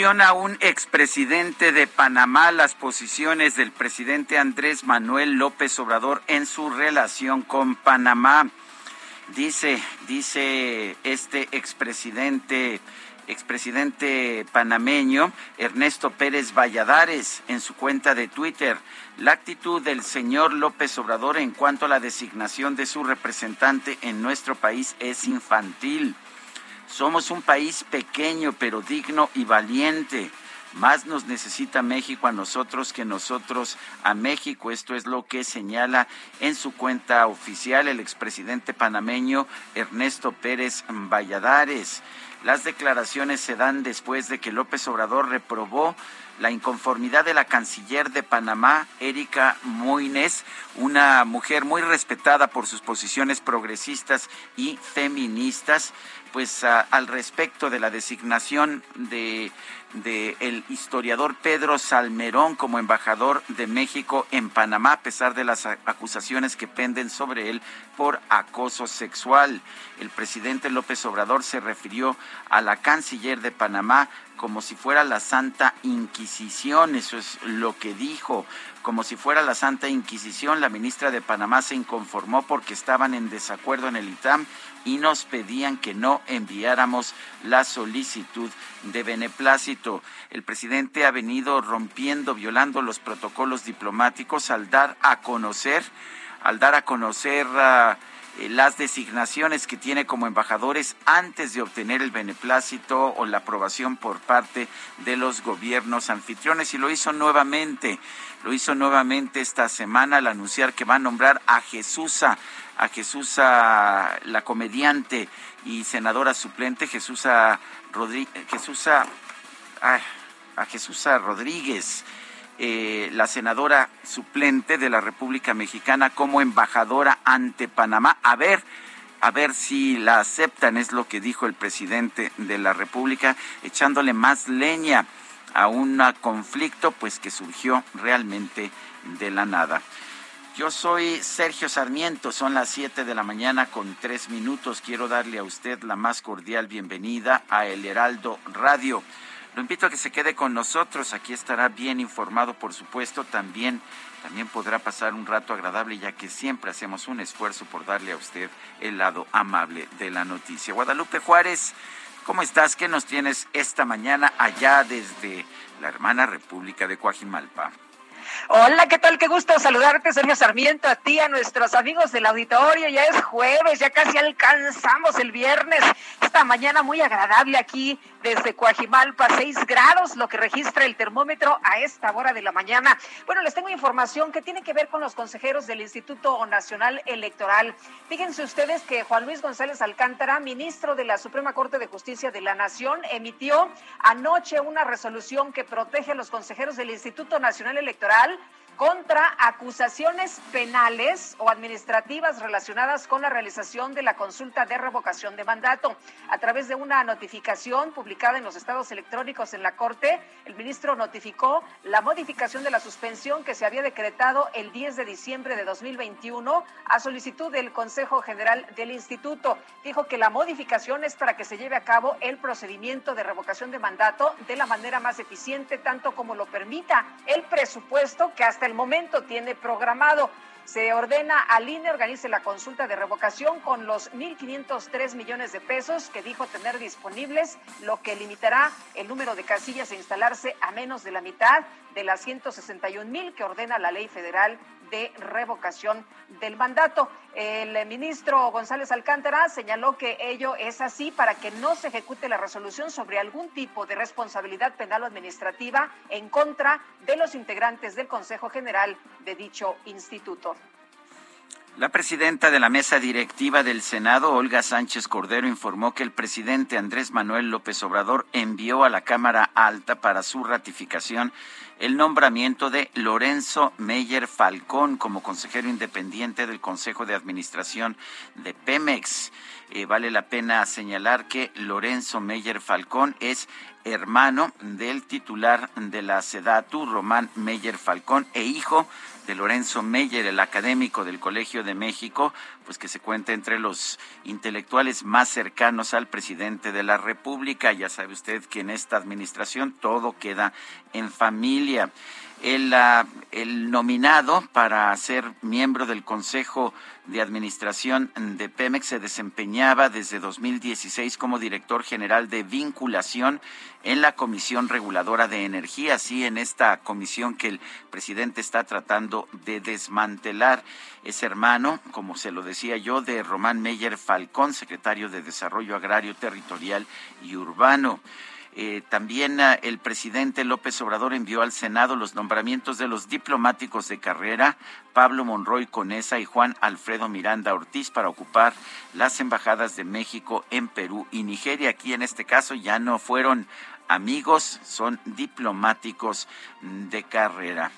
Cuestiona un expresidente de Panamá las posiciones del presidente Andrés Manuel López Obrador en su relación con Panamá. Dice, dice este expresidente, expresidente panameño Ernesto Pérez Valladares en su cuenta de Twitter, la actitud del señor López Obrador en cuanto a la designación de su representante en nuestro país es infantil. Somos un país pequeño pero digno y valiente. Más nos necesita México a nosotros que nosotros a México. Esto es lo que señala en su cuenta oficial el expresidente panameño Ernesto Pérez Valladares. Las declaraciones se dan después de que López Obrador reprobó la inconformidad de la canciller de Panamá, Erika Moines, una mujer muy respetada por sus posiciones progresistas y feministas, pues al respecto de la designación de del historiador Pedro Salmerón como embajador de México en Panamá, a pesar de las acusaciones que penden sobre él por acoso sexual. El presidente López Obrador se refirió a la canciller de Panamá como si fuera la Santa Inquisición, eso es lo que dijo, como si fuera la Santa Inquisición. La ministra de Panamá se inconformó porque estaban en desacuerdo en el ITAM y nos pedían que no enviáramos la solicitud de beneplácito. El presidente ha venido rompiendo, violando los protocolos diplomáticos al dar a conocer, al dar a conocer ah, eh, las designaciones que tiene como embajadores antes de obtener el beneplácito o la aprobación por parte de los gobiernos anfitriones y lo hizo nuevamente, lo hizo nuevamente esta semana al anunciar que va a nombrar a Jesús a Jesús, la comediante y senadora suplente, Jesús Rodríguez, Jesús a, Jesús Rodríguez, eh, la senadora suplente de la República Mexicana como embajadora ante Panamá. A ver, a ver si la aceptan, es lo que dijo el presidente de la República, echándole más leña a un conflicto pues que surgió realmente de la nada. Yo soy Sergio Sarmiento, son las 7 de la mañana con tres minutos. Quiero darle a usted la más cordial bienvenida a El Heraldo Radio. Lo invito a que se quede con nosotros, aquí estará bien informado, por supuesto, también, también podrá pasar un rato agradable, ya que siempre hacemos un esfuerzo por darle a usted el lado amable de la noticia. Guadalupe Juárez, ¿cómo estás? ¿Qué nos tienes esta mañana allá desde la hermana República de Coajimalpa? Hola, ¿qué tal? Qué gusto saludarte, Sergio Sarmiento, a ti, a nuestros amigos del auditorio. Ya es jueves, ya casi alcanzamos el viernes. Esta mañana muy agradable aquí desde Coajimalpa, 6 grados, lo que registra el termómetro a esta hora de la mañana. Bueno, les tengo información que tiene que ver con los consejeros del Instituto Nacional Electoral. Fíjense ustedes que Juan Luis González Alcántara, ministro de la Suprema Corte de Justicia de la Nación, emitió anoche una resolución que protege a los consejeros del Instituto Nacional Electoral estar contra acusaciones penales o administrativas relacionadas con la realización de la consulta de revocación de mandato. A través de una notificación publicada en los estados electrónicos en la Corte, el ministro notificó la modificación de la suspensión que se había decretado el 10 de diciembre de 2021 a solicitud del Consejo General del Instituto. Dijo que la modificación es para que se lleve a cabo el procedimiento de revocación de mandato de la manera más eficiente, tanto como lo permita el presupuesto que hasta el momento tiene programado. Se ordena al INE organice la consulta de revocación con los 1.503 millones de pesos que dijo tener disponibles, lo que limitará el número de casillas a instalarse a menos de la mitad de las 161 mil que ordena la ley federal de revocación del mandato. El ministro González Alcántara señaló que ello es así para que no se ejecute la resolución sobre algún tipo de responsabilidad penal o administrativa en contra de los integrantes del Consejo General de dicho instituto. La presidenta de la mesa directiva del Senado, Olga Sánchez Cordero, informó que el presidente Andrés Manuel López Obrador envió a la Cámara Alta para su ratificación el nombramiento de Lorenzo Meyer Falcón como consejero independiente del Consejo de Administración de Pemex. Eh, vale la pena señalar que Lorenzo Meyer Falcón es hermano del titular de la SEDATU, Román Meyer Falcón, e hijo de Lorenzo Meyer, el académico del Colegio de México, pues que se cuenta entre los intelectuales más cercanos al presidente de la República. Ya sabe usted que en esta administración todo queda en familia. El, ah, nominado para ser miembro del Consejo de Administración de Pemex se desempeñaba desde 2016 como director general de vinculación en la Comisión Reguladora de Energía, así en esta comisión que el presidente está tratando de desmantelar. Es hermano, como se lo decía yo, de Román Meyer Falcón, secretario de Desarrollo Agrario Territorial y Urbano. Eh, también ah, el presidente López Obrador envió al Senado los nombramientos de los diplomáticos de carrera Pablo Monroy Conesa y Juan Alfredo Miranda Ortiz para ocupar las embajadas de México en Perú y Nigeria. Aquí en este caso ya no fueron amigos, son diplomáticos de carrera.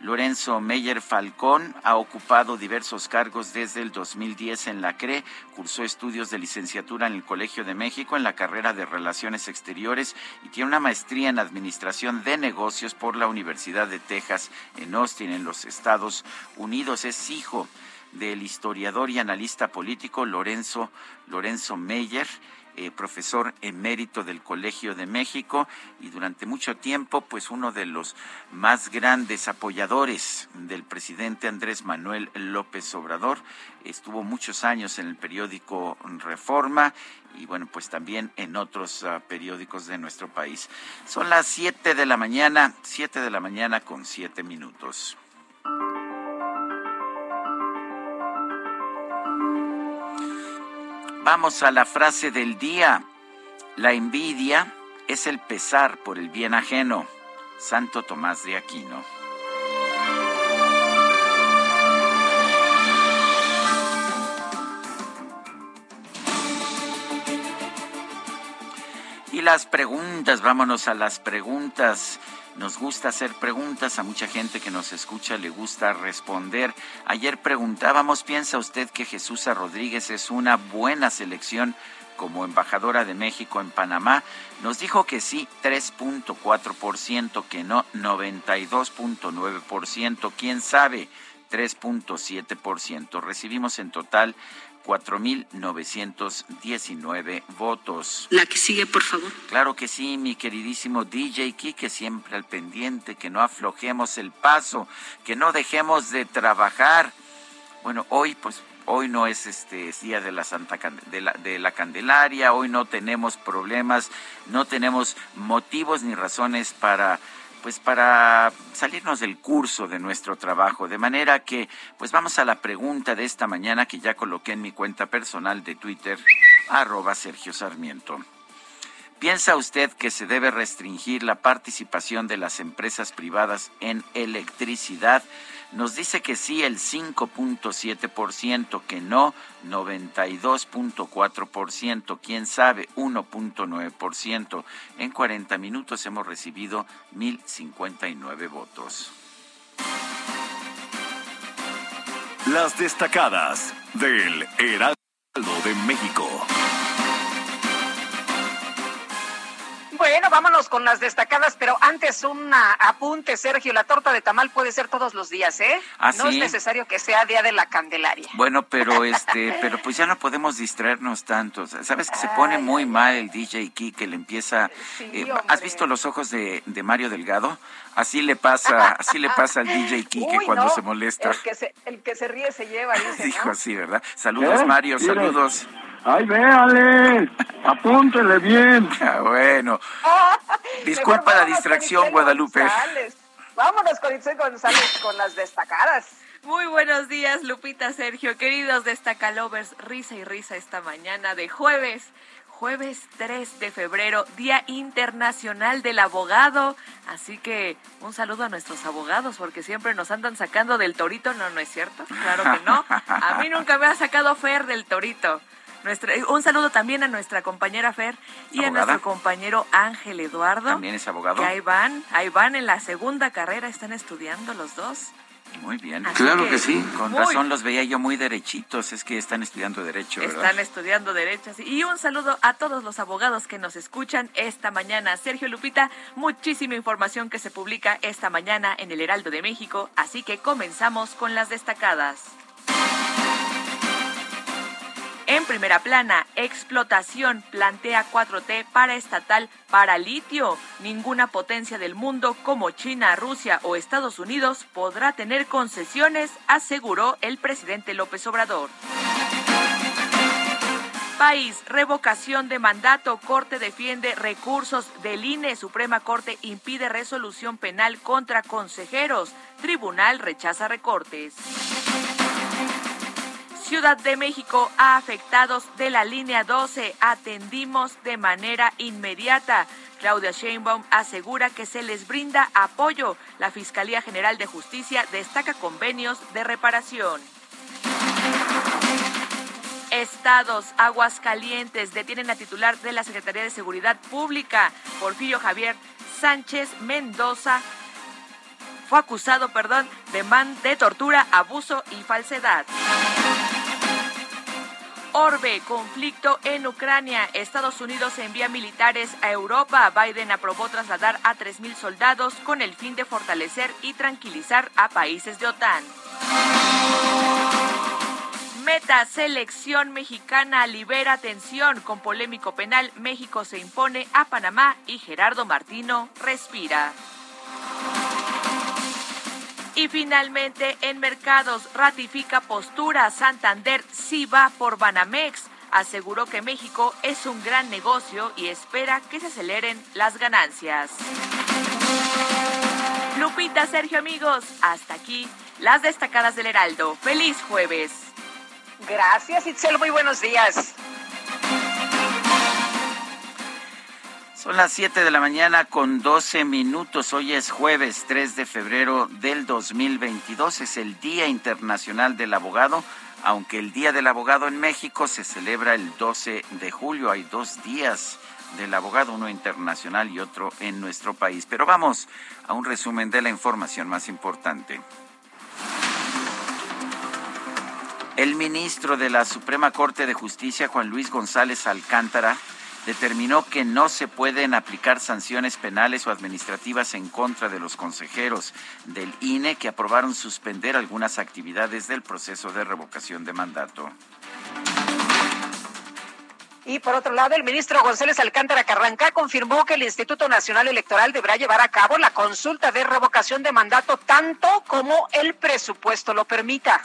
Lorenzo Meyer Falcón ha ocupado diversos cargos desde el 2010 en la CRE, cursó estudios de licenciatura en el Colegio de México en la carrera de Relaciones Exteriores y tiene una maestría en Administración de Negocios por la Universidad de Texas en Austin, en los Estados Unidos. Es hijo del historiador y analista político Lorenzo, Lorenzo Meyer eh, profesor emérito del Colegio de México y durante mucho tiempo, pues uno de los más grandes apoyadores del presidente Andrés Manuel López Obrador. Estuvo muchos años en el periódico Reforma y bueno, pues también en otros ah, periódicos de nuestro país. Son las 7 de la mañana, 7 de la mañana con 7 minutos. Vamos a la frase del día. La envidia es el pesar por el bien ajeno. Santo Tomás de Aquino. Y las preguntas, vámonos a las preguntas. Nos gusta hacer preguntas, a mucha gente que nos escucha le gusta responder. Ayer preguntábamos, ¿piensa usted que Jesús Rodríguez es una buena selección como embajadora de México en Panamá? Nos dijo que sí, 3.4%, que no, 92.9%, quién sabe, 3.7%. Recibimos en total 4.919 votos. La que sigue, por favor. Claro que sí, mi queridísimo DJ Kike, siempre al pendiente, que no aflojemos el paso, que no dejemos de trabajar. Bueno, hoy pues hoy no es este día de la Santa de la, de la Candelaria, hoy no tenemos problemas, no tenemos motivos ni razones para pues para salirnos del curso de nuestro trabajo. De manera que, pues vamos a la pregunta de esta mañana que ya coloqué en mi cuenta personal de Twitter, arroba Sergio Sarmiento. ¿Piensa usted que se debe restringir la participación de las empresas privadas en electricidad? Nos dice que sí el 5.7%, que no 92.4%, quién sabe 1.9%. En 40 minutos hemos recibido 1.059 votos. Las destacadas del Heraldo de México. Bueno, vámonos con las destacadas, pero antes un apunte, Sergio, la torta de tamal puede ser todos los días, ¿eh? ¿Ah, no es necesario que sea día de la Candelaria. Bueno, pero este, pero pues ya no podemos distraernos tanto. Sabes que se pone muy mal el DJ Key que le empieza. Eh, ¿Has visto los ojos de, de, Mario Delgado? Así le pasa, así le pasa al DJ Key que cuando se molesta. El que se, el que se ríe se lleva, dice, Dijo así, ¿verdad? Saludos, ¿Eh? Mario, saludos. ¡Ay, véale! Apúntele bien. Ah, bueno. Disculpa la distracción, Guadalupe. Vámonos con Itzel González con las destacadas. Muy buenos días, Lupita, Sergio, queridos destacalovers. Risa y risa esta mañana de jueves. Jueves 3 de febrero, Día Internacional del Abogado. Así que un saludo a nuestros abogados porque siempre nos andan sacando del torito. No, no es cierto. Claro que no. A mí nunca me ha sacado Fer del torito un saludo también a nuestra compañera Fer y a nuestro compañero Ángel Eduardo. También es abogado. Que ahí van, ahí van en la segunda carrera, están estudiando los dos. Muy bien. claro que, sí. Con razón los veía yo muy derechitos. Es que están estudiando Derecho, Están estudiando Derecho. Y un saludo a todos los abogados que nos escuchan esta mañana. Sergio Lupita, muchísima información que se publica esta mañana en el Heraldo de México. Así que comenzamos con las destacadas. En primera plana, explotación plantea 4T para estatal para litio. Ninguna potencia del mundo como China, Rusia o Estados Unidos podrá tener concesiones, aseguró el presidente López Obrador. País, revocación de mandato, Corte defiende recursos del INE, Suprema Corte impide resolución penal contra consejeros, Tribunal rechaza recortes. Ciudad de México a afectados de la línea 12 atendimos de manera inmediata. Claudia Sheinbaum asegura que se les brinda apoyo. La Fiscalía General de Justicia destaca convenios de reparación. Estados, Aguascalientes, detienen a titular de la Secretaría de Seguridad Pública, Porfirio Javier Sánchez Mendoza, fue acusado, perdón, de, man, de tortura, abuso y falsedad. Orbe, conflicto en Ucrania. Estados Unidos envía militares a Europa. Biden aprobó trasladar a 3.000 soldados con el fin de fortalecer y tranquilizar a países de OTAN. Meta, selección mexicana libera tensión. Con polémico penal, México se impone a Panamá y Gerardo Martino respira. Y finalmente, en mercados, ratifica postura. Santander sí va por Banamex. Aseguró que México es un gran negocio y espera que se aceleren las ganancias. Lupita, Sergio, amigos, hasta aquí las destacadas del Heraldo. Feliz jueves. Gracias, Itzel. Muy buenos días. Son las 7 de la mañana con 12 minutos. Hoy es jueves 3 de febrero del 2022. Es el Día Internacional del Abogado. Aunque el Día del Abogado en México se celebra el 12 de julio. Hay dos días del abogado, uno internacional y otro en nuestro país. Pero vamos a un resumen de la información más importante. El ministro de la Suprema Corte de Justicia, Juan Luis González Alcántara, determinó que no se pueden aplicar sanciones penales o administrativas en contra de los consejeros del INE que aprobaron suspender algunas actividades del proceso de revocación de mandato. Y por otro lado, el ministro González Alcántara Carranca confirmó que el Instituto Nacional Electoral deberá llevar a cabo la consulta de revocación de mandato tanto como el presupuesto lo permita.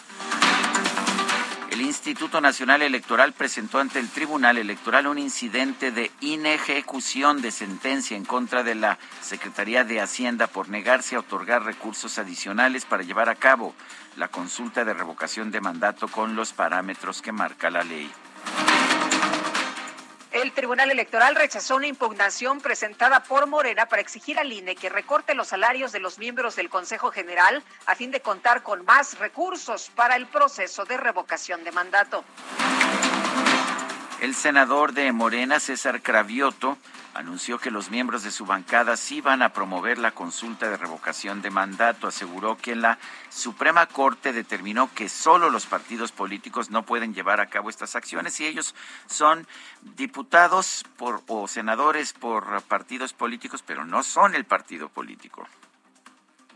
El Instituto Nacional Electoral presentó ante el Tribunal Electoral un incidente de inejecución de sentencia en contra de la Secretaría de Hacienda por negarse a otorgar recursos adicionales para llevar a cabo la consulta de revocación de mandato con los parámetros que marca la ley. El Tribunal Electoral rechazó una impugnación presentada por Morena para exigir al INE que recorte los salarios de los miembros del Consejo General a fin de contar con más recursos para el proceso de revocación de mandato. El senador de Morena, César Cravioto, anunció que los miembros de su bancada sí van a promover la consulta de revocación de mandato. Aseguró que la Suprema Corte determinó que solo los partidos políticos no pueden llevar a cabo estas acciones y ellos son diputados por, o senadores por partidos políticos, pero no son el partido político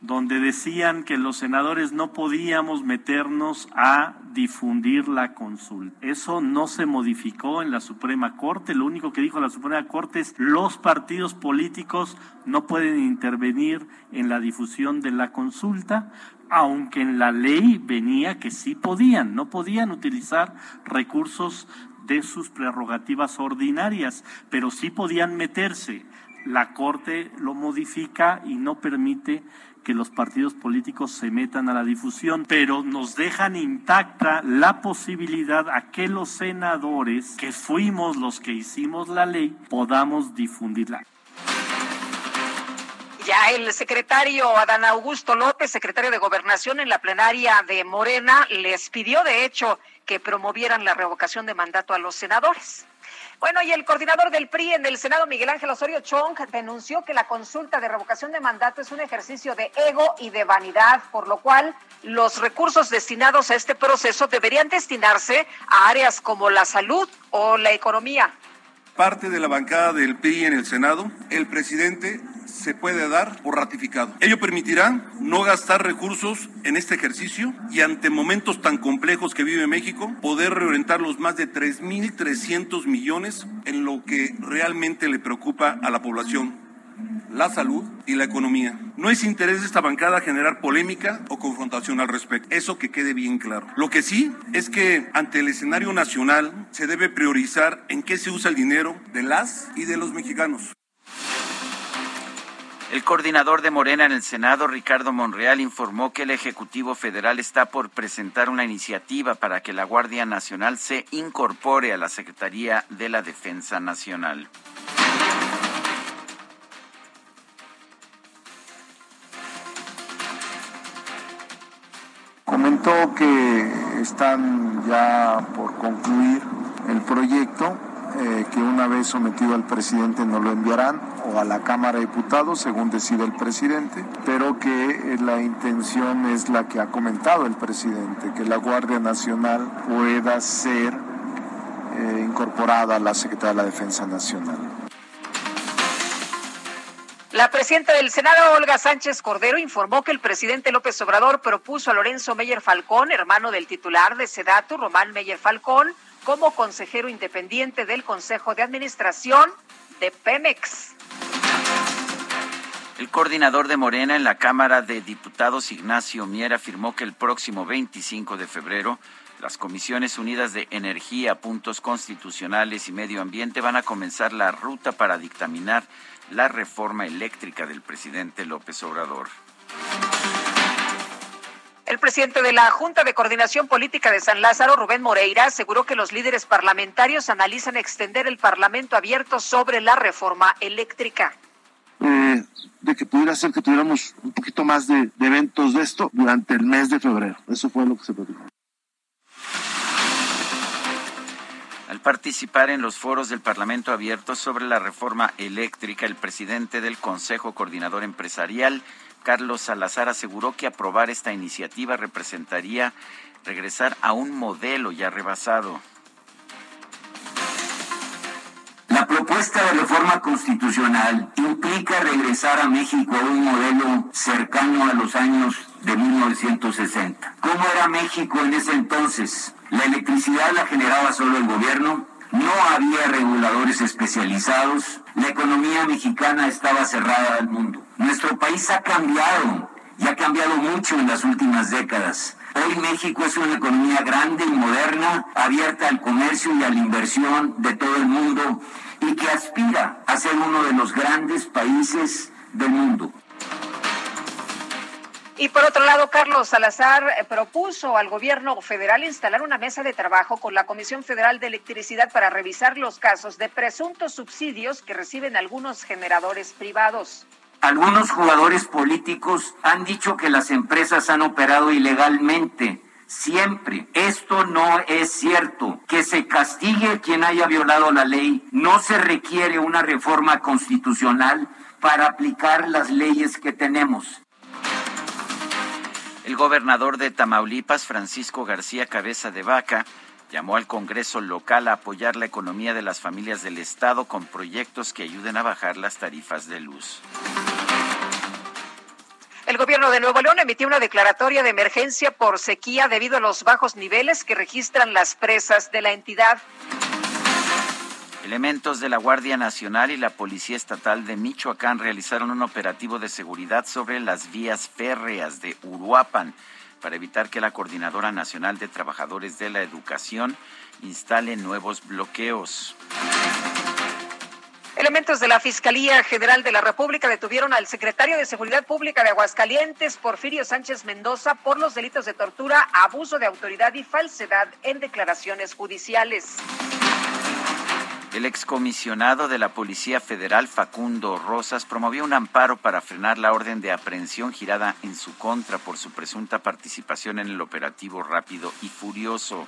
donde decían que los senadores no podíamos meternos a difundir la consulta. Eso no se modificó en la Suprema Corte. Lo único que dijo la Suprema Corte es los partidos políticos no pueden intervenir en la difusión de la consulta, aunque en la ley venía que sí podían, no podían utilizar recursos de sus prerrogativas ordinarias, pero sí podían meterse. La Corte lo modifica y no permite que los partidos políticos se metan a la difusión, pero nos dejan intacta la posibilidad a que los senadores, que fuimos los que hicimos la ley, podamos difundirla. Ya el secretario Adán Augusto López, secretario de Gobernación en la plenaria de Morena, les pidió de hecho que promovieran la revocación de mandato a los senadores. Bueno, y el coordinador del PRI en el Senado, Miguel Ángel Osorio Chong, denunció que la consulta de revocación de mandato es un ejercicio de ego y de vanidad, por lo cual los recursos destinados a este proceso deberían destinarse a áreas como la salud o la economía parte de la bancada del PRI en el Senado, el presidente se puede dar por ratificado. Ello permitirá no gastar recursos en este ejercicio y ante momentos tan complejos que vive México, poder reorientar los más de 3.300 millones en lo que realmente le preocupa a la población la salud y la economía. No es interés de esta bancada generar polémica o confrontación al respecto. Eso que quede bien claro. Lo que sí es que ante el escenario nacional se debe priorizar en qué se usa el dinero de las y de los mexicanos. El coordinador de Morena en el Senado, Ricardo Monreal, informó que el Ejecutivo Federal está por presentar una iniciativa para que la Guardia Nacional se incorpore a la Secretaría de la Defensa Nacional. Comentó que están ya por concluir el proyecto, eh, que una vez sometido al presidente no lo enviarán o a la Cámara de Diputados, según decide el presidente, pero que eh, la intención es la que ha comentado el presidente, que la Guardia Nacional pueda ser eh, incorporada a la Secretaría de la Defensa Nacional. La presidenta del Senado, Olga Sánchez Cordero, informó que el presidente López Obrador propuso a Lorenzo Meyer Falcón, hermano del titular de Sedatu, Román Meyer Falcón, como consejero independiente del Consejo de Administración de Pemex. El coordinador de Morena en la Cámara de Diputados, Ignacio Mier, afirmó que el próximo 25 de febrero las Comisiones Unidas de Energía, Puntos Constitucionales y Medio Ambiente van a comenzar la ruta para dictaminar la reforma eléctrica del presidente López Obrador. El presidente de la Junta de Coordinación Política de San Lázaro, Rubén Moreira, aseguró que los líderes parlamentarios analizan extender el Parlamento abierto sobre la reforma eléctrica. Eh, de que pudiera ser que tuviéramos un poquito más de, de, eventos de esto durante el mes de febrero. Eso fue lo que se platicó. Al participar en los foros del Parlamento abierto sobre la reforma eléctrica, el presidente del Consejo Coordinador Empresarial, Carlos Salazar, aseguró que aprobar esta iniciativa representaría regresar a un modelo ya rebasado. La propuesta de reforma constitucional implica regresar a México a un modelo cercano a los años de 1960. ¿Cómo era México en ese entonces? La electricidad la generaba solo el gobierno, no había reguladores especializados, la economía mexicana estaba cerrada al mundo. Nuestro país ha cambiado y ha cambiado mucho en las últimas décadas. Hoy México es una economía grande y moderna, abierta al comercio y a la inversión de todo el mundo y que aspira a ser uno de los grandes países del mundo. Y por otro lado, Carlos Salazar eh, propuso al gobierno federal instalar una mesa de trabajo con la Comisión Federal de Electricidad para revisar los casos de presuntos subsidios que reciben algunos generadores privados. Algunos jugadores políticos han dicho que las empresas han operado ilegalmente siempre. Esto no es cierto. Que se castigue quien haya violado la ley. No se requiere una reforma constitucional para aplicar las leyes que tenemos. El gobernador de Tamaulipas, Francisco García Cabeza de Vaca, llamó al Congreso local a apoyar la economía de las familias del Estado con proyectos que ayuden a bajar las tarifas de luz. El gobierno de Nuevo León emitió una declaratoria de emergencia por sequía debido a los bajos niveles que registran las presas de la entidad. Elementos de la Guardia Nacional y la Policía Estatal de Michoacán realizaron un operativo de seguridad sobre las vías férreas de Uruapan para evitar que la Coordinadora Nacional de Trabajadores de la Educación instale nuevos bloqueos. Elementos de la Fiscalía General de la República detuvieron al secretario de Seguridad Pública de Aguascalientes, Porfirio Sánchez Mendoza, por los delitos de tortura, abuso de autoridad y falsedad en declaraciones judiciales. El excomisionado de la Policía Federal, Facundo Rosas, promovió un amparo para frenar la orden de aprehensión girada en su contra por su presunta participación en el operativo rápido y furioso.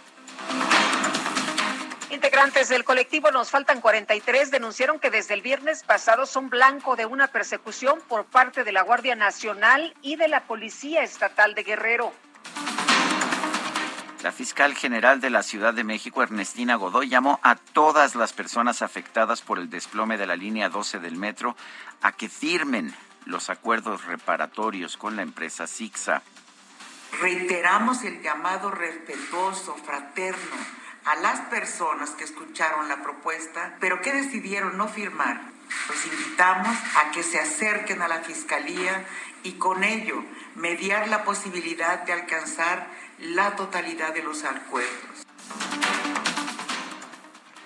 Integrantes del colectivo Nos Faltan 43 denunciaron que desde el viernes pasado son blanco de una persecución por parte de la Guardia Nacional y de la Policía Estatal de Guerrero. La fiscal general de la Ciudad de México, Ernestina Godoy, llamó a todas las personas afectadas por el desplome de la línea 12 del metro a que firmen los acuerdos reparatorios con la empresa Sixa. Reiteramos el llamado respetuoso, fraterno, a las personas que escucharon la propuesta, pero que decidieron no firmar. Los invitamos a que se acerquen a la Fiscalía y con ello mediar la posibilidad de alcanzar la totalidad de los acuerdos.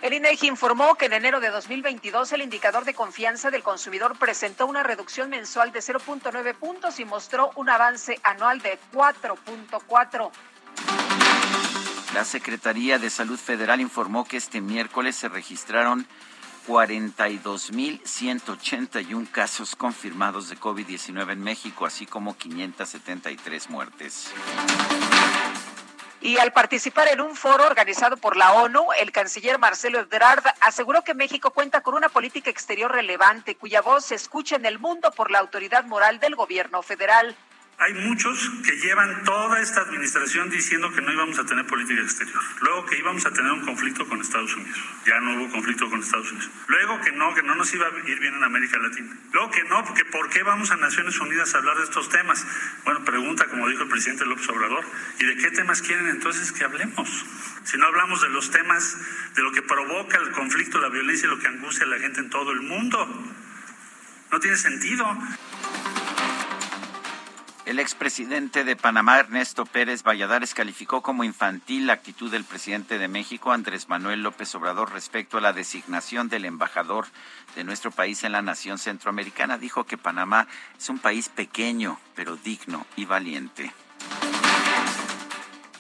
El INEGI informó que en enero de 2022 el indicador de confianza del consumidor presentó una reducción mensual de 0.9 puntos y mostró un avance anual de 4.4. La Secretaría de Salud Federal informó que este miércoles se registraron 42.181 casos confirmados de COVID-19 en México, así como 573 muertes. Y al participar en un foro organizado por la ONU, el canciller Marcelo Ebrard aseguró que México cuenta con una política exterior relevante cuya voz se escucha en el mundo por la autoridad moral del gobierno federal. Hay muchos que llevan toda esta administración diciendo que no íbamos a tener política exterior. Luego que íbamos a tener un conflicto con Estados Unidos. Ya no hubo conflicto con Estados Unidos. Luego que no, que no nos iba a ir bien en América Latina. Luego que no, porque ¿por qué vamos a Naciones Unidas a hablar de estos temas? Bueno, pregunta, como dijo el presidente López Obrador, ¿y de qué temas quieren entonces que hablemos? Si no hablamos de los temas, de lo que provoca el conflicto, la violencia y lo que angustia a la gente en todo el mundo. No tiene sentido. El expresidente de Panamá, Ernesto Pérez Valladares, calificó como infantil la actitud del presidente de México, Andrés Manuel López Obrador, respecto a la designación del embajador de nuestro país en la nación centroamericana. Dijo que Panamá es un país pequeño, pero digno y valiente.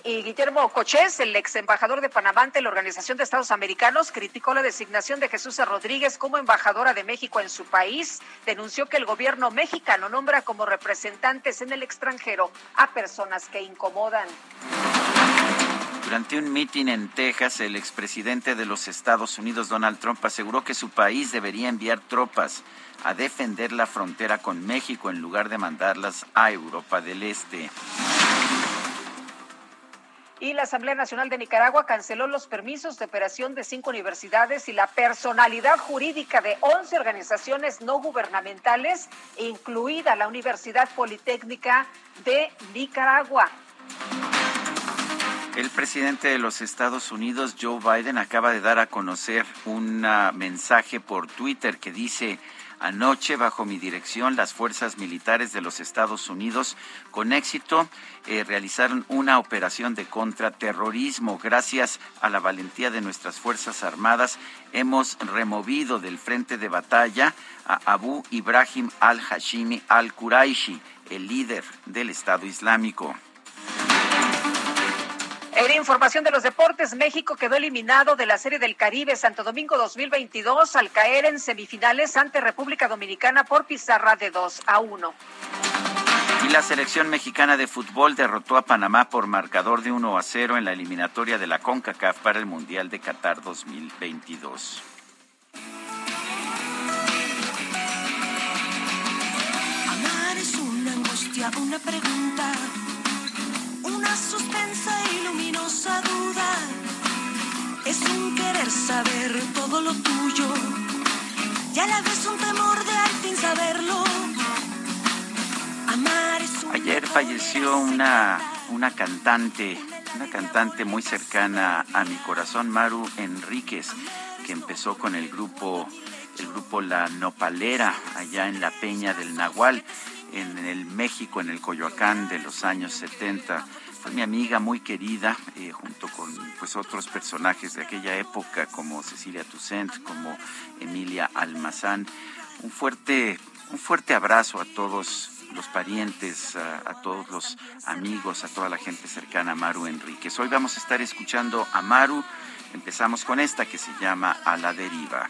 Y Guillermo Cochés, el ex embajador de Panamá ante la Organización de Estados Americanos, criticó la designación de Jesús Rodríguez como embajadora de México en su país. Denunció que el gobierno mexicano nombra como representantes en el extranjero a personas que incomodan. Durante un mitin en Texas, el expresidente de los Estados Unidos, Donald Trump, aseguró que su país debería enviar tropas a defender la frontera con México en lugar de mandarlas a Europa del Este. Y la Asamblea Nacional de Nicaragua canceló los permisos de operación de cinco universidades y la personalidad jurídica de once organizaciones no gubernamentales, incluida la Universidad Politécnica de Nicaragua. El presidente de los Estados Unidos, Joe Biden, acaba de dar a conocer un mensaje por Twitter que dice Anoche, bajo mi dirección, las fuerzas militares de los Estados Unidos con éxito eh, realizaron una operación de contraterrorismo. Gracias a la valentía de nuestras Fuerzas Armadas, hemos removido del frente de batalla a Abu Ibrahim al-Hashimi al-Quraishi, el líder del Estado Islámico. En información de los deportes, México quedó eliminado de la Serie del Caribe Santo Domingo 2022 al caer en semifinales ante República Dominicana por pizarra de 2 a 1. Y la selección mexicana de fútbol derrotó a Panamá por marcador de 1 a 0 en la eliminatoria de la CONCACAF para el Mundial de Qatar 2022. Amar es una angustia, una pregunta, una suspensa y luminosa duda. Es un querer saber todo lo tuyo y a la vez un temor de al fin saberlo. Amar es una Ayer falleció una, una cantante, una cantante muy cercana a mi corazón, Maru Enríquez, que empezó con el grupo, el grupo La Nopalera, allá en la Peña del Nahual, en el México, en el Coyoacán de los años 70. Fue mi amiga muy querida, eh, junto con pues otros personajes de aquella época, como Cecilia Toussaint, como Emilia Almazán. Un fuerte, un fuerte abrazo a todos los parientes, a, a, todos los amigos, a toda la gente cercana a Maru Enríquez. Hoy vamos a estar escuchando a Maru. Empezamos con esta que se llama A la deriva.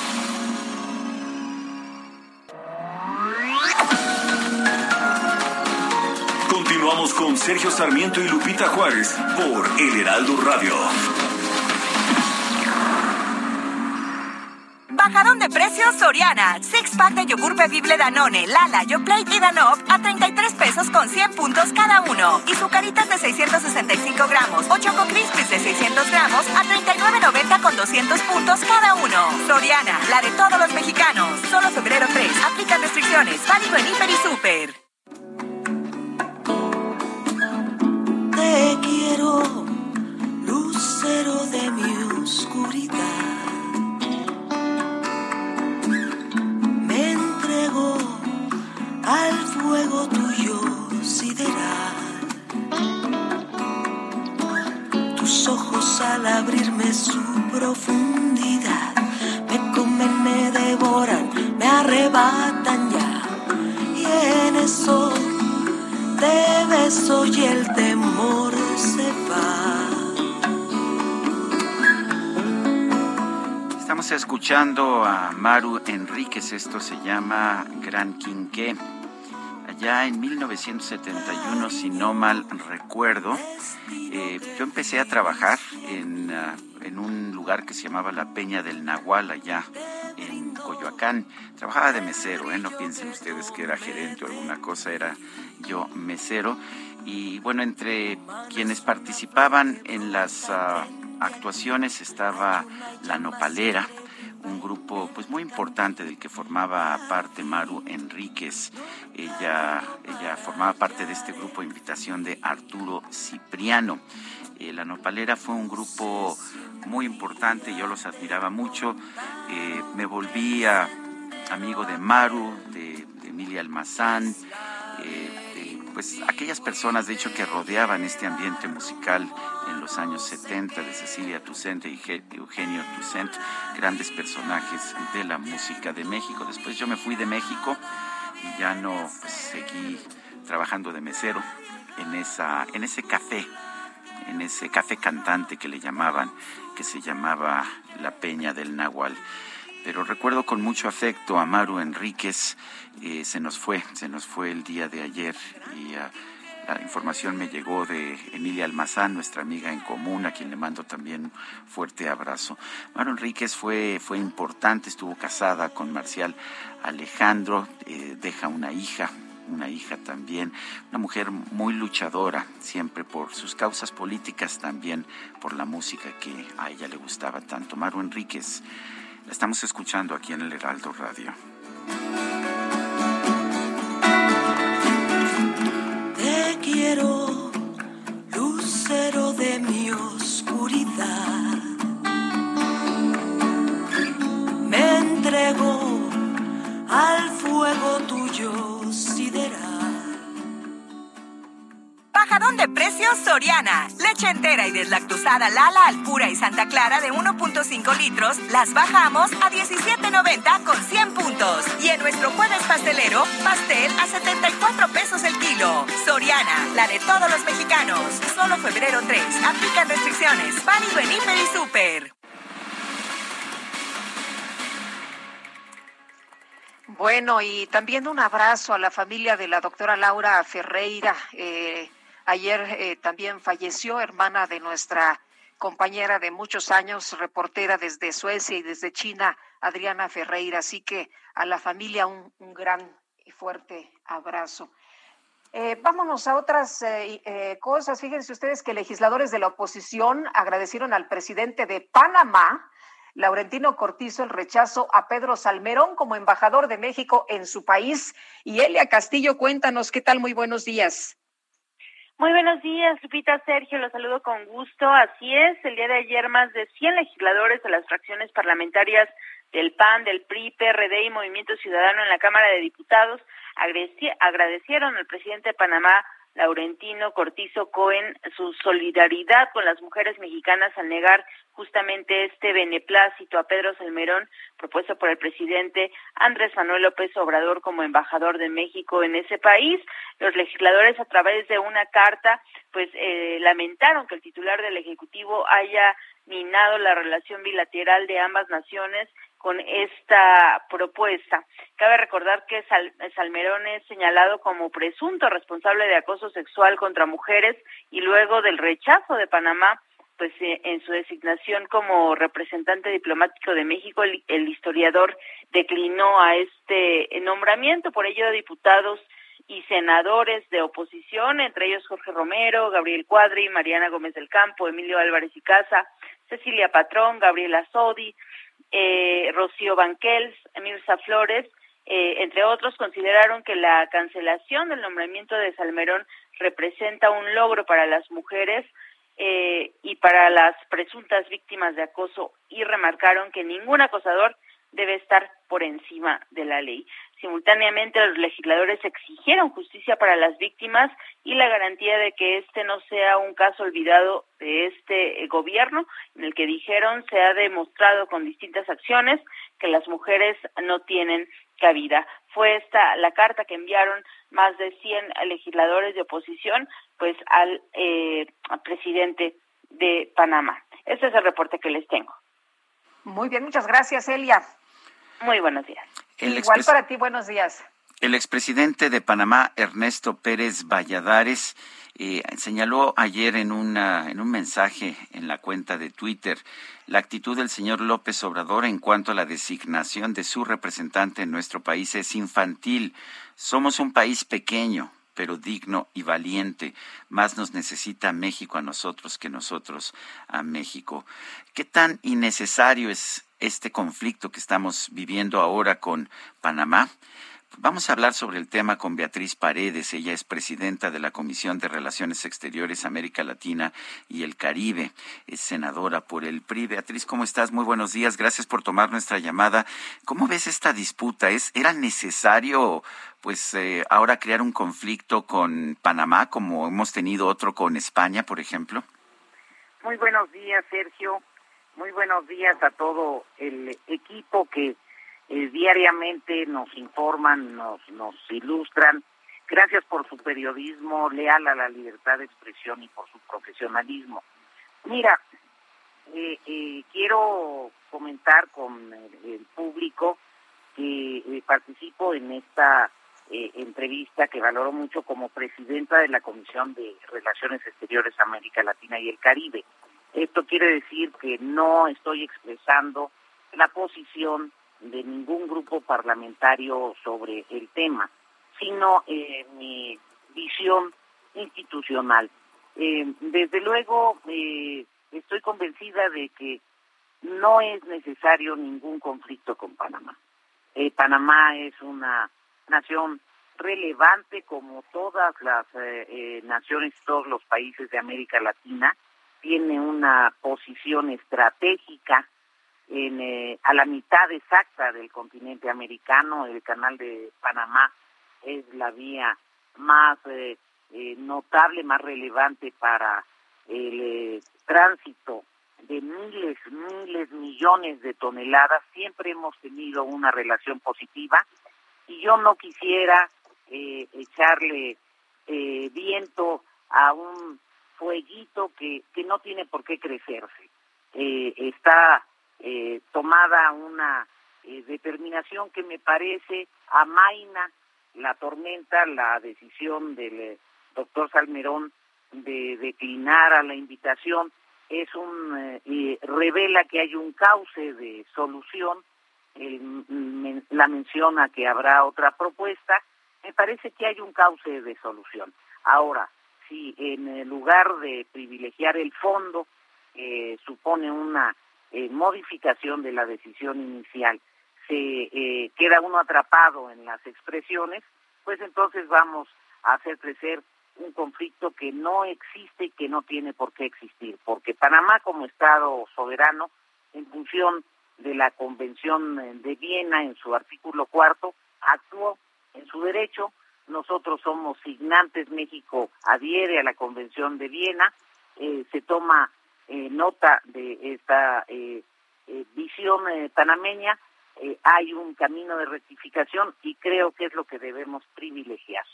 Con Sergio Sarmiento y Lupita Juárez por El Heraldo Radio. Bajadón de precios Soriana. Six pack de yogur bebible Danone, Lala, Yoplait y Danop a 33 pesos con 100 puntos cada uno. Y sucaritas de 665 gramos o Choco Crispies de 600 gramos a 39.90 con 200 puntos cada uno. Soriana, la de todos los mexicanos. Solo febrero 3. Aplican restricciones. Válido en Hiper y Super. Te quiero, lucero de mi oscuridad. Me entrego al fuego tuyo sideral. Tus ojos al abrirme su profundidad me comen, me devoran, me arrebatan ya. Y en eso te beso y el temor se va. Estamos escuchando a Maru Enríquez, esto se llama Gran Quinqué. Allá en 1971, si no mal recuerdo, eh, yo empecé a trabajar en, uh, en un lugar que se llamaba la Peña del Nahual, allá en Coyoacán. Trabajaba de mesero, ¿eh? no piensen ustedes que era gerente o alguna cosa, era yo mesero. Y bueno, entre quienes participaban en las uh, actuaciones estaba La Nopalera, un grupo pues muy importante del que formaba parte Maru Enríquez. Ella, ella formaba parte de este grupo invitación de Arturo Cipriano. Eh, la Nopalera fue un grupo muy importante, yo los admiraba mucho. Eh, me volvía amigo de Maru, de, Emilia Almazán, eh, pues aquellas personas de hecho que rodeaban este ambiente musical en los años 70 de Cecilia Toussaint y Eugenio Toussaint, grandes personajes de la música de México. Después yo me fui de México y ya no pues, seguí trabajando de mesero en, esa, en ese café, en ese café cantante que le llamaban, que se llamaba La Peña del Nahual pero recuerdo con mucho afecto a Maru Enríquez, eh, se nos fue, se nos fue el día de ayer y uh, la información me llegó de Emilia Almazán, nuestra amiga en común, a quien le mando también fuerte abrazo. Maru Enríquez fue, fue importante, estuvo casada con Marcial Alejandro, eh, deja una hija, una hija también, una mujer muy luchadora, siempre por sus causas políticas, también por la música que a ella le gustaba tanto. Maru Enríquez. La estamos escuchando aquí en el Heraldo Radio. Soriana. Leche entera y deslactosada Lala Alpura y Santa Clara de 1.5 litros las bajamos a 17.90 con 100 puntos. Y en nuestro jueves pastelero, pastel a 74 pesos el kilo. Soriana, la de todos los mexicanos. Solo febrero 3. Aplican restricciones. Válido en y Super. Bueno, y también un abrazo a la familia de la doctora Laura Ferreira. Eh, ayer eh, también falleció, hermana de nuestra compañera de muchos años, reportera desde Suecia y desde China, Adriana Ferreira. Así que a la familia un, un gran y fuerte abrazo. Eh, vámonos a otras eh, cosas. Fíjense ustedes que legisladores de la oposición agradecieron al presidente de Panamá, Laurentino Cortizo, el rechazo a Pedro Salmerón como embajador de México en su país. Y Elia Castillo, cuéntanos, ¿qué tal? Muy buenos días. Muy buenos días, Lupita Sergio, los saludo con gusto. Así es, el día de ayer más de 100 legisladores de las fracciones parlamentarias del PAN, del PRI, PRD y Movimiento Ciudadano en la Cámara de Diputados agradecieron al presidente de Panamá, Laurentino Cortizo Cohen, su solidaridad con las mujeres mexicanas al negar justamente este beneplácito a Pedro Salmerón propuesto por el presidente Andrés Manuel López Obrador como embajador de México en ese país. Los legisladores a través de una carta pues eh, lamentaron que el titular del Ejecutivo haya minado la relación bilateral de ambas naciones con esta propuesta. Cabe recordar que Salmerón es señalado como presunto responsable de acoso sexual contra mujeres y luego del rechazo de Panamá pues eh, en su designación como representante diplomático de México, el, el, historiador declinó a este nombramiento, por ello diputados y senadores de oposición, entre ellos Jorge Romero, Gabriel Cuadri, Mariana Gómez del Campo, Emilio Álvarez y Casa, Cecilia Patrón, Gabriela Sodi, eh, Rocío Banquels, Mirza Flores, eh, entre otros, consideraron que la cancelación del nombramiento de Salmerón representa un logro para las mujeres eh, y para las presuntas víctimas de acoso y remarcaron que ningún acosador debe estar por encima de la ley. Simultáneamente, los legisladores exigieron justicia para las víctimas y la garantía de que este no sea un caso olvidado de este gobierno, en el que dijeron se ha demostrado con distintas acciones que las mujeres no tienen cabida. Fue esta la carta que enviaron más de 100 legisladores de oposición, pues al, eh, al presidente de Panamá. Este es el reporte que les tengo. Muy bien, muchas gracias, Elia. Muy buenos días. Igual para ti, buenos días. El expresidente de Panamá, Ernesto Pérez Valladares, eh, señaló ayer en, una, en un mensaje en la cuenta de Twitter la actitud del señor López Obrador en cuanto a la designación de su representante en nuestro país es infantil. Somos un país pequeño, pero digno y valiente. Más nos necesita México a nosotros que nosotros a México. ¿Qué tan innecesario es este conflicto que estamos viviendo ahora con Panamá. Vamos a hablar sobre el tema con Beatriz Paredes. Ella es presidenta de la Comisión de Relaciones Exteriores América Latina y el Caribe. Es senadora por el PRI. Beatriz, ¿cómo estás? Muy buenos días. Gracias por tomar nuestra llamada. ¿Cómo ves esta disputa? ¿Es, ¿Era necesario pues eh, ahora crear un conflicto con Panamá como hemos tenido otro con España, por ejemplo? Muy buenos días, Sergio. Muy buenos días a todo el equipo que eh, diariamente nos informan, nos, nos ilustran. Gracias por su periodismo leal a la libertad de expresión y por su profesionalismo. Mira, eh, eh, quiero comentar con el, público que participo en esta entrevista que valoro mucho como presidenta de la Comisión de Relaciones Exteriores América Latina y el Caribe. Esto quiere decir que no estoy expresando la posición de ningún grupo parlamentario sobre el tema, sino eh, mi visión institucional. Eh, desde luego, eh, estoy convencida de que no es necesario ningún conflicto con Panamá. Panamá es una nación relevante como todas las naciones, todos los países de América Latina, tiene una posición estratégica en, eh, a la mitad exacta del continente americano. El canal de Panamá es la vía más eh, notable, más relevante para el tránsito de miles, miles, millones de toneladas, siempre hemos tenido una relación positiva y yo no quisiera eh, echarle eh, viento a un fueguito que, que no tiene por qué crecerse. Eh, tomada una determinación que me parece amaina la tormenta, la decisión del doctor Salmerón de declinar a la invitación. Es un eh, revela que hay un cauce de solución. La menciona que habrá otra propuesta. Me parece que hay un cauce de solución. Ahora si en lugar de privilegiar el fondo eh, supone una eh, modificación de la decisión inicial se queda uno atrapado en las expresiones pues entonces vamos a hacer crecer un conflicto que no existe y que no tiene por qué existir, porque Panamá como Estado soberano, en función de la Convención de Viena en su artículo cuarto, actuó en su derecho. Nosotros somos signantes, México adhiere a la Convención de Viena, eh, se toma eh, nota de esta eh, visión panameña, hay un camino de rectificación y creo que es lo que debemos privilegiar.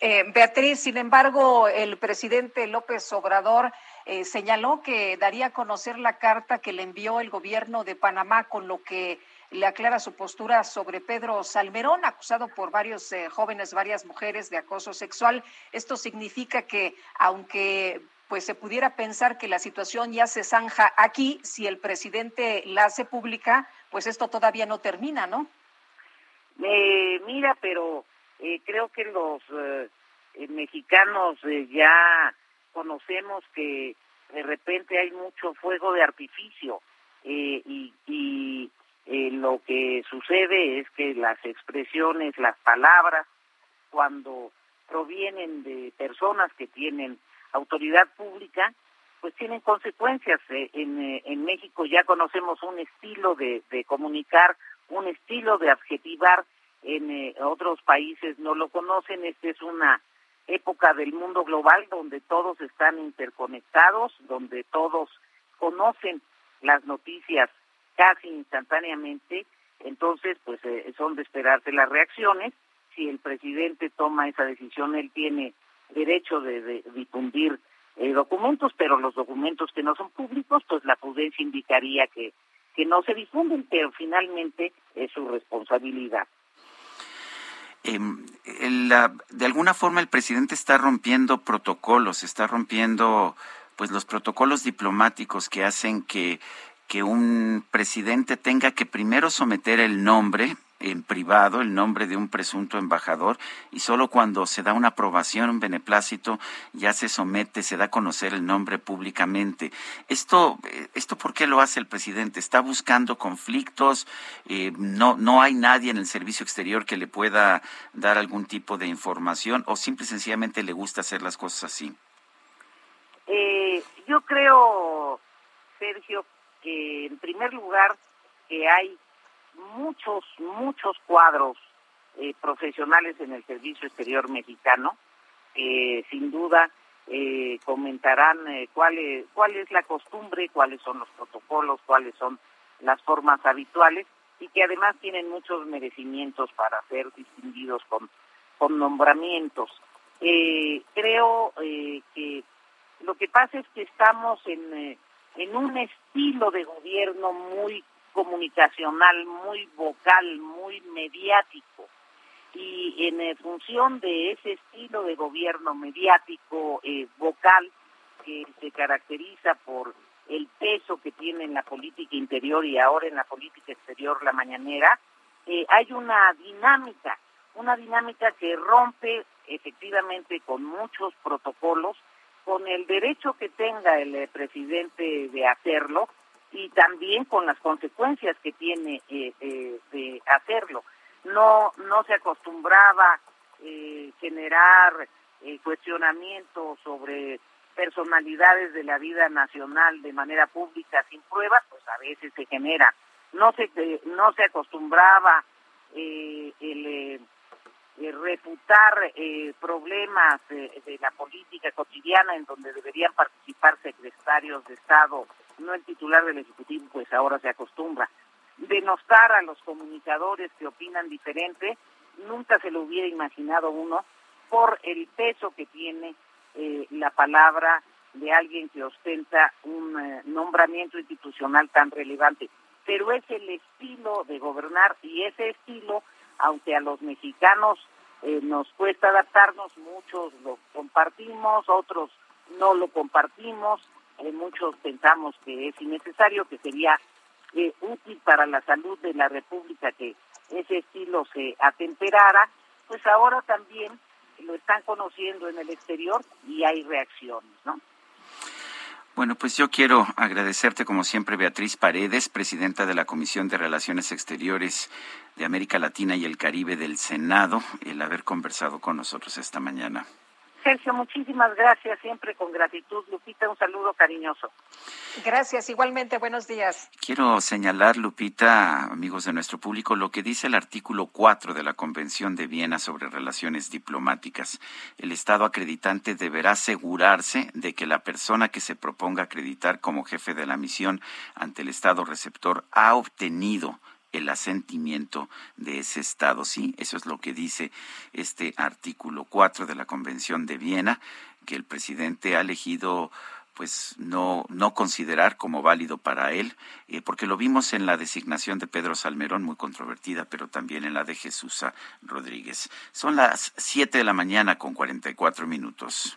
Eh, Beatriz, sin embargo, el presidente López Obrador eh, señaló que daría a conocer la carta que le envió el gobierno de Panamá con lo que le aclara su postura sobre Pedro Salmerón, acusado por varios eh, jóvenes, varias mujeres de acoso sexual. Esto significa que, aunque pues se pudiera pensar que la situación ya se zanja aquí, si el presidente la hace pública, pues esto todavía no termina, ¿no? mira, pero eh, creo que los eh, eh, mexicanos ya conocemos que de repente hay mucho fuego de artificio y, y lo que sucede es que las expresiones, las palabras, cuando provienen de personas que tienen autoridad pública, pues tienen consecuencias. En, en México ya conocemos un estilo de, de comunicar, un estilo de adjetivar en eh, otros países no lo conocen. Esta es una época del mundo global donde todos están interconectados, donde todos conocen las noticias casi instantáneamente. Entonces, pues eh, son de esperarse las reacciones. Si el presidente toma esa decisión, él tiene derecho de, difundir eh, documentos, pero los documentos que no son públicos, pues la prudencia indicaría que, que no se difunden, pero finalmente es su responsabilidad. Em, de alguna forma el presidente está rompiendo protocolos, está rompiendo pues los protocolos diplomáticos que hacen que, que un presidente tenga que primero someter el nombre en privado el nombre de un presunto embajador y solo cuando se da una aprobación, un beneplácito, ya se somete, se da a conocer el nombre públicamente. Esto, eh, esto ¿por qué lo hace el presidente? ¿Está buscando conflictos? Eh, no, ¿No hay nadie en el servicio exterior que le pueda dar algún tipo de información o simple y sencillamente le gusta hacer las cosas así? Eh, yo creo, Sergio, que en primer lugar que hay muchos, muchos cuadros eh, profesionales en el servicio exterior mexicano. que sin duda eh, comentarán eh, cuál, es, cuál es la costumbre, cuáles son los protocolos, cuáles son las formas habituales y que además tienen muchos merecimientos para ser distinguidos con, con nombramientos. creo que lo que pasa es que estamos en, en un estilo de gobierno muy comunicacional, muy vocal, muy mediático. Y en eh, función de ese estilo de gobierno mediático, eh, vocal, que se caracteriza por el peso que tiene en la política interior y ahora en la política exterior la mañanera, eh, hay una dinámica, una dinámica que rompe efectivamente con muchos protocolos, con el derecho que tenga el presidente de hacerlo, y también con las consecuencias que tiene eh, eh, de hacerlo. No, no se acostumbraba eh, generar eh, cuestionamientos sobre personalidades de la vida nacional de manera pública sin pruebas, pues a veces se genera. No se, no se acostumbraba el, el reputar eh, problemas de la política cotidiana en donde deberían participar secretarios de Estado, no el titular del Ejecutivo, pues ahora se acostumbra. Denostar a los comunicadores que opinan diferente, nunca se lo hubiera imaginado uno por el peso que tiene eh, la palabra de alguien que ostenta un eh, nombramiento institucional tan relevante. Pero es el estilo de gobernar y ese estilo, aunque a los mexicanos eh, nos cuesta adaptarnos, muchos lo compartimos, otros no lo compartimos, muchos pensamos que es innecesario, que sería útil para la salud de la República que ese estilo se atemperara, pues ahora también lo están conociendo en el exterior y hay reacciones, ¿no? Bueno, pues yo quiero agradecerte como siempre, Beatriz Paredes, presidenta de la Comisión de Relaciones Exteriores de América Latina y el Caribe del Senado, el haber conversado con nosotros esta mañana. Sergio, muchísimas gracias, siempre con gratitud. Lupita, un saludo cariñoso. Gracias, igualmente, buenos días. Quiero señalar, Lupita, amigos de nuestro público, lo que dice el artículo 4 de la Convención de Viena sobre Relaciones Diplomáticas. El Estado acreditante deberá asegurarse de que la persona que se proponga acreditar como jefe de la misión ante el Estado receptor ha obtenido el asentimiento de ese Estado. Sí, eso es lo que dice este artículo 4 de la Convención de Viena, que el presidente ha elegido pues no, no considerar como válido para él, eh, porque lo vimos en la designación de Pedro Salmerón, muy controvertida, pero también en la de Jesús Rodríguez. Son las 7 de la mañana con 44 minutos.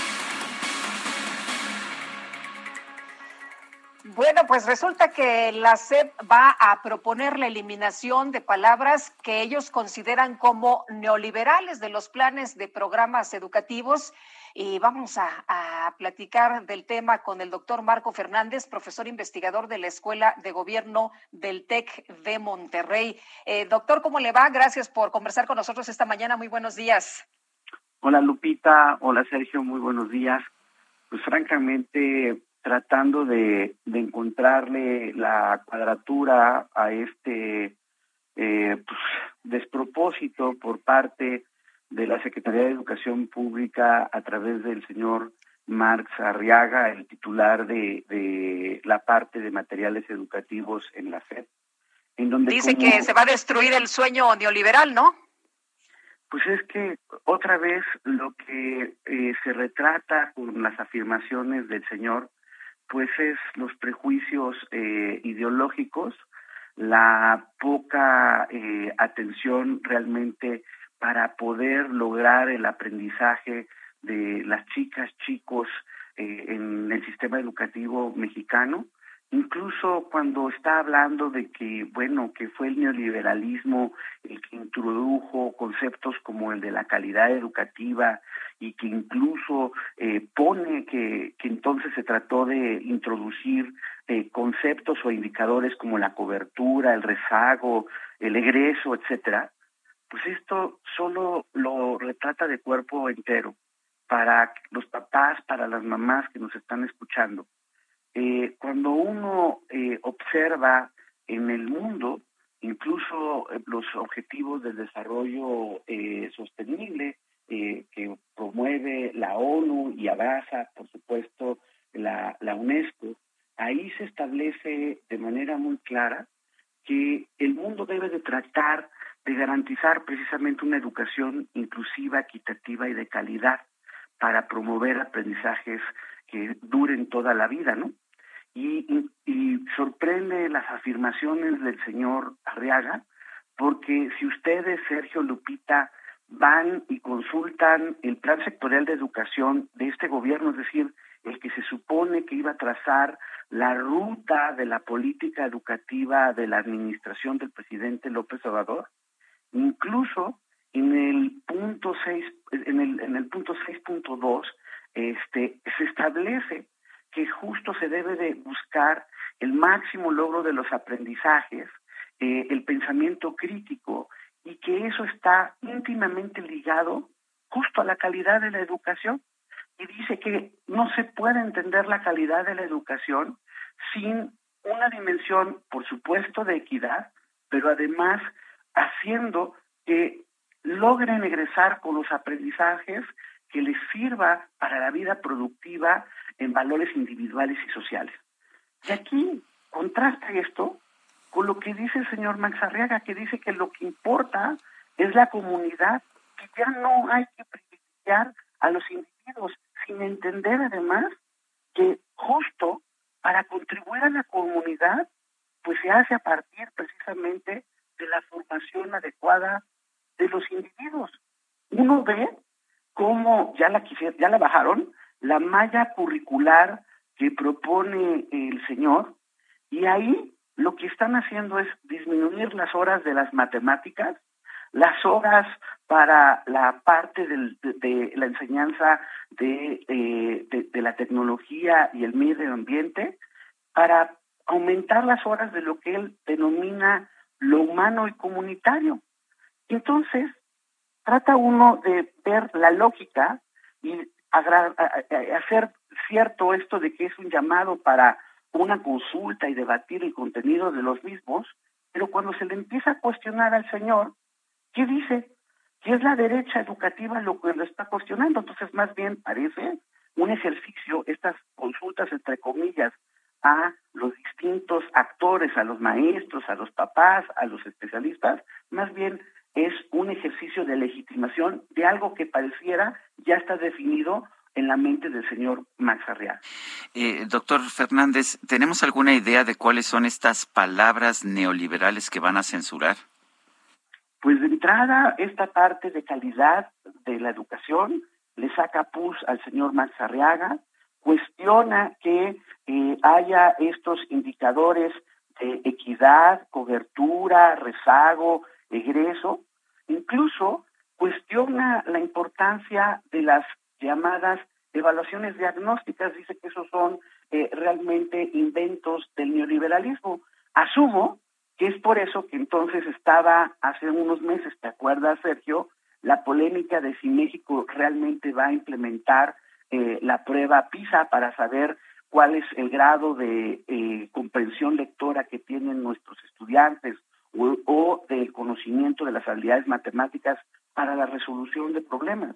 Bueno, pues resulta que la SEP va a proponer la eliminación de palabras que ellos consideran como neoliberales de los planes de programas educativos. Y vamos a, platicar del tema con el doctor Marco Fernández, profesor investigador de la Escuela de Gobierno del TEC de Monterrey. Eh, doctor, ¿cómo le va? Gracias por conversar con nosotros esta mañana. Muy buenos días. Hola Lupita, hola Sergio, muy buenos días. Pues francamente tratando de, encontrarle la cuadratura a este eh, pues, despropósito por parte de la Secretaría de Educación Pública a través del señor Marx Arriaga, el titular de, de la parte de materiales educativos en la FED. En donde Dice que se va a destruir el sueño neoliberal, ¿no? Pues es que otra vez lo que eh, se retrata con las afirmaciones del señor pues es los prejuicios eh, ideológicos, la poca eh, atención realmente para poder lograr el aprendizaje de las chicas, chicos eh, en el sistema educativo mexicano, incluso cuando está hablando de que, bueno, que fue el neoliberalismo el que introdujo conceptos como el de la calidad educativa y que incluso eh, pone que, que, entonces se trató de introducir eh, conceptos o indicadores como la cobertura, el rezago, el egreso, etcétera, pues esto solo lo retrata de cuerpo entero para los papás, para las mamás que nos están escuchando eh, cuando uno eh, observa en el mundo, incluso eh, los objetivos del desarrollo sostenible que promueve la ONU y abraza, por supuesto, la, la UNESCO, ahí se establece de manera muy clara que el mundo debe de tratar de garantizar precisamente una educación inclusiva, equitativa y de calidad para promover aprendizajes que duren toda la vida, ¿no? Y, sorprende las afirmaciones del señor Arriaga, porque si ustedes, Sergio Lupita, van y consultan el plan sectorial de educación de este gobierno, es decir, el que se supone que iba a trazar la ruta de la política educativa de la administración del presidente López Obrador, incluso en el punto 6, en el, en el punto 6.2, este, se establece que justo se debe de buscar el máximo logro de los aprendizajes, eh, el pensamiento crítico, y que eso está íntimamente ligado justo a la calidad de la educación. Y dice que no se puede entender la calidad de la educación sin una dimensión, por supuesto, de equidad, pero además haciendo que logren egresar con los aprendizajes que les sirva para la vida productiva en valores individuales y sociales. Y aquí contrasta esto con lo que dice el señor Max Arriaga, que dice que lo que importa es la comunidad, que ya no hay que privilegiar a los individuos, sin entender además que justo para contribuir a la comunidad, pues se hace a partir precisamente de la formación adecuada de los individuos. Uno ve cómo ya la ya la bajaron, la malla curricular que propone el señor, y ahí lo que están haciendo es disminuir las horas de las matemáticas, las horas para la parte de, la enseñanza eh, de, de, la tecnología y el medio ambiente, para aumentar las horas de lo que él denomina lo humano y comunitario. Entonces, trata uno de ver la lógica y hacer cierto esto de que es un llamado para una consulta y debatir el contenido de los mismos, pero cuando se le empieza a cuestionar al señor, ¿qué dice? Que es la derecha educativa lo que lo está cuestionando. Entonces, más bien parece un ejercicio, estas consultas entre comillas, a los distintos actores, a los maestros, a los papás, a los especialistas, más bien es un ejercicio de legitimación de algo que pareciera ya está definido en la mente del señor Max Arriaga. Eh, doctor Fernández, ¿tenemos alguna idea de cuáles son estas palabras neoliberales que van a censurar? Pues de entrada, esta parte de calidad de la educación le saca pus al señor Max Arriaga, cuestiona que eh, haya estos indicadores de equidad, cobertura, rezago, egreso, incluso cuestiona la importancia de las llamadas evaluaciones diagnósticas, dice que esos son eh, realmente inventos del neoliberalismo. Asumo que es por eso que entonces estaba hace unos meses, ¿te acuerdas, Sergio? La polémica de si México realmente va a implementar eh, la prueba PISA para saber cuál es el grado de eh, comprensión lectora que tienen nuestros estudiantes o, o del conocimiento de las habilidades matemáticas para la resolución de problemas.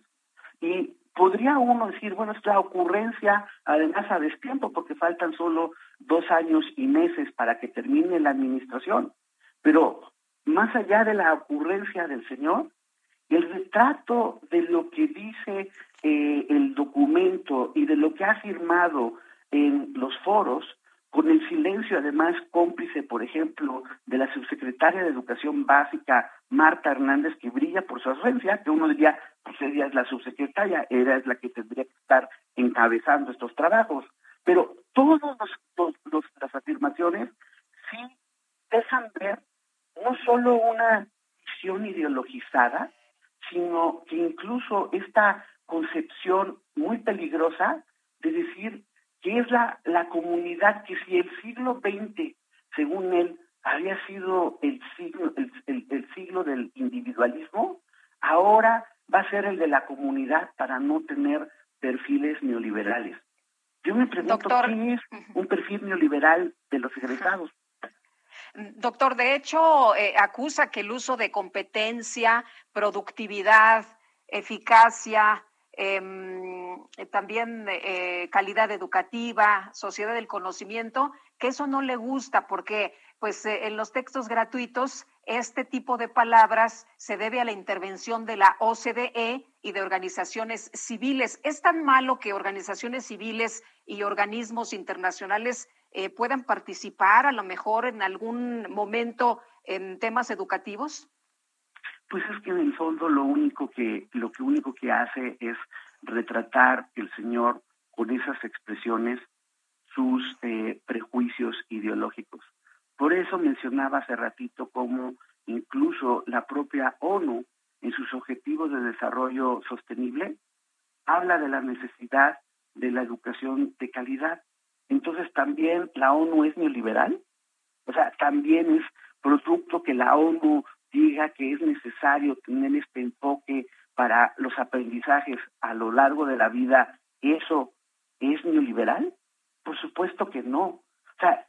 Y podría uno decir, bueno, es la ocurrencia, además a destiempo, porque faltan solo dos años y meses para que termine la administración. Pero más allá de la ocurrencia del señor, el retrato de lo que dice eh, el documento y de lo que ha firmado en los foros, con el silencio además cómplice, por ejemplo, de la subsecretaria de Educación Básica, Marta Hernández, que brilla por su ausencia, que uno diría, pues ella es la subsecretaria, ella es la que tendría que estar encabezando estos trabajos. Pero todas las afirmaciones sí dejan ver no solo una visión ideologizada, sino que incluso esta concepción muy peligrosa de decir que es la, la comunidad que si el siglo XX, según él, había sido el siglo, el, siglo del individualismo, ahora va a ser el de la comunidad para no tener perfiles neoliberales. Yo me pregunto qué es un perfil neoliberal de los egresados. Doctor, de hecho, eh, acusa que el uso de competencia, productividad, eficacia, eh, también eh, calidad educativa, sociedad del conocimiento, que eso no le gusta porque pues eh, en los textos gratuitos este tipo de palabras se debe a la intervención de la OCDE y de organizaciones civiles. ¿Es tan malo que organizaciones civiles y organismos internacionales puedan participar a lo mejor en algún momento en temas educativos? Pues es que en el fondo lo único que, lo que único que hace es retratar el Señor con esas expresiones sus eh, prejuicios ideológicos. Por eso mencionaba hace ratito cómo incluso la propia ONU en sus objetivos de desarrollo sostenible, habla de la necesidad de la educación de calidad. Entonces también la ONU es neoliberal, o sea, también es producto que la ONU diga que es necesario tener este enfoque para los aprendizajes a lo largo de la vida, ¿eso es neoliberal? Por supuesto que no.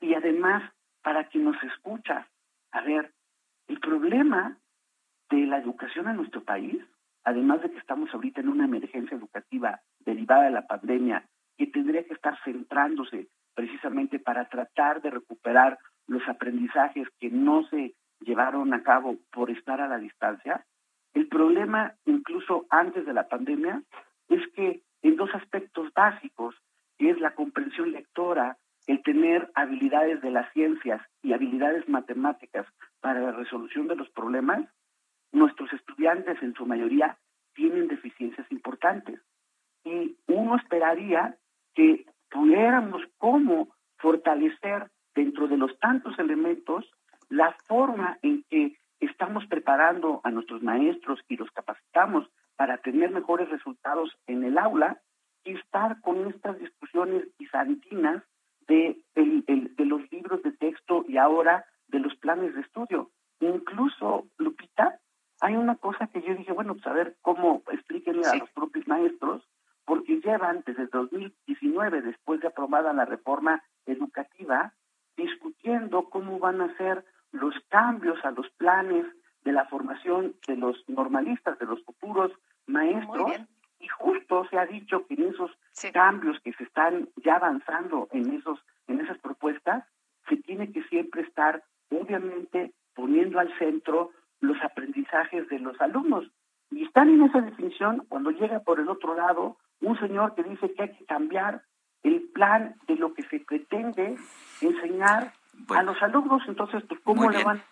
Y además, para quien nos escucha, a ver, el problema de la educación en nuestro país, además de que estamos ahorita en una emergencia educativa derivada de la pandemia, que tendría que estar centrándose precisamente para tratar de recuperar los aprendizajes que no se llevaron a cabo por estar a la distancia, el problema incluso antes de la pandemia es que en dos aspectos básicos, que es la comprensión lectora, el tener habilidades de las ciencias y habilidades matemáticas para la resolución de los problemas, nuestros estudiantes en su mayoría tienen deficiencias importantes. Y uno esperaría que pudiéramos cómo fortalecer dentro de los tantos elementos la forma en que estamos preparando a nuestros maestros y los capacitamos para tener mejores resultados en el aula y estar con estas discusiones bizantinas de, de los libros de texto y ahora de los planes de estudio. Incluso, Lupita, hay una cosa que yo dije, bueno, pues a ver cómo explíquenle a los propios maestros, porque llevan desde 2019, después de aprobada la reforma educativa, discutiendo cómo van a ser los cambios a los planes de la formación de los normalistas, de los futuros maestros, y justo se ha dicho que en esos cambios que se están ya avanzando en esos en esas propuestas se tiene que siempre estar obviamente poniendo al centro los aprendizajes de los alumnos. Y están en esa definición cuando llega por el otro lado un señor que dice que hay que cambiar el plan de lo que se pretende enseñar a los alumnos entonces pues cómo le van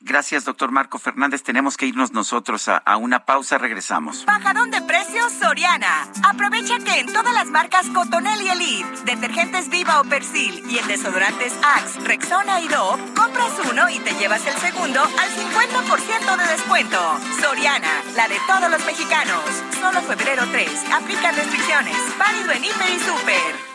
Gracias, doctor Marco Fernández. Tenemos que irnos nosotros a, una pausa. Regresamos. Bajadón de precios Soriana. Aprovecha que en todas las marcas Cotonel y Elite, detergentes Viva o Persil y en desodorantes Axe, Rexona y Dove, compras uno y te llevas el segundo al 50% de descuento. Soriana, la de todos los mexicanos. Solo febrero 3. Aplica restricciones. Válido en Hiper y Super.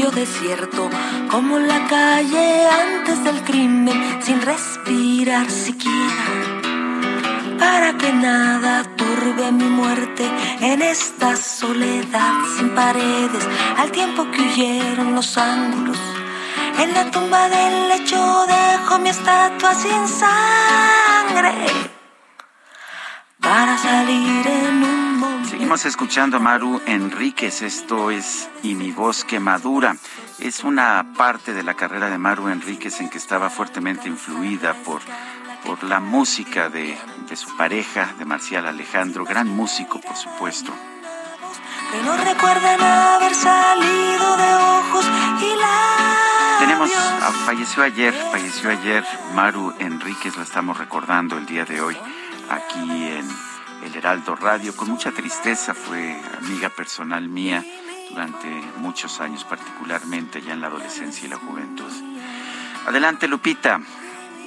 Desierto, como la calle antes del crimen, sin respirar siquiera, para que nada turbe mi muerte en esta soledad sin paredes, al tiempo que huyeron los ángulos. En la tumba del lecho dejo mi estatua sin sangre para salir en un Seguimos escuchando a Maru Enríquez, esto es Y mi voz que madura. Es una parte de la carrera de Maru Enríquez en que estaba fuertemente influida por, por la música de, de su pareja, de Marcial Alejandro, gran músico, por supuesto. Que no recuerdan haber salido de ojos y la. Tenemos, falleció ayer, falleció ayer Maru Enríquez, lo estamos recordando el día de hoy aquí en el Heraldo Radio. Con mucha tristeza fue amiga personal mía durante muchos años, particularmente ya en la adolescencia y la juventud. Adelante, Lupita.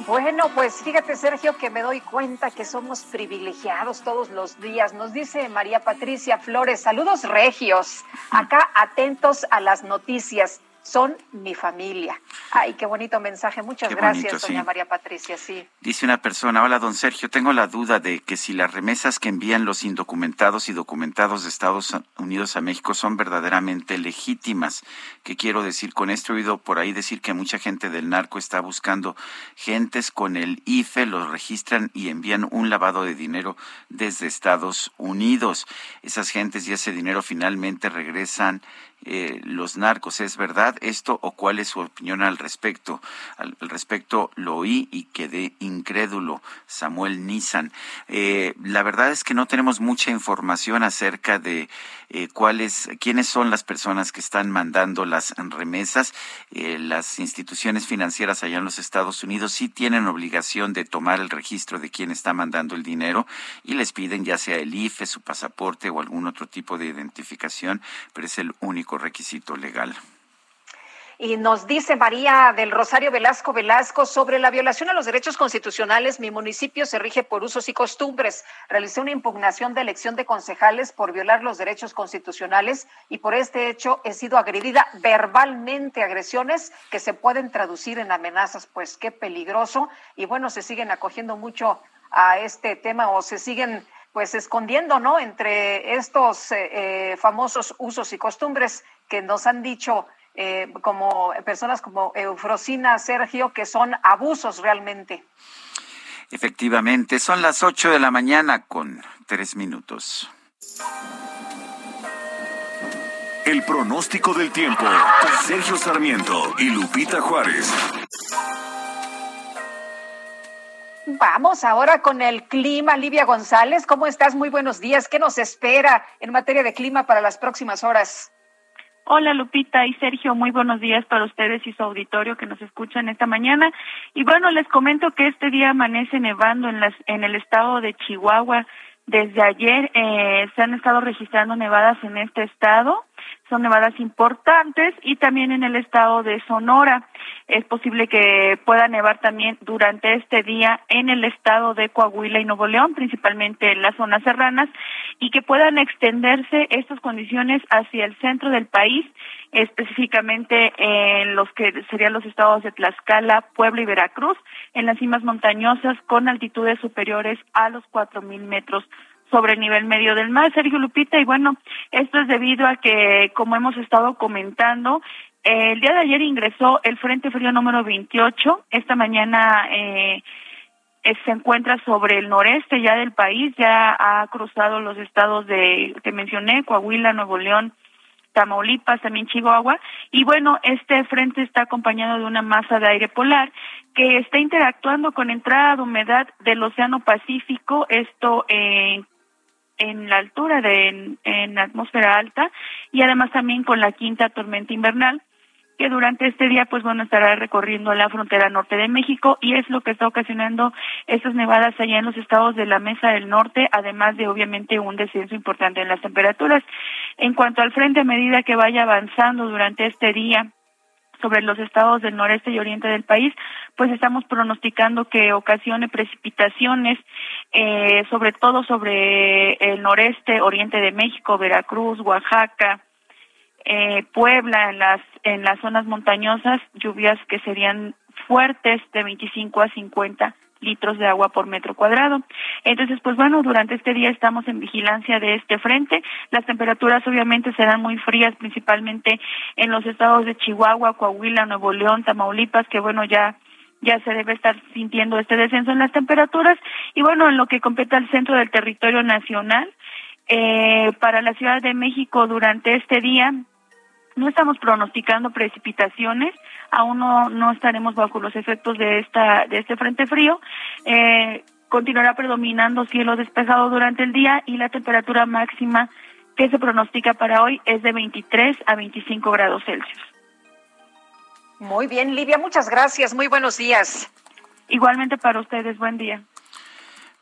Bueno, pues fíjate, Sergio, que me doy cuenta que somos privilegiados todos los días. Nos dice María Patricia Flores, saludos regios, acá atentos a las noticias. Son mi familia. Ay, qué bonito mensaje. Muchas gracias, doña María Patricia. Sí. Dice una persona, hola, don Sergio, tengo la duda de que si las remesas que envían los indocumentados y documentados de Estados Unidos a México son verdaderamente legítimas. ¿Qué quiero decir con esto? He oído por ahí decir que mucha gente del narco está buscando gentes con el IFE, los registran y envían un lavado de dinero desde Estados Unidos. Esas gentes y ese dinero finalmente regresan eh, los narcos. ¿Es verdad esto o cuál es su opinión al respecto? Al, respecto lo oí y quedé incrédulo. Samuel Nissan. Eh, la verdad es que no tenemos mucha información acerca de eh, cuáles, quiénes son las personas que están mandando las remesas. las instituciones financieras allá en los Estados Unidos sí tienen obligación de tomar el registro de quién está mandando el dinero y les piden ya sea el IFE, su pasaporte o algún otro tipo de identificación, pero es el único requisito legal. Y nos dice María del Rosario Velasco Velasco sobre la violación a los derechos constitucionales. Mi municipio se rige por usos y costumbres. Realicé una impugnación de elección de concejales por violar los derechos constitucionales y por este hecho he sido agredida verbalmente, agresiones que se pueden traducir en amenazas. Pues qué peligroso. Y bueno, se siguen acogiendo mucho a este tema o se siguen pues escondiendo, ¿no? Entre estos eh, eh, famosos usos y costumbres que nos han dicho eh, como personas como Eufrosina, Sergio, que son abusos realmente. Efectivamente, son las ocho de la mañana con tres minutos. El pronóstico del tiempo. Sergio Sarmiento y Lupita Juárez. Vamos ahora con el clima. Livia González, ¿cómo estás? Muy buenos días. ¿Qué nos espera en materia de clima para las próximas horas? Hola Lupita y Sergio, muy buenos días para ustedes y su auditorio que nos escuchan esta mañana. Y bueno, les comento que este día amanece nevando en, las, en el estado de Chihuahua. Desde ayer eh, se han estado registrando nevadas en este estado son nevadas importantes y también en el estado de Sonora. Es posible que pueda nevar también durante este día en el estado de Coahuila y Nuevo León, principalmente en las zonas serranas, y que puedan extenderse estas condiciones hacia el centro del país, específicamente en los que serían los estados de Tlaxcala, Puebla y Veracruz, en las cimas montañosas con altitudes superiores a los cuatro mil metros sobre el nivel medio del mar, Sergio Lupita, y bueno, esto es debido a que, como hemos estado comentando, el día de ayer ingresó el Frente Frío número 28, esta mañana eh, se encuentra sobre el noreste ya del país, ya ha cruzado los estados de, que mencioné, Coahuila, Nuevo León, Tamaulipas, también Chihuahua. Y bueno, este frente está acompañado de una masa de aire polar que está interactuando con entrada de humedad del Océano Pacífico, esto en la altura de en, atmósfera alta y además también con la quinta tormenta invernal que durante este día pues bueno estará recorriendo la frontera norte de México y es lo que está ocasionando estas nevadas allá en los estados de la Mesa del Norte, además de obviamente un descenso importante en las temperaturas. En cuanto al frente a medida que vaya avanzando durante este día sobre los estados del noreste y oriente del país, pues estamos pronosticando que ocasione precipitaciones, eh, sobre todo sobre el noreste, oriente de México, Veracruz, Oaxaca, eh, Puebla, en las, en las zonas montañosas, lluvias que serían fuertes de 25 a 50 litros de agua por metro cuadrado. Entonces, pues bueno, durante este día estamos en vigilancia de este frente. Las temperaturas obviamente serán muy frías, principalmente en los estados de Chihuahua, Coahuila, Nuevo León, Tamaulipas, que bueno, ya ya se debe estar sintiendo este descenso en las temperaturas. Y bueno, en lo que compete al centro del territorio nacional, eh, para la Ciudad de México durante este día no estamos pronosticando precipitaciones, aún no, no estaremos bajo los efectos de esta de este frente frío. Eh, continuará predominando cielo despejado durante el día y la temperatura máxima que se pronostica para hoy es de 23 a 25 grados Celsius. Muy bien, Livia, muchas gracias. Muy buenos días. Igualmente para ustedes, buen día.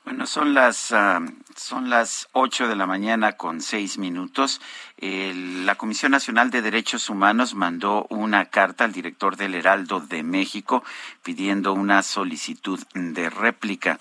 Bueno, son las, ah, son las 8 de la mañana con seis minutos. la Comisión Nacional de Derechos Humanos mandó una carta al director del Heraldo de México pidiendo una solicitud de réplica.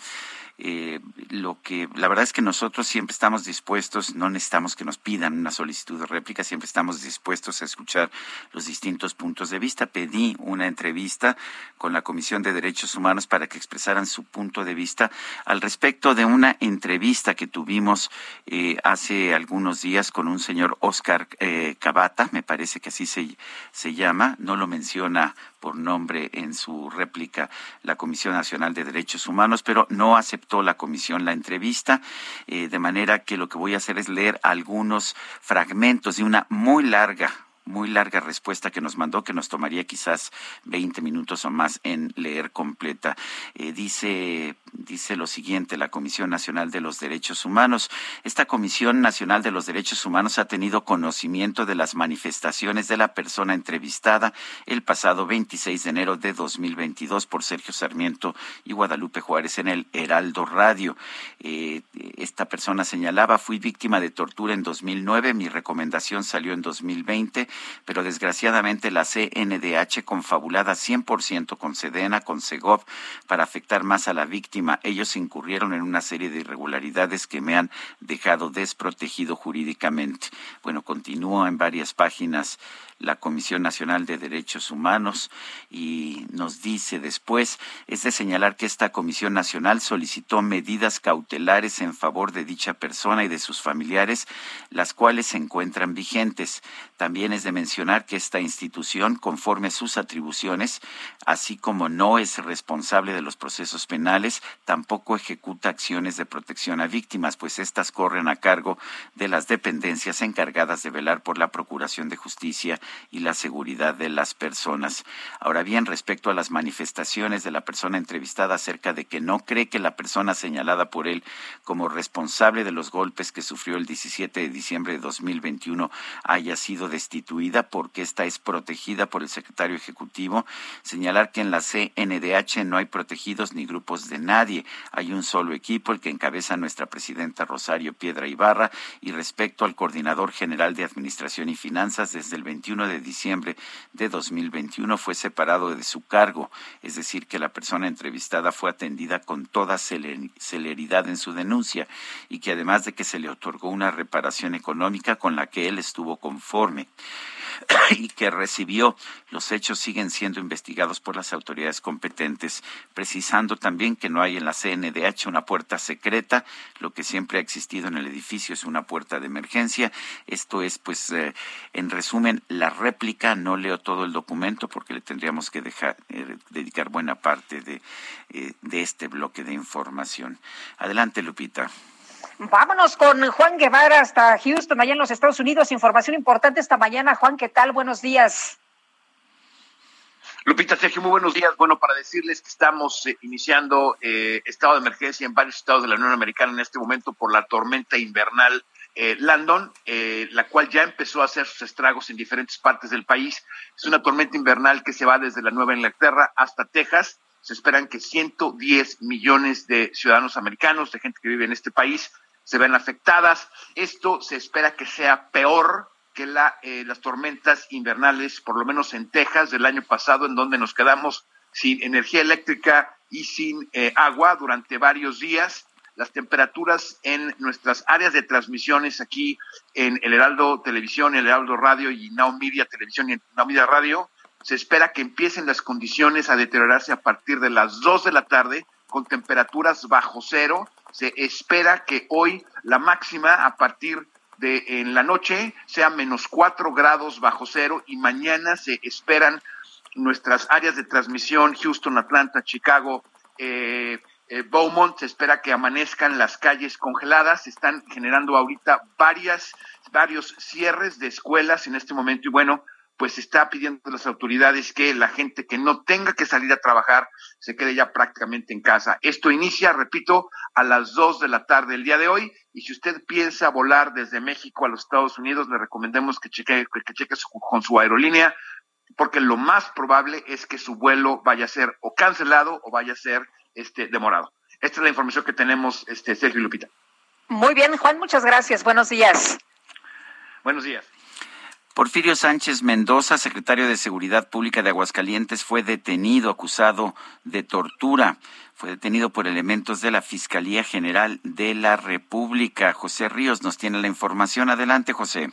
Eh, lo que la verdad es que nosotros siempre estamos dispuestos, no necesitamos que nos pidan una solicitud de réplica, siempre estamos dispuestos a escuchar los distintos puntos de vista. Pedí una entrevista con la Comisión de Derechos Humanos para que expresaran su punto de vista al respecto de una entrevista que tuvimos eh, hace algunos días con un señor Oscar eh, Cabata, me parece que así se, se llama, no lo menciona por nombre en su réplica la Comisión Nacional de Derechos Humanos, pero no aceptó la comisión la entrevista, eh, de manera que lo que voy a hacer es leer algunos fragmentos de una muy larga muy larga respuesta que nos mandó, que nos tomaría quizás 20 minutos o más en leer completa. Eh, dice, dice lo siguiente, la Comisión Nacional de los Derechos Humanos. Esta Comisión Nacional de los Derechos Humanos ha tenido conocimiento de las manifestaciones de la persona entrevistada el pasado 26 de enero de 2022 por Sergio Sarmiento y Guadalupe Juárez en el Heraldo Radio. Eh, esta persona señalaba, fui víctima de tortura en 2009, mi recomendación salió en 2020 pero desgraciadamente la CNDH confabulada 100% con Sedena, con Segov, para afectar más a la víctima. Ellos incurrieron en una serie de irregularidades que me han dejado desprotegido jurídicamente. Bueno, continúo en varias páginas la Comisión Nacional de Derechos Humanos y nos dice después, es de señalar que esta Comisión Nacional solicitó medidas cautelares en favor de dicha persona y de sus familiares, las cuales se encuentran vigentes. También es de mencionar que esta institución, conforme a sus atribuciones, así como no es responsable de los procesos penales, tampoco ejecuta acciones de protección a víctimas, pues éstas corren a cargo de las dependencias encargadas de velar por la Procuración de Justicia y la seguridad de las personas. Ahora bien, respecto a las manifestaciones de la persona entrevistada acerca de que no cree que la persona señalada por él como responsable de los golpes que sufrió el 17 de diciembre de 2021 haya sido destituida porque esta es protegida por el secretario ejecutivo, señalar que en la CNDH no hay protegidos ni grupos de nadie, hay un solo equipo, el que encabeza nuestra presidenta Rosario Piedra Ibarra, y respecto al coordinador general de Administración y Finanzas desde el 21 de diciembre de 2021 fue separado de su cargo, es decir, que la persona entrevistada fue atendida con toda celeridad en su denuncia y que además de que se le otorgó una reparación económica con la que él estuvo conforme. y que recibió. Los hechos siguen siendo investigados por las autoridades competentes, precisando también que no hay en la CNDH una puerta secreta. Lo que siempre ha existido en el edificio es una puerta de emergencia. Esto es, pues, eh, en resumen, la réplica. No leo todo el documento porque le tendríamos que dejar, eh, dedicar buena parte de, eh, de este bloque de información. Adelante, Lupita. Vámonos con Juan Guevara hasta Houston, allá en los Estados Unidos. Información importante esta mañana. Juan, ¿qué tal? Buenos días. Lupita, Sergio, muy buenos días. Bueno, para decirles que estamos eh, iniciando eh, estado de emergencia en varios estados de la Unión Americana en este momento por la tormenta invernal eh, Landon, la cual ya empezó a hacer sus estragos en diferentes partes del país. Es una tormenta invernal que se va desde la Nueva Inglaterra hasta Texas. Se esperan que 110 millones de ciudadanos americanos, de gente que vive en este país, se ven afectadas. Esto se espera que sea peor que la, eh, las tormentas invernales, por lo menos en Texas del año pasado, en donde nos quedamos sin energía eléctrica y sin eh, agua durante varios días. Las temperaturas en nuestras áreas de transmisiones aquí en el Heraldo Televisión, el Heraldo Radio y Now Media Televisión y Now Media Radio, se espera que empiecen las condiciones a deteriorarse a partir de las 2 de la tarde con temperaturas bajo cero se espera que hoy la máxima a partir de en la noche sea menos cuatro grados bajo cero y mañana se esperan nuestras áreas de transmisión, Houston, Atlanta, Chicago, eh, eh, Beaumont, se espera que amanezcan las calles congeladas, se están generando ahorita varias, varios cierres de escuelas en este momento y bueno, pues está pidiendo a las autoridades que la gente que no tenga que salir a trabajar se quede ya prácticamente en casa. Esto inicia, repito, a las dos de la tarde el día de hoy y si usted piensa volar desde México a los Estados Unidos, le recomendemos que cheque, que cheque con su aerolínea porque lo más probable es que su vuelo vaya a ser o cancelado o vaya a ser este demorado. Esta es la información que tenemos, este Sergio Lupita. Muy bien, Juan, muchas gracias. Buenos días. Buenos días. Porfirio Sánchez Mendoza, secretario de Seguridad Pública de Aguascalientes, fue detenido acusado de tortura. Fue detenido por elementos de la Fiscalía General de la República. José Ríos nos tiene la información. Adelante, José.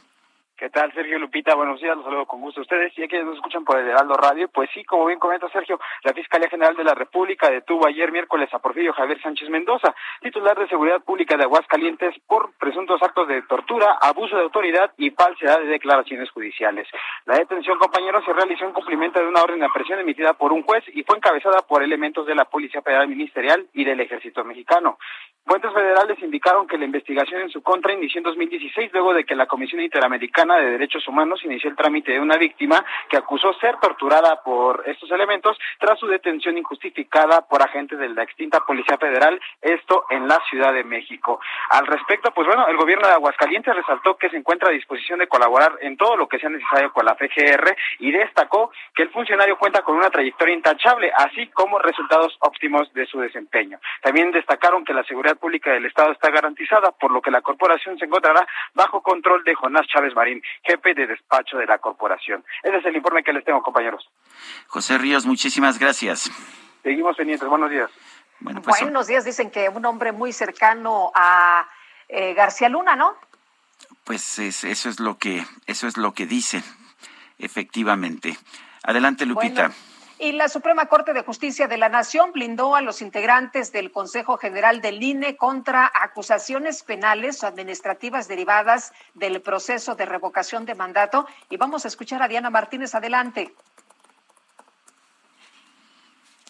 ¿Qué tal, Sergio Lupita? Buenos días, los saludo con gusto a ustedes. Y que nos escuchan por el Heraldo Radio, pues sí, como bien comenta Sergio, la Fiscalía General de la República detuvo ayer miércoles a Porfirio Javier Sánchez Mendoza, titular de Seguridad Pública de Aguascalientes, por presuntos actos de tortura, abuso de autoridad y falsedad de declaraciones judiciales. La detención, compañeros, se realizó en cumplimiento de una orden de aprehensión emitida por un juez y fue encabezada por elementos de la Policía Federal Ministerial y del Ejército Mexicano. Fuentes federales indicaron que la investigación en su contra inició en 2016 luego de que la Comisión Interamericana de Derechos Humanos inició el trámite de una víctima que acusó ser torturada por estos elementos tras su detención injustificada por agentes de la extinta Policía Federal, esto en la Ciudad de México. Al respecto, pues bueno, el gobierno de Aguascalientes resaltó que se encuentra a disposición de colaborar en todo lo que sea necesario con la FGR y destacó que el funcionario cuenta con una trayectoria intachable, así como resultados óptimos de su desempeño. También destacaron que la seguridad pública del Estado está garantizada, por lo que la corporación se encontrará bajo control de Jonás Chávez Marín, jefe de despacho de la corporación. Ese es el informe que les tengo, compañeros. José Ríos, muchísimas gracias. Seguimos pendientes. Buenos días. Bueno, pues, Buenos días. Dicen que un hombre muy cercano a eh, García Luna, ¿no? Pues eso es lo que eso es lo que dicen, efectivamente. Adelante, Lupita. Y la Suprema Corte de Justicia de la Nación blindó a los integrantes del Consejo General del INE contra acusaciones penales o administrativas derivadas del proceso de revocación de mandato. Y vamos a escuchar a Diana Martínez. Adelante.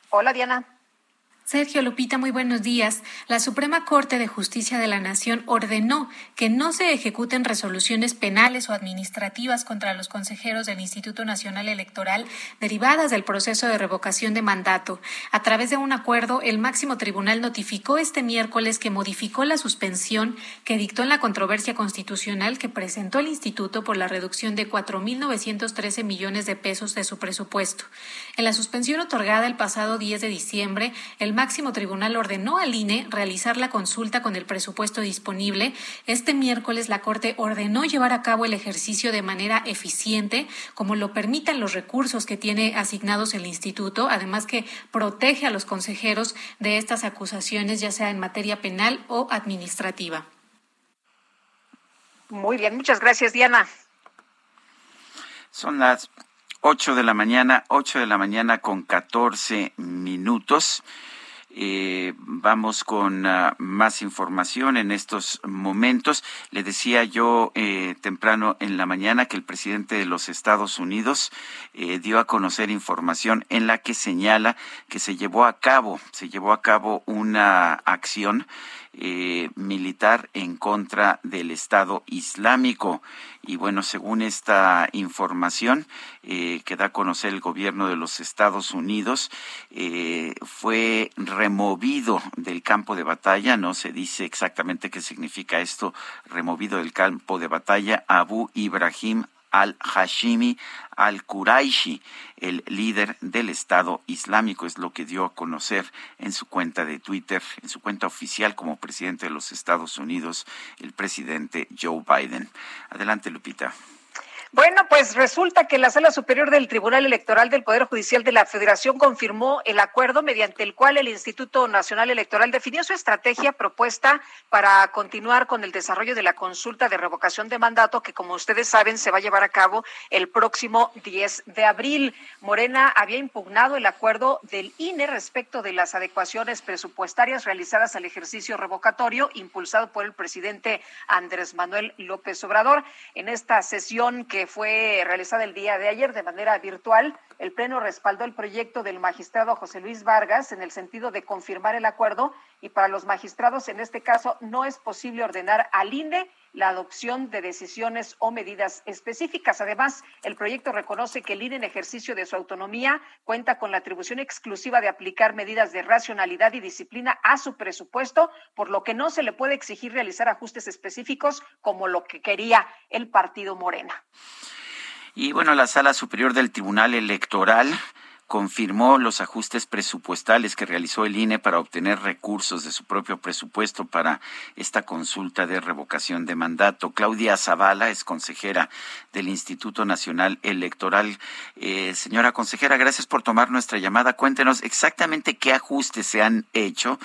Hola, Diana. Sergio Lupita, muy buenos días. La Suprema Corte de Justicia de la Nación ordenó que no se ejecuten resoluciones penales o administrativas contra los consejeros del Instituto Nacional Electoral derivadas del proceso de revocación de mandato. A través de un acuerdo, el máximo tribunal notificó este miércoles que modificó la suspensión que dictó en la controversia constitucional que presentó el instituto por la reducción de 4.913 millones de pesos de su presupuesto. En la suspensión otorgada el pasado 10 de diciembre, el máximo tribunal ordenó al INE realizar la consulta con el presupuesto disponible. Este miércoles la Corte ordenó llevar a cabo el ejercicio de manera eficiente, como lo permitan los recursos que tiene asignados el instituto, además que protege a los consejeros de estas acusaciones, ya sea en materia penal o administrativa. Muy bien, muchas gracias, Diana. Son las 8 de la mañana, 8 de la mañana con 14 minutos. Eh, vamos con uh, más información en estos momentos. Le decía yo eh, temprano en la mañana que el presidente de los Estados Unidos eh, dio a conocer información en la que señala que se llevó a cabo, se llevó a cabo una acción eh, militar en contra del Estado Islámico. Y bueno, según esta información eh, que da a conocer el gobierno de los Estados Unidos, eh, fue removido del campo de batalla, no se dice exactamente qué significa esto, removido del campo de batalla, Abu Ibrahim al-Hashimi al-Quraishi, el líder del Estado Islámico, es lo que dio a conocer en su cuenta de Twitter, en su cuenta oficial como presidente de los Estados Unidos, el presidente Joe Biden. Adelante, Lupita. Bueno, pues resulta que la Sala Superior del Tribunal Electoral del Poder Judicial de la Federación confirmó el acuerdo mediante el cual el Instituto Nacional Electoral definió su estrategia propuesta para continuar con el desarrollo de la consulta de revocación de mandato que, como ustedes saben, se va a llevar a cabo el próximo 10 de abril. Morena había impugnado el acuerdo del INE respecto de las adecuaciones presupuestarias realizadas al ejercicio revocatorio impulsado por el presidente Andrés Manuel López Obrador. En esta sesión que fue realizada el día de ayer de manera virtual, el Pleno respaldó el proyecto del magistrado José Luis Vargas en el sentido de confirmar el acuerdo y para los magistrados en este caso no es posible ordenar al INE la adopción de decisiones o medidas específicas. Además, el proyecto reconoce que el INE en ejercicio de su autonomía cuenta con la atribución exclusiva de aplicar medidas de racionalidad y disciplina a su presupuesto, por lo que no se le puede exigir realizar ajustes específicos como lo que quería el partido Morena. Y bueno, la Sala Superior del Tribunal Electoral confirmó los ajustes presupuestales que realizó el INE para obtener recursos de su propio presupuesto para esta consulta de revocación de mandato. Claudia Zavala es consejera del Instituto Nacional Electoral. Eh, señora consejera, gracias por tomar nuestra llamada. Cuéntenos exactamente qué ajustes se han hecho,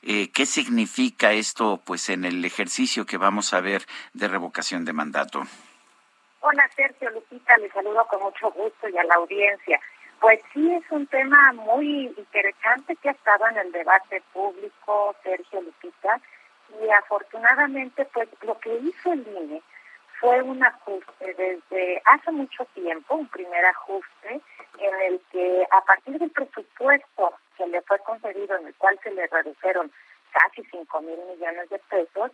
eh, qué significa esto pues en el ejercicio que vamos a ver de revocación de mandato. Hola Sergio Lupita, le saludo con mucho gusto y a la audiencia. Pues sí, es un tema muy interesante que ha estado en el debate público, Sergio Lupita, y afortunadamente pues lo que hizo el INE fue un ajuste desde hace mucho tiempo, un primer ajuste en el que a partir del presupuesto que le fue concedido, en el cual se le redujeron casi 5 mil millones de pesos,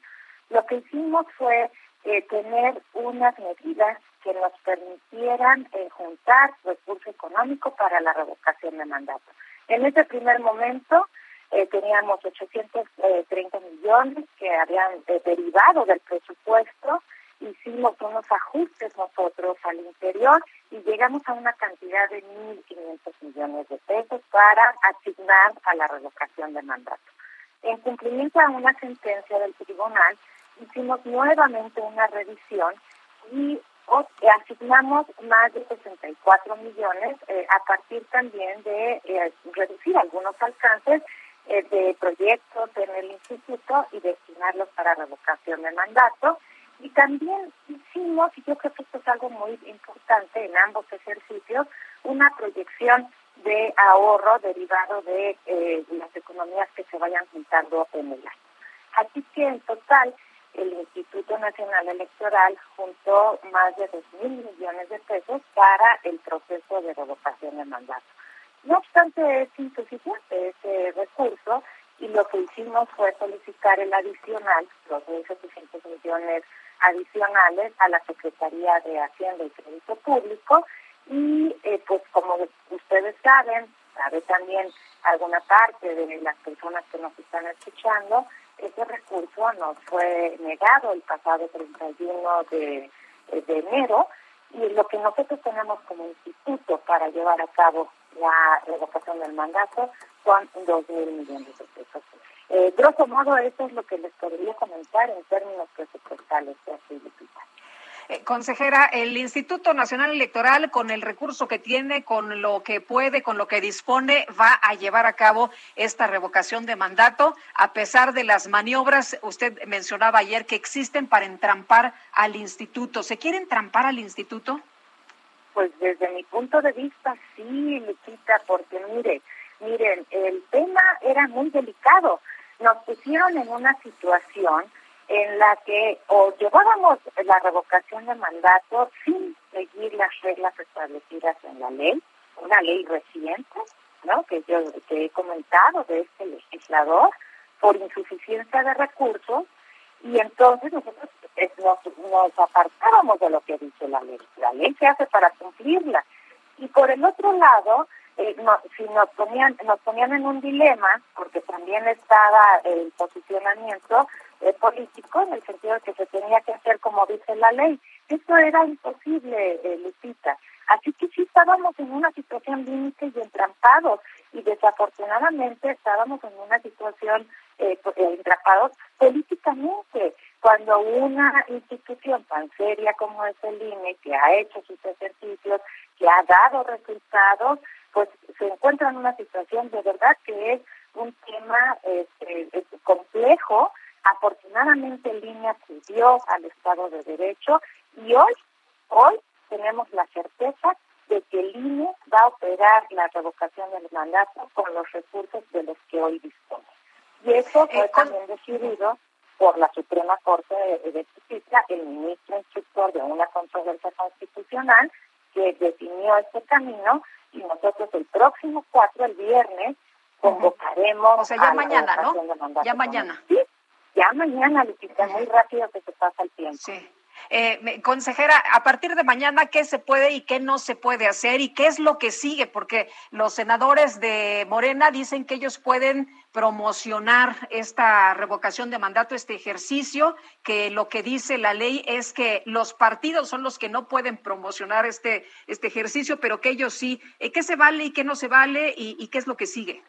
lo que hicimos fue eh, tener unas medidas que nos permitieran eh, juntar recursos económicos para la revocación de mandato. En ese primer momento eh, teníamos 830 millones que habían derivado del presupuesto, hicimos unos ajustes nosotros al interior y llegamos a una cantidad de 1.500 millones de pesos para asignar a la revocación de mandato. En cumplimiento a una sentencia del tribunal, hicimos nuevamente una revisión y asignamos más de 64 millones eh, a partir también de eh, reducir algunos alcances eh, de proyectos en el instituto y destinarlos para revocación de mandato. Y también hicimos, y yo creo que esto es algo muy importante en ambos ejercicios, una proyección de ahorro derivado de las economías que se vayan juntando en el año. Así que en total el Instituto Nacional Electoral juntó más de 2 mil millones de pesos para el proceso de revocación de mandato. No obstante, es insuficiente ese recurso y lo que hicimos fue solicitar el adicional, los 1.700 millones adicionales a la Secretaría de Hacienda y Crédito Público y eh, pues como ustedes saben, sabe también alguna parte de las personas que nos están escuchando, ese recurso nos fue negado el pasado 31 de, de enero y lo que nosotros tenemos como instituto para llevar a cabo la revocación del mandato son dos mil millones de pesos. Eh, grosso modo, eso es lo que les podría comentar en términos presupuestales. Así, eh, consejera, el Instituto Nacional Electoral, con el recurso que tiene, con lo que puede, con lo que dispone, va a llevar a cabo esta revocación de mandato, a pesar de las maniobras, usted mencionaba ayer, que existen para entrampar al instituto. ¿Se quiere entrampar al instituto? Pues desde mi punto de vista, sí, Lupita, porque mire, miren, el tema era muy delicado. Nos pusieron en una situación en la que o llevábamos la revocación de mandato sin seguir las reglas establecidas en la ley, una ley reciente, ¿no? que yo que he comentado de este legislador, por insuficiencia de recursos, y entonces nosotros eh, nos, nos apartábamos de lo que dice la ley. La ley se hace para cumplirla. Y por el otro lado, eh, si nos ponían, nos ponían en un dilema, porque también estaba el posicionamiento eh, político, en el sentido de que se tenía que hacer como dice la ley. Eso era imposible, eh, Lupita. Así que sí estábamos en una situación límite y entrampados, y desafortunadamente estábamos en una situación eh, entrampados políticamente. Cuando una institución tan seria como es el INE, que ha hecho sus ejercicios, que ha dado resultados, pues se encuentra en una situación de verdad que es un tema este, complejo. Afortunadamente INE acudió al Estado de Derecho y hoy, hoy tenemos la certeza de que el INE va a operar la revocación del mandato con los recursos de los que hoy dispone. Y eso fue también decidido por la Suprema Corte de, Justicia, el ministro instructor de una controversia constitucional que definió este camino y nosotros el próximo 4, el viernes, convocaremos. O sea, ya mañana, ¿no? Ya mañana. Sí, ya mañana, Lupita, muy rápido que se pasa el tiempo. Sí. Eh, consejera, a partir de mañana, ¿qué se puede y qué no se puede hacer y qué es lo que sigue? Porque los senadores de Morena dicen que ellos pueden promocionar esta revocación de mandato, este ejercicio, que lo que dice la ley es que los partidos son los que no pueden promocionar este, este ejercicio, pero que ellos sí. Eh, ¿Qué se vale y qué no se vale y, y qué es lo que sigue?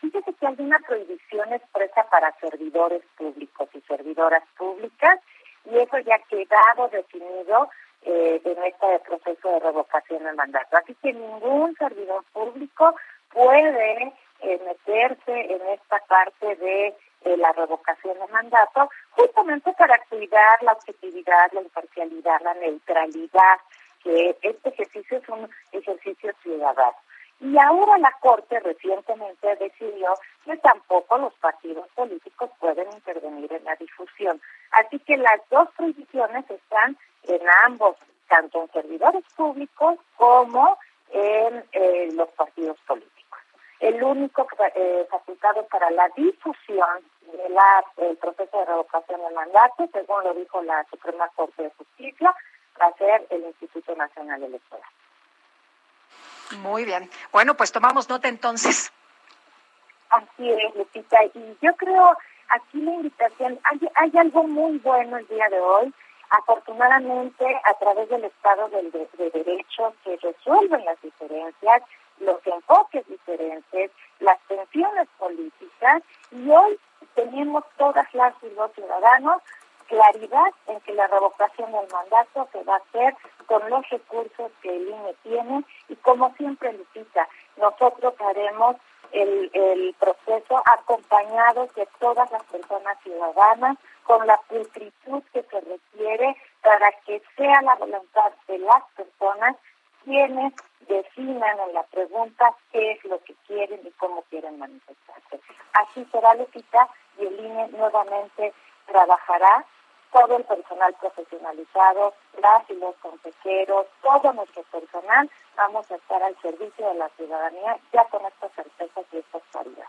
Fíjese que hay una prohibición expresa para servidores públicos y servidoras públicas y eso ya ha quedado definido eh, en este proceso de revocación de mandato. Así que ningún servidor público puede eh, meterse en esta parte de la revocación de mandato, justamente para cuidar la objetividad, la imparcialidad, la neutralidad, que este ejercicio es un ejercicio ciudadano. Y ahora la Corte recientemente decidió que tampoco los partidos políticos pueden intervenir en la difusión. Así que las dos prohibiciones están en ambos, tanto en servidores públicos como en eh, los partidos políticos. El único eh, facultado para la difusión del proceso de revocación de mandato, según lo dijo la Suprema Corte de Justicia, va a ser el Instituto Nacional Electoral. Muy bien. Bueno, pues tomamos nota entonces. Así es, Lupita. Y yo creo aquí la invitación, hay, algo muy bueno el día de hoy. Afortunadamente, a través del Estado de, de Derecho se resuelven las diferencias, los enfoques diferentes, las tensiones políticas, y hoy tenemos todas las y los ciudadanos claridad en que la revocación del mandato se va a hacer con los recursos que el INE tiene y como siempre Lupita, nosotros haremos el, proceso acompañados de todas las personas ciudadanas con la pulcritud que se requiere para que sea la voluntad de las personas quienes definan en la pregunta qué es lo que quieren y cómo quieren manifestarse. Así será, Lupita, y el INE nuevamente trabajará todo el personal profesionalizado, las y los consejeros, todo nuestro personal, vamos a estar al servicio de la ciudadanía ya con estas certezas y estas claridades.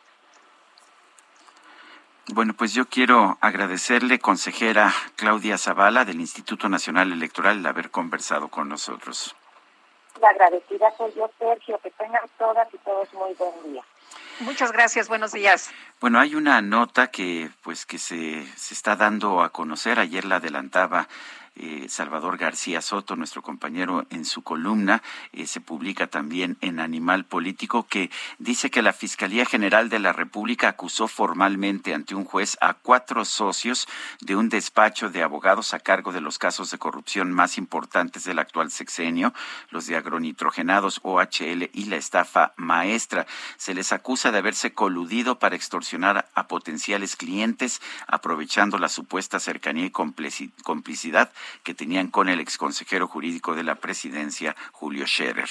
Bueno, pues yo quiero agradecerle, consejera Claudia Zavala del Instituto Nacional Electoral, el haber conversado con nosotros. La agradecida soy yo, Sergio. Que tengan todas y todos muy buen día. Muchas gracias, buenos días. Bueno, hay una nota que pues que se, se está dando a conocer, ayer la adelantaba eh, Salvador García Soto, nuestro compañero, en su columna, eh, se publica también en Animal Político, que dice que la Fiscalía General de la República acusó formalmente ante un juez a cuatro socios de un despacho de abogados a cargo de los casos de corrupción más importantes del actual sexenio, los de agronitrogenados OHL y la estafa maestra. Se les acusa de haberse coludido para extorsionar a potenciales clientes, aprovechando la supuesta cercanía y complicidad que tenían con el exconsejero jurídico de la presidencia, Julio Scherer.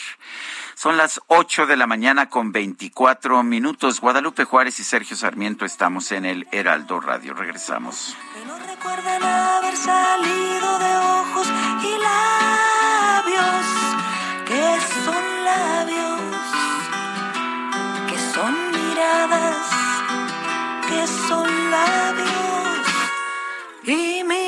Son las 8 de la mañana con 24 minutos. Guadalupe Juárez y Sergio Sarmiento estamos en el Heraldo Radio. Regresamos. Que no recuerden haber salido de ojos y labios, que son labios, que son miradas, que son labios y mi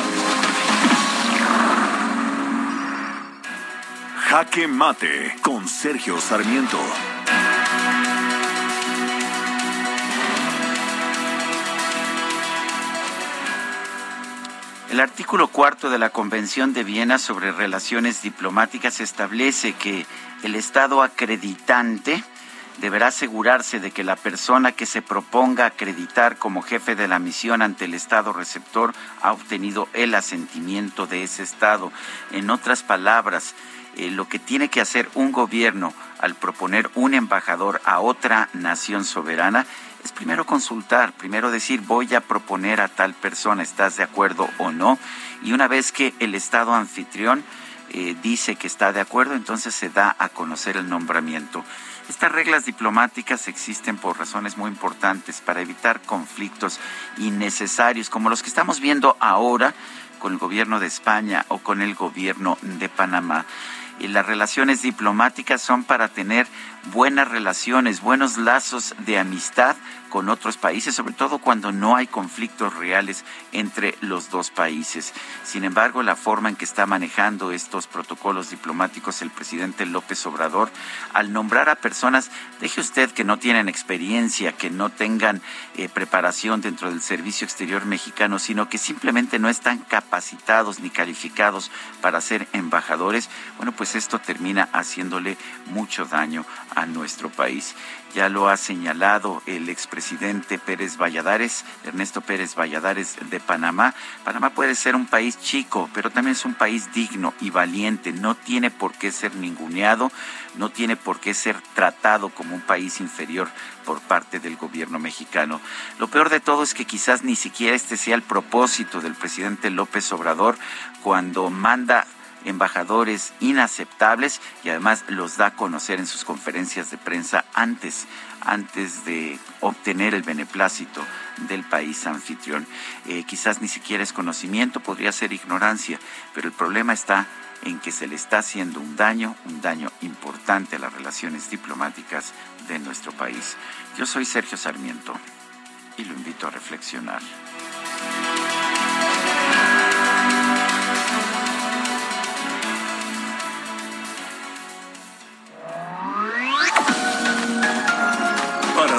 Jaque Mate con Sergio Sarmiento. El artículo cuarto de la Convención de Viena sobre Relaciones Diplomáticas establece que el Estado acreditante deberá asegurarse de que la persona que se proponga acreditar como jefe de la misión ante el Estado receptor ha obtenido el asentimiento de ese Estado. En otras palabras, eh, lo que tiene que hacer un gobierno al proponer un embajador a otra nación soberana es primero consultar, primero decir voy a proponer a tal persona, ¿estás de acuerdo o no? Y una vez que el Estado anfitrión eh, dice que está de acuerdo, entonces se da a conocer el nombramiento. Estas reglas diplomáticas existen por razones muy importantes para evitar conflictos innecesarios como los que estamos viendo ahora con el gobierno de España o con el gobierno de Panamá. Y las relaciones diplomáticas son para tener buenas relaciones, buenos lazos de amistad con otros países, sobre todo cuando no hay conflictos reales entre los dos países. Sin embargo, la forma en que está manejando estos protocolos diplomáticos el presidente López Obrador, al nombrar a personas, deje usted que no tienen experiencia, que no tengan eh, preparación dentro del servicio exterior mexicano, sino que simplemente no están capacitados ni calificados para ser embajadores, bueno, pues esto termina haciéndole mucho daño a nuestro país. Ya lo ha señalado el expresidente Pérez Valladares, Ernesto Pérez Valladares de Panamá. Panamá puede ser un país chico, pero también es un país digno y valiente. No tiene por qué ser ninguneado, no tiene por qué ser tratado como un país inferior por parte del gobierno mexicano. Lo peor de todo es que quizás ni siquiera este sea el propósito del presidente López Obrador cuando manda embajadores inaceptables y además los da a conocer en sus conferencias de prensa antes, antes de obtener el beneplácito del país anfitrión. Eh, quizás ni siquiera es conocimiento, podría ser ignorancia, pero el problema está en que se le está haciendo un daño, un daño importante a las relaciones diplomáticas de nuestro país. Yo soy Sergio Sarmiento y lo invito a reflexionar.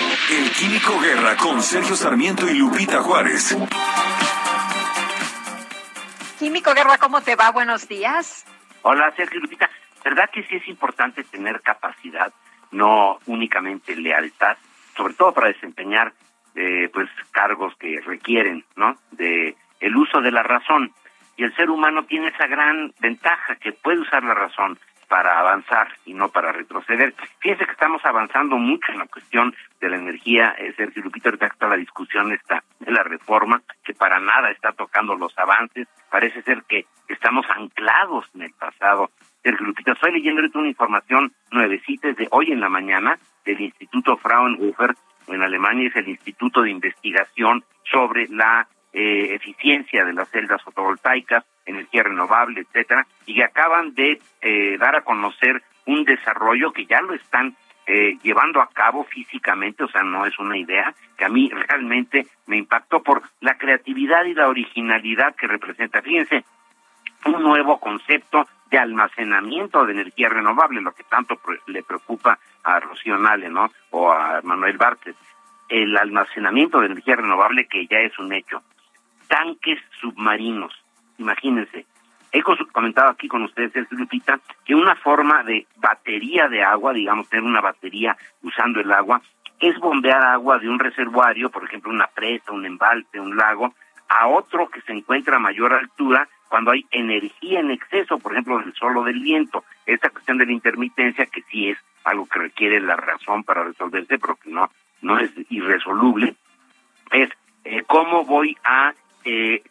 El Químico Guerra con Sergio Sarmiento y Lupita Juárez. Químico Guerra, ¿cómo te va? Buenos días. Hola, Sergio Lupita. ¿Verdad que sí es importante tener capacidad, no únicamente lealtad, sobre todo para desempeñar eh, pues cargos que requieren, ¿no? De el uso de la razón. Y el ser humano tiene esa gran ventaja que puede usar la razón para avanzar y no para retroceder. Fíjense que estamos avanzando mucho en la cuestión de la energía, eh, Sergio Lupita, ahorita está la discusión esta de la reforma, que para nada está tocando los avances, parece ser que estamos anclados en el pasado. Sergio Lupita, estoy leyendo ahorita una información nuevecita de hoy en la mañana del Instituto Fraunhofer en Alemania, es el Instituto de Investigación sobre la eh, eficiencia de las celdas fotovoltaicas, energía renovable, etcétera, y que acaban de eh, dar a conocer un desarrollo que ya lo están eh, llevando a cabo físicamente, o sea, no es una idea, que a mí realmente me impactó por la creatividad y la originalidad que representa. Fíjense, un nuevo concepto de almacenamiento de energía renovable, lo que tanto le preocupa a Rocío Nale, ¿no? O a Manuel Bartes. El almacenamiento de energía renovable que ya es un hecho. Tanques submarinos imagínense, he comentado aquí con ustedes, Lupita, que una forma de batería de agua, digamos, tener una batería usando el agua, es bombear agua de un reservorio, por ejemplo, una presa, un embalse, un lago, a otro que se encuentra a mayor altura cuando hay energía en exceso, por ejemplo, del sol o del viento. Esta cuestión de la intermitencia, que sí es algo que requiere la razón para resolverse, pero que no, no es irresoluble, es eh, cómo voy a eh,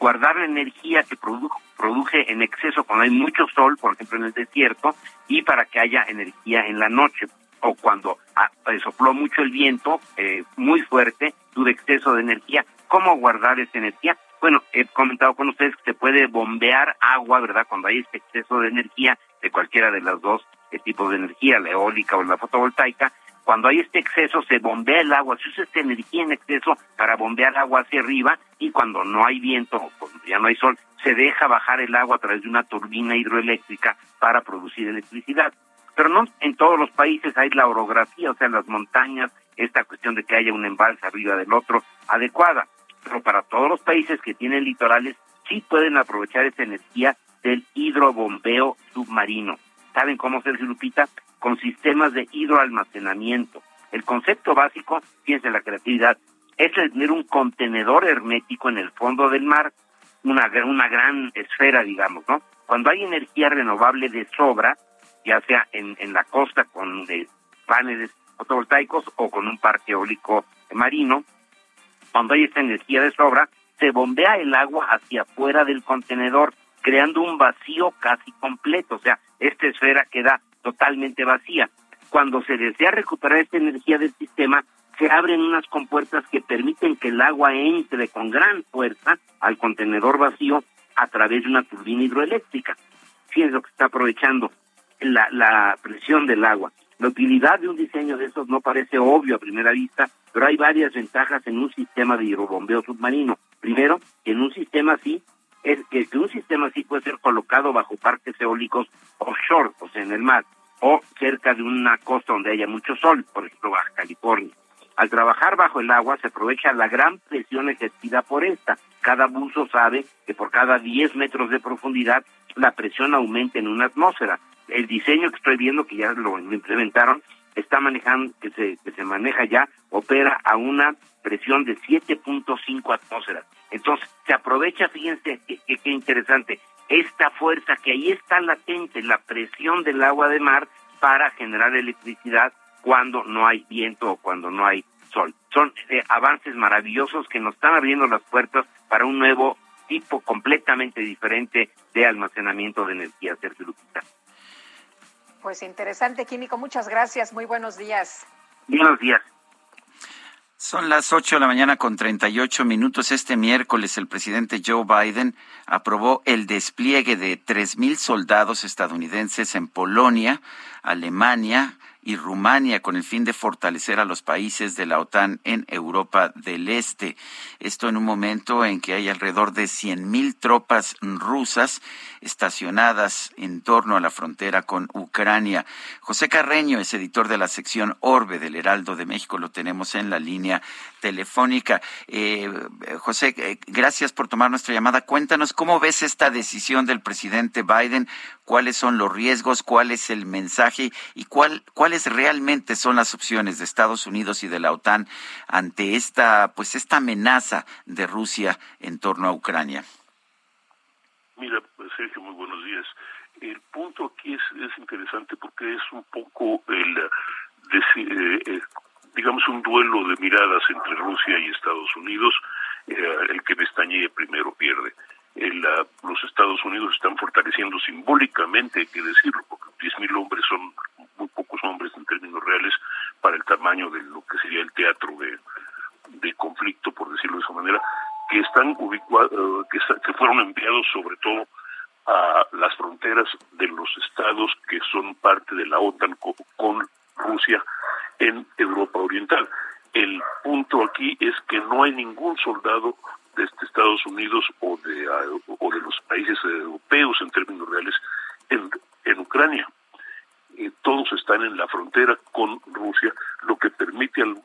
guardar la energía que produce en exceso cuando hay mucho sol, por ejemplo en el desierto, y para que haya energía en la noche. o cuando ah, eh, sopló mucho el viento, eh, muy fuerte, tuve exceso de energía. ¿Cómo guardar esa energía? Bueno, he comentado con ustedes que se puede bombear agua, ¿verdad? Cuando hay este exceso de energía, de cualquiera de los dos tipos de energía, la eólica o la fotovoltaica, cuando hay este exceso se bombea el agua, se usa esta energía en exceso para bombear agua hacia arriba y cuando no hay viento o cuando ya no hay sol, se deja bajar el agua a través de una turbina hidroeléctrica para producir electricidad. Pero no en todos los países hay la orografía, o sea, en las montañas, esta cuestión de que haya un embalse arriba del otro adecuada. Pero para todos los países que tienen litorales, sí pueden aprovechar esa energía del hidrobombeo submarino. ¿Saben cómo, Sergio Lupita? Con sistemas de hidroalmacenamiento. El concepto básico, fíjense la creatividad, es tener un contenedor hermético en el fondo del mar, una, una gran esfera, digamos, ¿no? Cuando hay energía renovable de sobra, ya sea en, en la costa con paneles fotovoltaicos o con un parque eólico marino, cuando hay esta energía de sobra, se bombea el agua hacia afuera del contenedor, creando un vacío casi completo, o sea, esta esfera queda totalmente vacía. Cuando se desea recuperar esta energía del sistema, se abren unas compuertas que permiten que el agua entre con gran fuerza al contenedor vacío a través de una turbina hidroeléctrica. Sí es lo que está aprovechando la, la presión del agua. La utilidad de un diseño de estos no parece obvio a primera vista, pero hay varias ventajas en un sistema de hidrobombeo submarino. Primero, en un sistema así, es que, un sistema así puede ser colocado bajo parques eólicos offshore, o sea, en el mar, o cerca de una costa donde haya mucho sol, por ejemplo, Baja California. Al trabajar bajo el agua se aprovecha la gran presión ejercida por esta. Cada buzo sabe que por cada 10 metros de profundidad la presión aumenta en una atmósfera el diseño que estoy viendo, que ya lo, implementaron, está manejando, que se, que se maneja ya, opera a una presión de 7.5 atmósferas. Entonces, se aprovecha, fíjense qué interesante, esta fuerza que ahí está latente, la presión del agua de mar para generar electricidad cuando no hay viento o cuando no hay sol. Son eh, avances maravillosos que nos están abriendo las puertas para un nuevo tipo completamente diferente de almacenamiento de energía, Sergio Lupita. Pues interesante, Químico. Muchas gracias. Muy buenos días. Buenos días. Son las 8 de la mañana con 38 minutos. Este miércoles el presidente Joe Biden aprobó el despliegue de 3.000 soldados estadounidenses en Polonia, Alemania, y Rumania con el fin de fortalecer a los países de la OTAN en Europa del Este. Esto en un momento en que hay alrededor de 100.000 tropas rusas estacionadas en torno a la frontera con Ucrania. José Carreño es editor de la sección Orbe del Heraldo de México. Lo tenemos en la línea telefónica. Eh, José, eh, gracias por tomar nuestra llamada. Cuéntanos cómo ves esta decisión del presidente Biden, cuáles son los riesgos, cuál es el mensaje y cuál, cuáles realmente son las opciones de Estados Unidos y de la OTAN ante esta, pues esta amenaza de Rusia en torno a Ucrania. Mira, Sergio, muy buenos días. El punto aquí es, es interesante porque es un poco el, eh, eh, digamos, un duelo de miradas entre Rusia y Estados Unidos. Eh, el que pestañee primero pierde. Los Estados Unidos están fortaleciendo simbólicamente, hay que decirlo, porque 10.000 hombres son muy pocos hombres en términos reales para el tamaño de lo que sería el teatro de, conflicto, por decirlo de esa manera, que están ubicados, que, que fueron enviados sobre todo a las fronteras de los estados que son parte de la OTAN con Rusia en Europa Oriental. El punto aquí es que no hay ningún soldado de Estados Unidos o de, o de los países europeos en términos reales en, en Ucrania. todos están en la frontera con Rusia, lo que permite al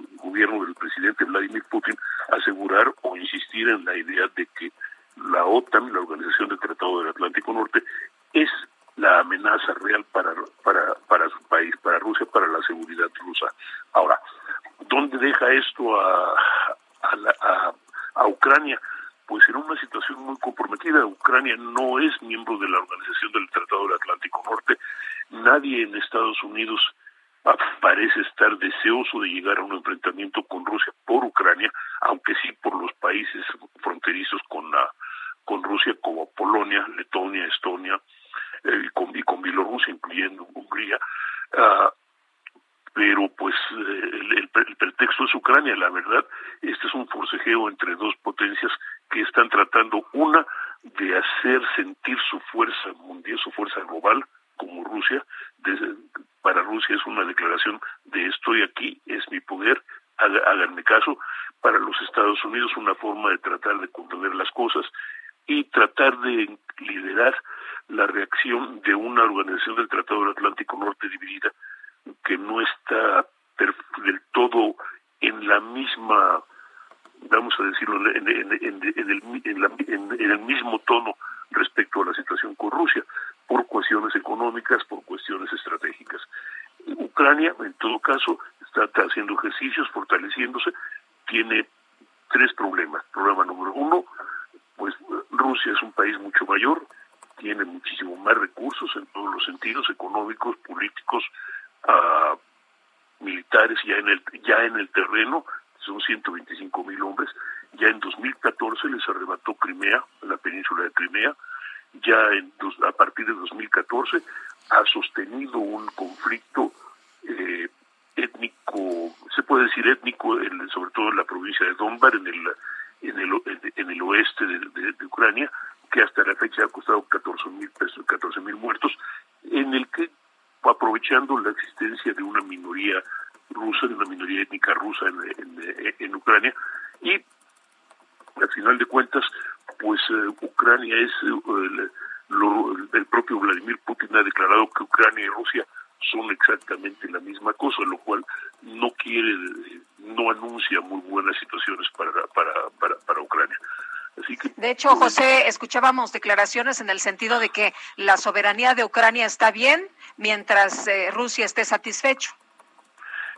José, escuchábamos declaraciones en el sentido de que la soberanía de Ucrania está bien mientras eh, Rusia esté satisfecho.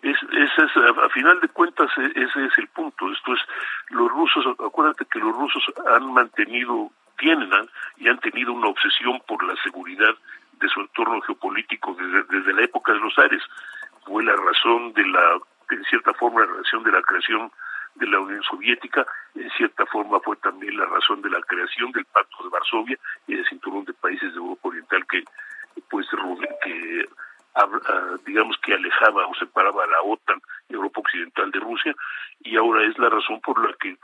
Es, a, final de cuentas, e, ese es el punto. Esto es, los rusos, acuérdate que los rusos han mantenido, tienen y han tenido una obsesión por la seguridad de su entorno geopolítico desde, desde la época de los Ares. Fue la razón de la, en cierta forma, la razón de la creación de la Unión Soviética, en cierta forma fue también la razón de la creación del Pacto de Varsovia y del cinturón de países de Europa Oriental que pues que digamos que alejaba o separaba a la OTAN, Europa Occidental de Rusia, y ahora es la razón por la que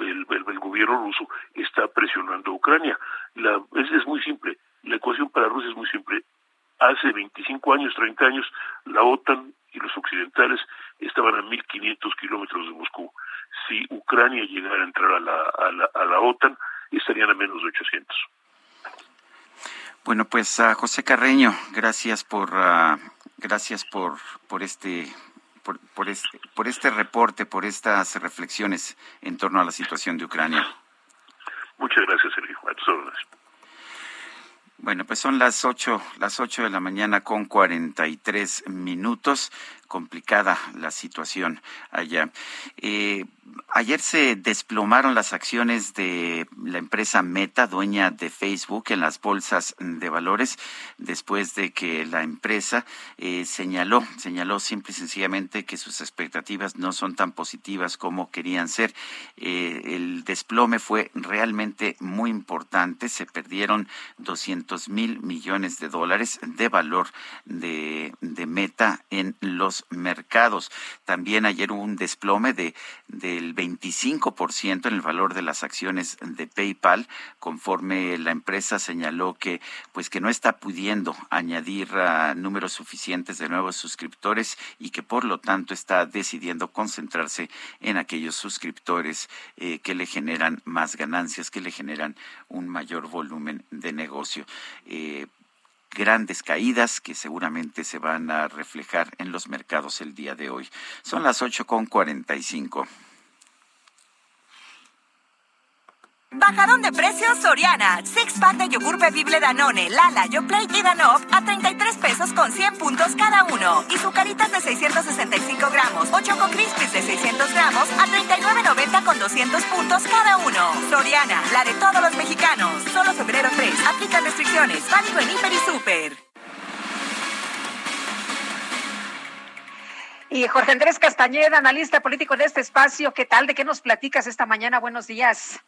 el, el, gobierno ruso está presionando a Ucrania. La, es, es muy simple, la ecuación para Rusia es muy simple. Hace 25 años, 30 años, la OTAN y los occidentales estaban a 1.500 kilómetros de Moscú. Si Ucrania llegara a entrar a la, a la, a la OTAN, estarían a menos de 800. Bueno, pues José Carreño, gracias por uh, gracias por por este por, por, este por este reporte, por estas reflexiones en torno a la situación de Ucrania. Muchas gracias, Sergio. A tus órdenes. Bueno, pues son las ocho, las ocho de la mañana con cuarenta y tres minutos complicada la situación allá. Eh, ayer se desplomaron las acciones de la empresa Meta, dueña de Facebook, en las bolsas de valores, después de que la empresa eh, señaló, señaló simple y sencillamente que sus expectativas no son tan positivas como querían ser. Eh, el desplome fue realmente muy importante, se perdieron 200 mil millones de dólares de valor de, de Meta en los mercados. También ayer hubo un desplome de, del 25% en el valor de las acciones de PayPal, conforme la empresa señaló que pues que no está pudiendo añadir ah, números suficientes de nuevos suscriptores y que por lo tanto está decidiendo concentrarse en aquellos suscriptores eh, que le generan más ganancias, que le generan un mayor volumen de negocio. Eh, grandes caídas que seguramente se van a reflejar en los mercados el día de hoy. Son las 8.45. Bajadón de precios Soriana. Six pack de yogur bebible Danone, Lala, Yoplait y Danop a 33 pesos con 100 puntos cada uno. Y sucaritas de 665 gramos o Choco Crispies de 600 gramos a 39.90 con 200 puntos cada uno. Soriana, la de todos los mexicanos. Solo febrero 3. Aplica restricciones. Válido en Hiper y Super. Y Jorge Andrés Castañeda, analista político de este espacio, ¿qué tal? ¿De qué nos platicas esta mañana? Buenos días.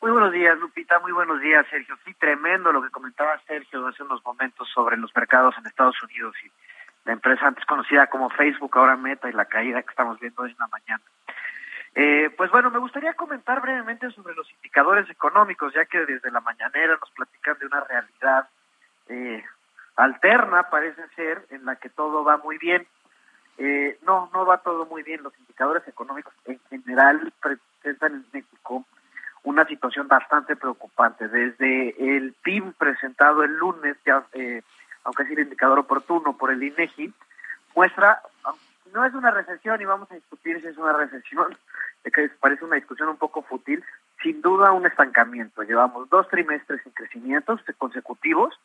Muy buenos días, Lupita. Muy buenos días, Sergio. Sí, tremendo lo que comentaba Sergio hace unos momentos sobre los mercados en Estados Unidos y la empresa antes conocida como Facebook, ahora Meta, y la caída que estamos viendo hoy en la mañana. Eh, pues bueno, me gustaría comentar brevemente sobre los indicadores económicos, ya que desde la mañanera nos platican de una realidad eh, alterna, parece ser, en la que todo va muy bien. Eh, no, no va todo muy bien. Los indicadores económicos en general presentan en México una situación bastante preocupante. Desde el PIB presentado el lunes, ya, eh, aunque es el indicador oportuno por el INEGI, muestra, no es una recesión y vamos a discutir si es una recesión, que parece una discusión un poco fútil, sin duda un estancamiento. Llevamos dos trimestres en crecimientos consecutivos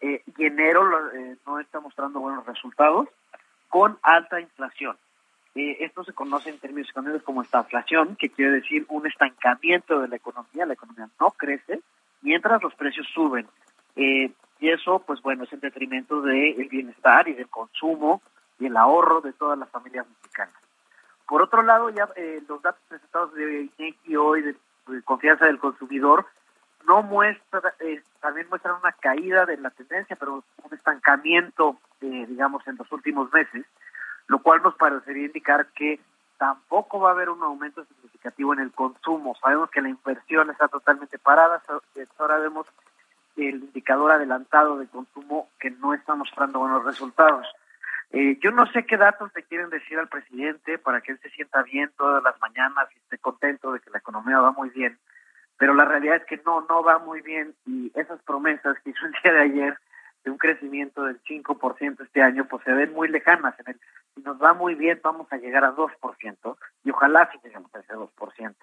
eh, y enero eh, no está mostrando buenos resultados con alta inflación. Eh, esto se conoce en términos económicos como estaflación, que quiere decir un estancamiento de la economía. La economía no crece mientras los precios suben. Eh, y eso, pues bueno, es en detrimento del bienestar y del consumo y el ahorro de todas las familias mexicanas. Por otro lado, ya eh, los datos presentados de INEGI hoy de, confianza del consumidor no muestra, también muestran una caída de la tendencia, pero un estancamiento, digamos, en los últimos meses lo cual nos parecería indicar que tampoco va a haber un aumento significativo en el consumo. Sabemos que la inversión está totalmente parada, ahora vemos el indicador adelantado de consumo que no está mostrando buenos resultados. Eh, yo no sé qué datos le quieren decir al presidente para que él se sienta bien todas las mañanas y esté contento de que la economía va muy bien, pero la realidad es que no, no va muy bien y esas promesas que hizo el día de ayer de un crecimiento del 5% este año, pues se ven muy lejanas. En el, si nos va muy bien, vamos a llegar a 2%, y ojalá si lleguemos a ese 2%.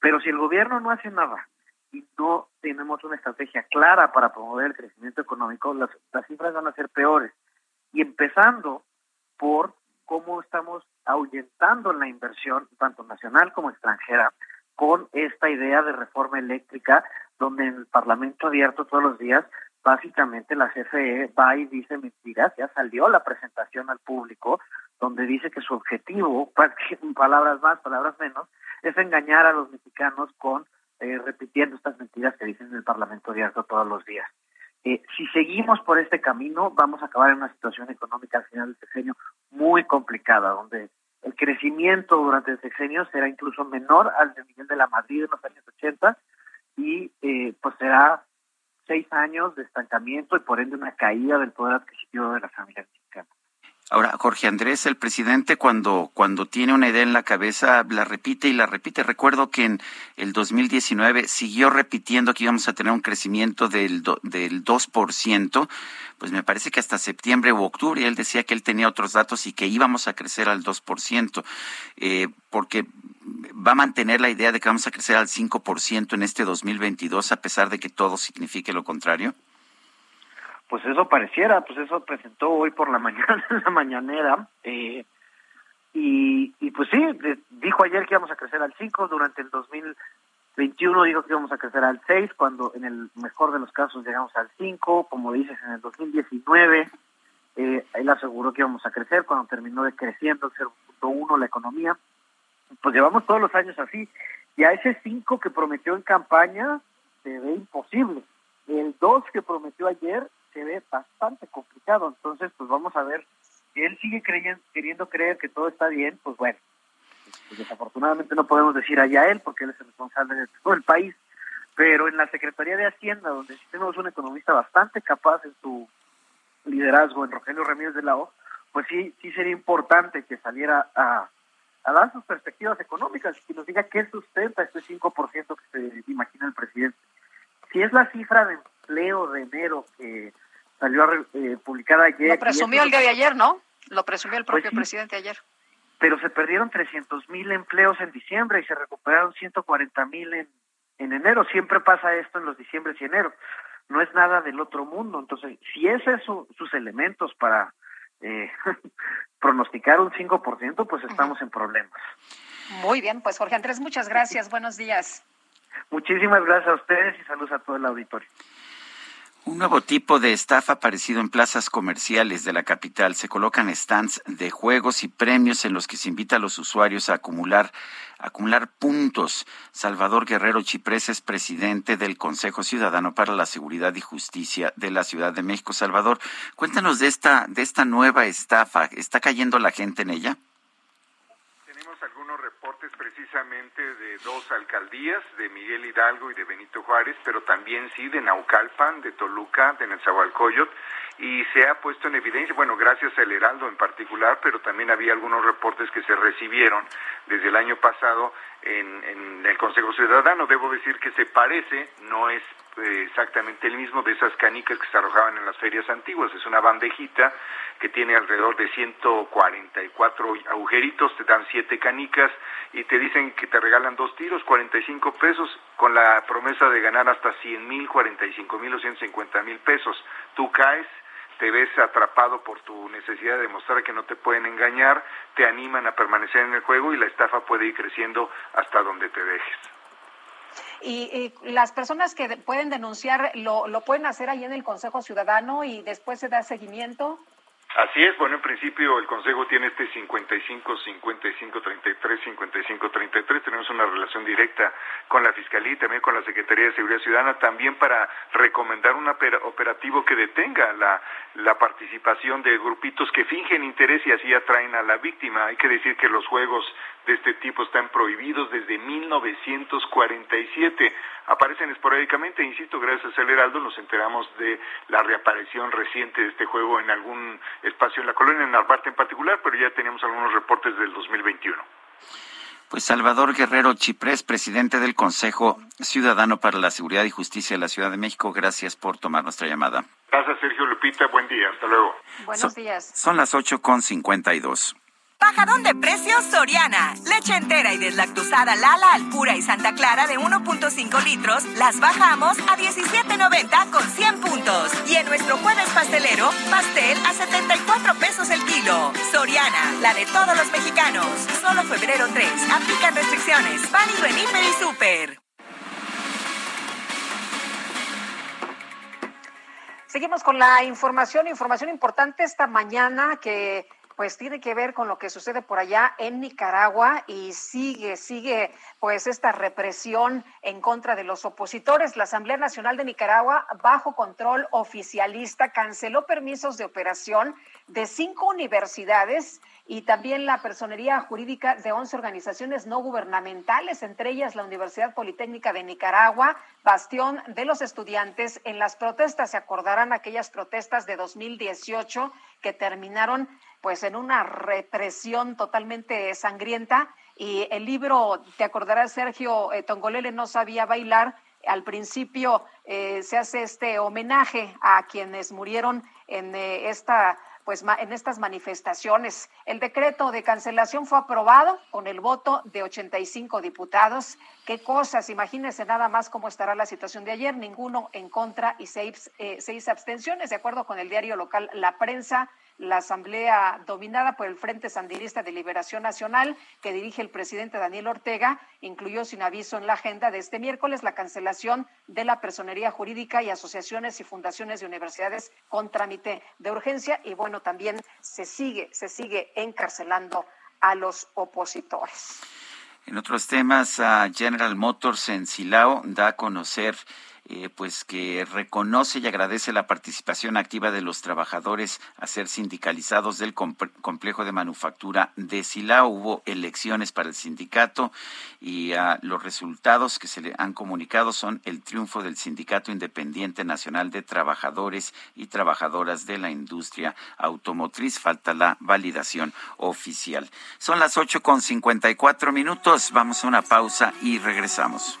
Pero si el gobierno no hace nada y no tenemos una estrategia clara para promover el crecimiento económico, las, las cifras van a ser peores. Y empezando por cómo estamos ahuyentando la inversión, tanto nacional como extranjera, con esta idea de reforma eléctrica, donde en el Parlamento abierto todos los días básicamente la CFE va y dice mentiras, ya salió la presentación al público donde dice que su objetivo, palabras más, palabras menos, es engañar a los mexicanos con eh, repitiendo estas mentiras que dicen en el Parlamento abierto todos los días. Eh, si seguimos por este camino, vamos a acabar en una situación económica al final del sexenio muy complicada, donde el crecimiento durante el sexenio será incluso menor al del nivel de la Madrid en los años 80 y eh, pues será seis años de estancamiento y por ende una caída del poder adquisitivo de las familias mexicanas. Ahora, Jorge Andrés, el presidente, cuando, cuando tiene una idea en la cabeza, la repite y la repite. Recuerdo que en el 2019 siguió repitiendo que íbamos a tener un crecimiento del, del 2%, pues me parece que hasta septiembre u octubre, él decía que él tenía otros datos y que íbamos a crecer al 2%, eh, porque va a mantener la idea de que vamos a crecer al 5% en este 2022, a pesar de que todo signifique lo contrario? Pues eso pareciera, pues eso presentó hoy por la mañana, en la mañanera, eh, y, y pues sí, dijo ayer que íbamos a crecer al 5, durante el 2021 dijo que íbamos a crecer al 6, cuando en el mejor de los casos llegamos al 5, como dices, en el 2019, eh, él aseguró que íbamos a crecer cuando terminó de creciendo el 0.1 la economía, pues llevamos todos los años así. Y a ese 5 que prometió en campaña se ve imposible. El 2 que prometió ayer se ve bastante complicado. Entonces, pues vamos a ver. Si él sigue creyendo, queriendo creer que todo está bien, pues bueno. Pues desafortunadamente no podemos decir allá él porque él es el responsable de todo el país. Pero en la Secretaría de Hacienda, donde sí tenemos un economista bastante capaz en su liderazgo, en Rogelio Ramírez de la O, pues sí, sí sería importante que saliera a a dar sus perspectivas económicas y nos diga qué sustenta este 5% que se imagina el presidente. Si es la cifra de empleo de enero que salió eh, publicada ayer. Lo presumió el día de ayer, ¿no? Lo presumió el pues propio presidente ayer. Pero se perdieron 300 mil empleos en diciembre y se recuperaron 140 mil en, en enero. Siempre pasa esto en los diciembre y enero. No es nada del otro mundo. Entonces, si es eso sus elementos para eh, pronosticar un 5%, pues estamos en problemas. Muy bien, pues Jorge Andrés, muchas gracias. Buenos días. Muchísimas gracias a ustedes y saludos a todo el auditorio. Un nuevo tipo de estafa aparecido en plazas comerciales de la capital. Se colocan stands de juegos y premios en los que se invita a los usuarios a acumular, acumular puntos. Salvador Guerrero Chiprés es presidente del Consejo Ciudadano para la Seguridad y Justicia de la Ciudad de México. Salvador, cuéntanos de esta, de esta nueva estafa. ¿Está cayendo la gente en ella? Precisamente de dos alcaldías, de Miguel Hidalgo y de Benito Juárez, pero también sí de Naucalpan, de Toluca, de Nezahualcóyotl, y se ha puesto en evidencia, bueno, gracias al Heraldo en particular, pero también había algunos reportes que se recibieron desde el año pasado en, en el Consejo Ciudadano. Debo decir que se parece, no es exactamente el mismo de esas canicas que se arrojaban en las ferias antiguas. Es una bandejita que tiene alrededor de 144 agujeritos, te dan siete canicas y te dicen que te regalan dos tiros, 45 pesos, con la promesa de ganar hasta 100 mil, 45 mil o 150 mil pesos. Tú caes te ves atrapado por tu necesidad de demostrar que no te pueden engañar, te animan a permanecer en el juego y la estafa puede ir creciendo hasta donde te dejes. Y, las personas que pueden denunciar lo, lo pueden hacer ahí en el Consejo Ciudadano y después se da seguimiento. Así es, bueno, en principio el Consejo tiene este 55, 55, 33, 55, 33. Tenemos una relación directa con la Fiscalía y también con la Secretaría de Seguridad Ciudadana, también para recomendar un operativo que detenga la, la participación de grupitos que fingen interés y así atraen a la víctima. Hay que decir que los juegos de este tipo están prohibidos desde 1947. Aparecen esporádicamente, insisto, gracias al Heraldo nos enteramos de la reaparición reciente de este juego en algún espacio en la colonia, en Narvarte en particular, pero ya tenemos algunos reportes del 2021. Pues Salvador Guerrero Chiprés, presidente del Consejo Ciudadano para la Seguridad y Justicia de la Ciudad de México, gracias por tomar nuestra llamada. Gracias, Sergio Lupita. Buen día. Hasta luego. Buenos días. Son las 8 con 52. Bajadón de precios Soriana. Leche entera y deslactosada Lala Alpura y Santa Clara de 1.5 litros las bajamos a 17.90 con 100 puntos. Y en nuestro jueves pastelero, pastel a 74 pesos el kilo. Soriana, la de todos los mexicanos. Solo febrero 3. Aplican restricciones. Válido en Hiper y Super. Seguimos con la información, información importante esta mañana que pues tiene que ver con lo que sucede por allá en Nicaragua y sigue, sigue pues esta represión en contra de los opositores. La Asamblea Nacional de Nicaragua, bajo control oficialista, canceló permisos de operación de cinco universidades y también la personería jurídica de once organizaciones no gubernamentales, entre ellas la Universidad Politécnica de Nicaragua, bastión de los estudiantes en las protestas. Se acordarán aquellas protestas de 2018 que terminaron pues en una represión totalmente sangrienta. Y el libro, te acordarás, Sergio eh, Tongolele no sabía bailar. Al principio eh, se hace este homenaje a quienes murieron en eh, esta pues en estas manifestaciones. El decreto de cancelación fue aprobado con el voto de 85 diputados. Qué cosas, imagínense nada más cómo estará la situación de ayer, ninguno en contra y seis, seis abstenciones, de acuerdo con el diario local La Prensa la asamblea dominada por el Frente Sandinista de Liberación Nacional que dirige el presidente Daniel Ortega incluyó sin aviso en la agenda de este miércoles la cancelación de la personería jurídica y asociaciones y fundaciones de universidades con trámite de urgencia y bueno, también se sigue se sigue encarcelando a los opositores. En otros temas, General Motors en Silao da a conocer eh, pues que reconoce y agradece la participación activa de los trabajadores a ser sindicalizados del complejo de manufactura de Silao. Hubo elecciones para el sindicato y ah, los resultados que se le han comunicado son el triunfo del Sindicato Independiente Nacional de Trabajadores y Trabajadoras de la Industria Automotriz. Falta la validación oficial. Son las ocho con cincuenta y cuatro minutos. Vamos a una pausa y regresamos.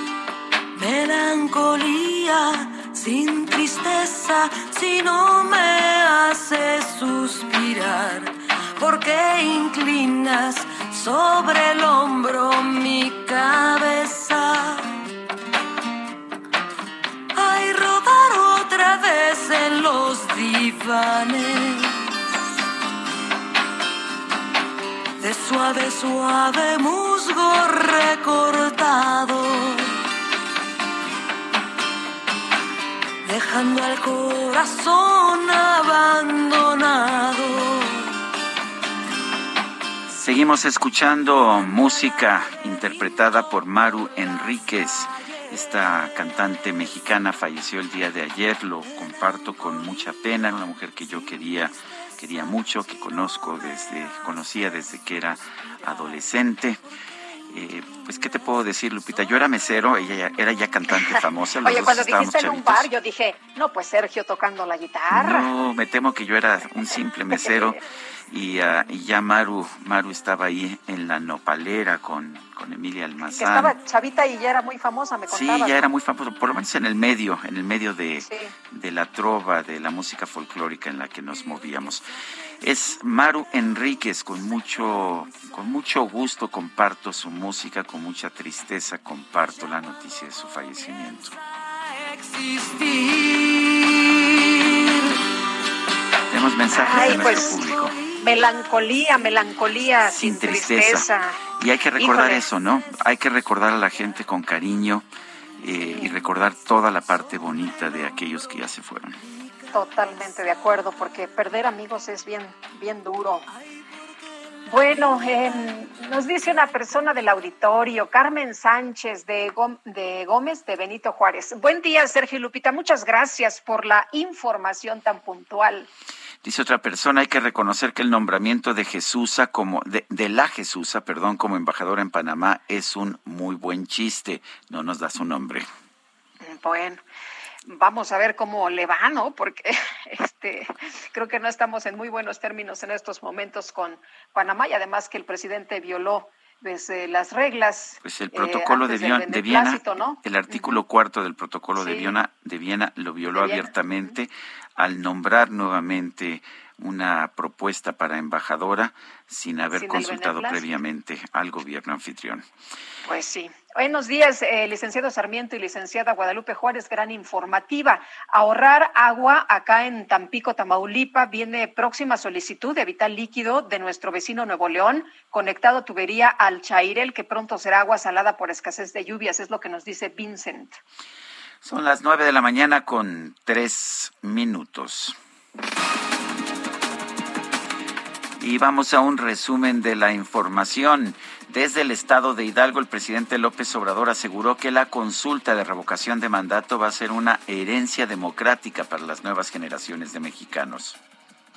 Melancolía sin tristeza si no me hace suspirar. porque inclinas sobre el hombro mi cabeza? Ay, rodar otra vez en los divanes. De suave, suave musgo recortado dejando al corazón abandonado. Seguimos escuchando música interpretada por Maru Enríquez. Esta cantante mexicana falleció el día de ayer, lo comparto con mucha pena, una mujer que yo quería quería mucho, que conozco desde conocía desde que era adolescente. Eh, pues, ¿qué te puedo decir, Lupita? Yo era mesero, ella era ya cantante famosa. Oye, cuando dijiste en un bar, yo dije, no, pues Sergio tocando la guitarra. No, me temo que yo era un simple mesero y, y ya Maru, Maru estaba ahí en la nopalera con, con Emilia Almazán. Que estaba chavita y ya era muy famosa, me contaba. Sí, ya era muy famosa, por lo menos en el medio, en el medio de, de la trova, de la música folclórica en la que nos movíamos. Es Maru Enríquez, con mucho, con mucho gusto comparto su música, con mucha tristeza comparto la noticia de su fallecimiento. Tenemos mensajes de nuestro pues, público. Melancolía, melancolía, sin, tristeza. Y hay que recordar Híjole. eso, ¿no? Hay que recordar a la gente con cariño eh, y recordar toda la parte bonita de aquellos que ya se fueron. Totalmente de acuerdo, porque perder amigos es bien, bien duro. Bueno, em, nos dice una persona del auditorio, Carmen Sánchez de, Gómez de Benito Juárez. Buen día, Sergio y Lupita. Muchas gracias por la información tan puntual. Dice otra persona, hay que reconocer que el nombramiento de Jesusa como de, de la Jesusa, perdón, como embajadora en Panamá es un muy buen chiste. No nos da su nombre. Bueno, vamos a ver cómo le va, ¿no? Porque este, creo que no estamos en muy buenos términos en estos momentos con Panamá y además que el presidente violó pues, eh, las reglas. Pues el eh, protocolo de, Vion- de Viena, ¿no? el artículo cuarto del protocolo de. Viena, de Viena lo violó Viena. abiertamente al nombrar nuevamente una propuesta para embajadora sin haber Sin consultado previamente al gobierno anfitrión. Pues sí. Buenos días, eh, licenciado Sarmiento y licenciada Guadalupe Juárez, gran informativa. Ahorrar agua acá en Tampico, Tamaulipa, viene próxima solicitud de vital líquido de nuestro vecino Nuevo León, conectado tubería al Chairel, que pronto será agua salada por escasez de lluvias, es lo que nos dice Vincent. Son las nueve de la mañana con tres minutos. Y vamos a un resumen de la información. Desde el estado de Hidalgo, el presidente López Obrador aseguró que la consulta de revocación de mandato va a ser una herencia democrática para las nuevas generaciones de mexicanos.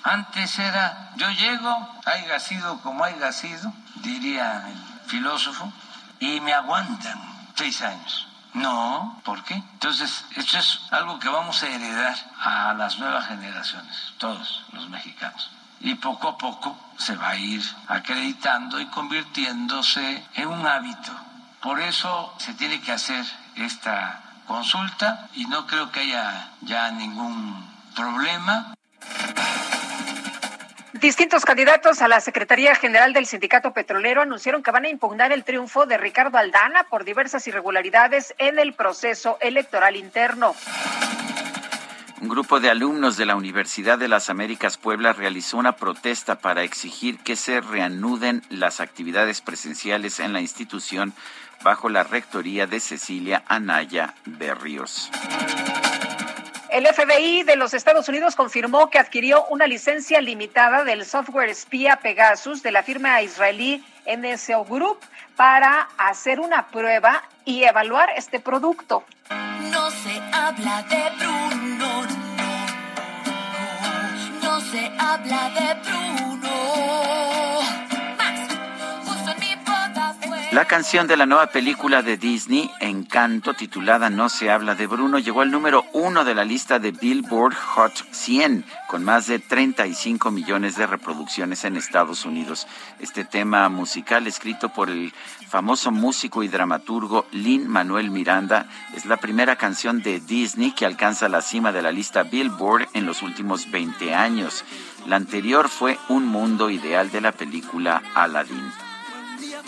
Antes era, yo llego, haya sido como haya sido, diría el filósofo, y me aguantan seis años. No, ¿por qué? Entonces, esto es algo que vamos a heredar a las nuevas generaciones, todos los mexicanos. Y poco a poco se va a ir acreditando y convirtiéndose en un hábito. Por eso se tiene que hacer esta consulta y no creo que haya ya ningún problema. Distintos candidatos a la Secretaría General del Sindicato Petrolero anunciaron que van a impugnar el triunfo de Ricardo Aldana por diversas irregularidades en el proceso electoral interno. Un grupo de alumnos de la Universidad de las Américas Puebla realizó una protesta para exigir que se reanuden las actividades presenciales en la institución bajo la rectoría de Cecilia Anaya Berríos. El FBI de los Estados Unidos confirmó que adquirió una licencia limitada del software espía Pegasus de la firma israelí NSO Group para hacer una prueba y evaluar este producto. No se habla de Bruno, no, no, se habla de Bruno. La canción de la nueva película de Disney, Encanto, titulada No se habla de Bruno, llegó al número uno de la lista de Billboard Hot 100, con más de 35 millones de reproducciones en Estados Unidos. Este tema musical, escrito por el famoso músico y dramaturgo Lin Manuel Miranda, es la primera canción de Disney que alcanza la cima de la lista Billboard en los últimos 20 años. La anterior fue Un Mundo Ideal de la película Aladdin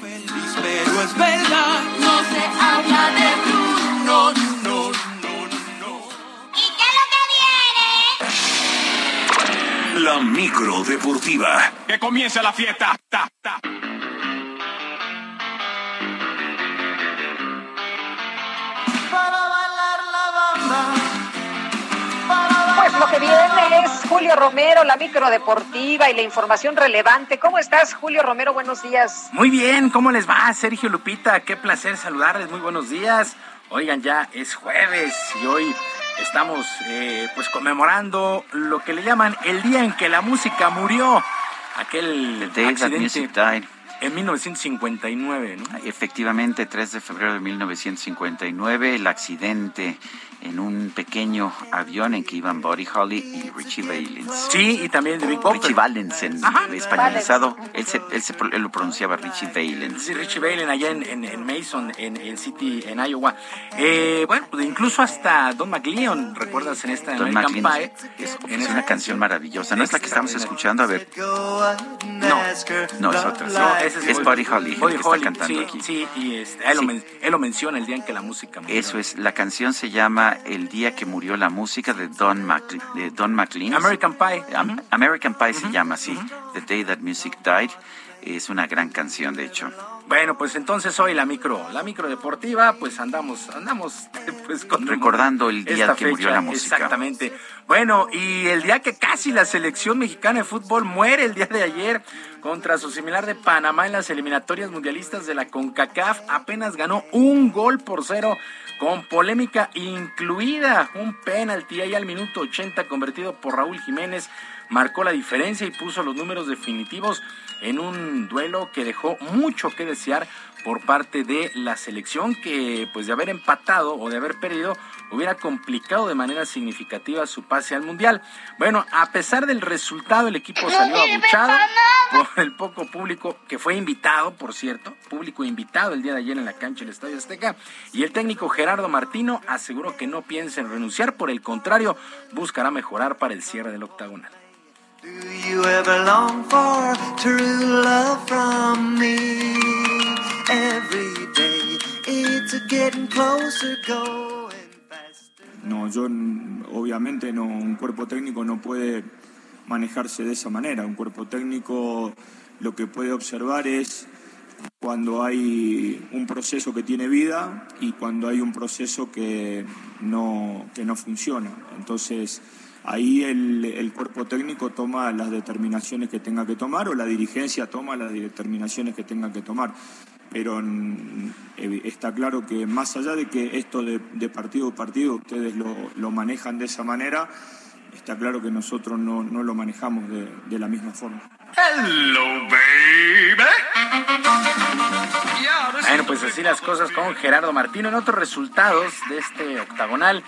pero es verdad, no se habla de Bruno, no, no, no, ¿Y qué es lo que viene? La micro deportiva. Que comience la fiesta. Ta, ta. Lo que viene es Julio Romero, la micro deportiva y la información relevante. ¿Cómo estás, Julio Romero? Buenos días. Muy bien, ¿cómo les va, Sergio Lupita? Qué placer saludarles, muy buenos días. Oigan, ya es jueves y hoy estamos eh, pues conmemorando lo que le llaman el día en que la música murió. Aquel accidente en 1959, ¿no? Efectivamente, 3 de febrero de 1959, el accidente en un pequeño avión en que iban Buddy Holly y Richie Valens. Sí, y también de Big Richie Valens en españolizado. Él, se, él, se, él, lo pronunciaba Richie Valens. Sí, Richie Valens allá en, en, Mason, en, en, City, en Iowa. Eh, bueno, pues incluso hasta Don McLeon, ¿recuerdas en esta Don American Pie? Es, es una canción maravillosa. ¿No es la que estamos escuchando? A ver. No, no es otra. No, es, es Buddy Holly, Buddy el que Holly, está cantando sí, aquí. Sí, y este, él, lo men, él, lo menciona el día en que la música murió. Eso es, la canción se llama El día que murió la música de Don, Mac, de Don McLean. American Pie. Am, uh -huh. American Pie uh -huh. se llama así, uh -huh. The Day That Music Died. Es una gran canción, de hecho. Bueno, pues entonces hoy la micro, la micro deportiva, pues andamos, andamos pues con recordando el día que fecha, murió la música. Exactamente. Bueno, y el día que casi la selección mexicana de fútbol muere el día de ayer contra su similar de Panamá en las eliminatorias mundialistas de la CONCACAF, apenas ganó un gol por cero con polémica incluida, un penalti ahí al minuto 80 convertido por Raúl Jiménez marcó la diferencia y puso los números definitivos en un duelo que dejó mucho que desear por parte de la selección que pues de haber empatado o de haber perdido hubiera complicado de manera significativa su pase al mundial. Bueno, a pesar del resultado el equipo salió abuchado por el poco público que fue invitado, por cierto, público invitado el día de ayer en la cancha del Estadio Azteca y el técnico Gerardo Martino aseguró que no piensa en renunciar, por el contrario, buscará mejorar para el cierre del octagonal. No, yo obviamente no, un cuerpo técnico no puede manejarse de esa manera. Un cuerpo técnico lo que puede observar es cuando hay un proceso que tiene vida y cuando hay un proceso que no, que no funciona. Entonces, ahí el, el, cuerpo técnico toma las determinaciones que tenga que tomar o la dirigencia toma las determinaciones que tenga que tomar. Pero eh, está claro que más allá de que esto de, de partido a partido ustedes lo, lo, manejan de esa manera, está claro que nosotros no, no lo manejamos de, de, la misma forma. Hello, baby. Bueno, pues así las cosas con Gerardo Martino. En otros resultados de este octagonal,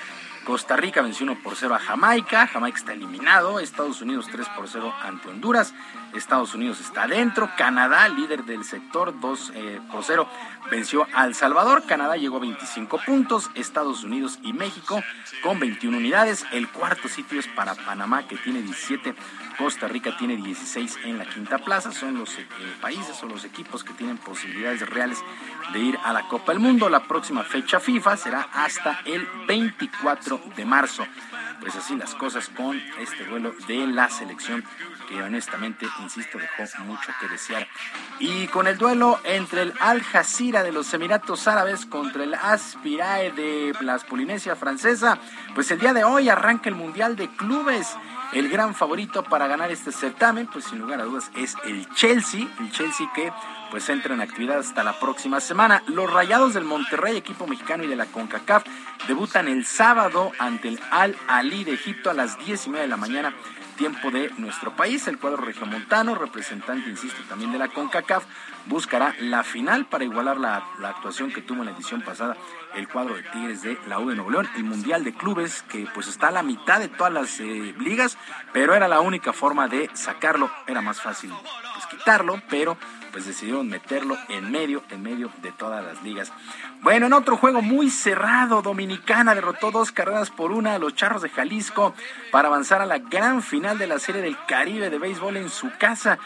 Costa Rica venció 1 por 0 a Jamaica. Jamaica está eliminado. Estados Unidos 3 por 0 ante Honduras. Estados Unidos está dentro. Canadá, líder del sector, 2 eh, por 0, venció a El Salvador. Canadá llegó a 25 puntos. Estados Unidos y México con 21 unidades. El cuarto sitio es para Panamá, que tiene 17. Costa Rica tiene 16 en la quinta plaza. Son los eh, países o los equipos que tienen posibilidades reales de ir a la Copa del Mundo. La próxima fecha FIFA será hasta el 24 de marzo. pues así las cosas con este duelo de la selección que honestamente, insisto, dejó mucho que desear. Y con el duelo entre el Al Jazeera de los Emiratos Árabes contra el Aspirae de las Polinesia Francesa, pues el día de hoy arranca el Mundial de Clubes. El gran favorito para ganar este certamen, pues sin lugar a dudas, es el Chelsea, el Chelsea que pues entra en actividad hasta la próxima semana. Los Rayados del Monterrey, equipo mexicano y de la CONCACAF, debutan el sábado ante el Al Ali de Egipto a las 10 y media de la mañana tiempo de nuestro país. El cuadro regiomontano, representante, insisto, también de la CONCACAF, buscará la final para igualar la, actuación que tuvo en la edición pasada el cuadro de Tigres de la U de Nuevo León, el Mundial de Clubes, que pues está a la mitad de todas las eh, ligas, pero era la única forma de sacarlo, era más fácil pues, quitarlo, pero pues decidieron meterlo en medio, en medio de todas las ligas. Bueno, en otro juego muy cerrado, Dominicana derrotó dos carreras por una a los Charros de Jalisco para avanzar a la gran final de la Serie del Caribe de béisbol en su casa.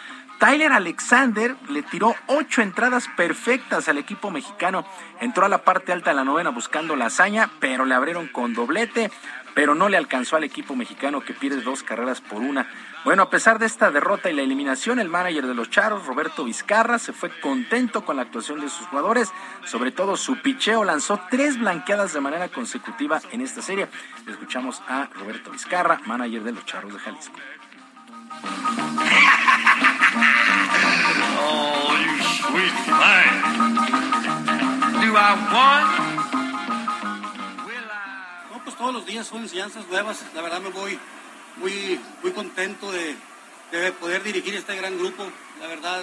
Tyler Alexander le tiró ocho entradas perfectas al equipo mexicano. Entró a la parte alta de la novena buscando la hazaña, pero le abrieron con doblete, pero no le alcanzó al equipo mexicano que pierde dos carreras por una. Bueno, a pesar de esta derrota y la eliminación, el manager de los Charos, Roberto Vizcarra, se fue contento con la actuación de sus jugadores, sobre todo su picheo lanzó tres blanqueadas de manera consecutiva en esta serie. Escuchamos a Roberto Vizcarra, manager de los Charos de Jalisco. Oh, you sweet Do No, pues todos los días son enseñanzas nuevas. La verdad me voy muy, muy contento de, poder dirigir este gran grupo. La verdad,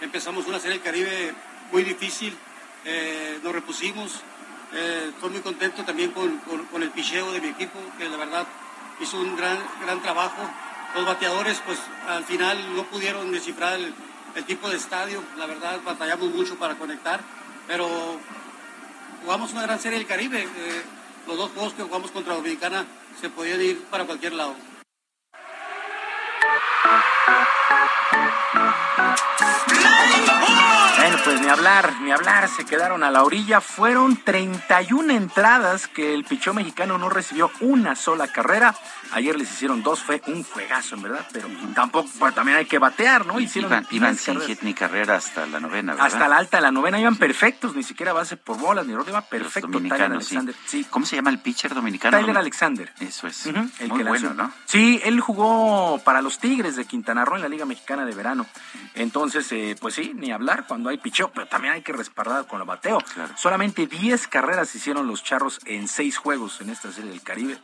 empezamos una serie del Caribe muy difícil, eh, nos repusimos. Eh, estoy muy contento también con, el picheo de mi equipo, que la verdad hizo un gran, gran trabajo. Los bateadores, pues al final no pudieron descifrar el, tipo de estadio. La verdad, batallamos mucho para conectar, pero jugamos una gran serie del Caribe. Eh, los dos juegos que jugamos contra Dominicana se podían ir para cualquier lado. Pues ni hablar, ni hablar, se quedaron a la orilla. Fueron 31 entradas que el pichó mexicano no recibió una sola carrera. Ayer les hicieron dos, fue un juegazo, en verdad, pero tampoco, pues, también hay que batear, ¿no? Hicieron iban, sin hit ni carrera hasta la novena, ¿verdad? Hasta la alta de la novena iban perfectos, ni siquiera base por bolas, ni roda, iba perfecto. Tyler Alexander. Sí. ¿Cómo se llama el pitcher dominicano? Tyler Alexander. Eso es. Muy bueno, ¿no? Sí, él jugó para los Tigres de Quintana Roo en la Liga Mexicana de Verano. Entonces, eh, pues sí, ni hablar cuando hay picheo, pero también hay que respaldar con el bateo. Solamente 10 carreras hicieron los charros en 6 juegos en esta serie del Caribe.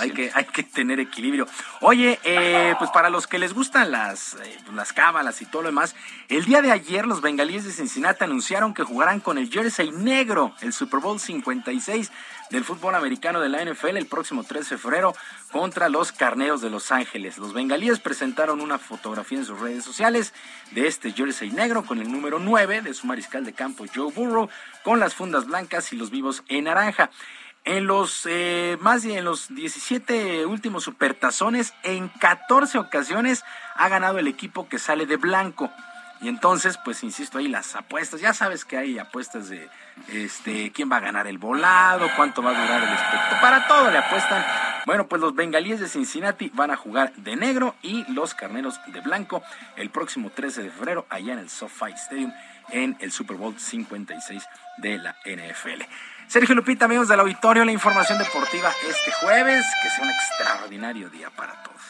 hay que, hay que tener equilibrio. Oye, eh, pues para los que les gustan las, eh, las cábalas y todo lo demás, el día de ayer los bengalíes de Cincinnati anunciaron que jugarán con el jersey negro, el Super Bowl 56 del fútbol americano de la NFL el próximo 13 de febrero contra los Carneros de Los Ángeles. Los bengalíes presentaron una fotografía en sus redes sociales de este jersey negro con el número 9 de su mariscal de campo Joe Burrow con las fundas blancas y los vivos en naranja. En los eh, más de en los 17 últimos supertazones, en 14 ocasiones ha ganado el equipo que sale de blanco. Y entonces, pues insisto ahí, las apuestas, ya sabes que hay apuestas de este quién va a ganar el volado, cuánto va a durar el espectáculo, para todo le apuestan. Bueno, pues los bengalíes de Cincinnati van a jugar de negro y los carneros de blanco el próximo 13 de febrero allá en el SoFi Stadium en el Super Bowl 56 de la NFL. Sergio Lupita, amigos del auditorio, la información deportiva este jueves, que sea un extraordinario día para todos.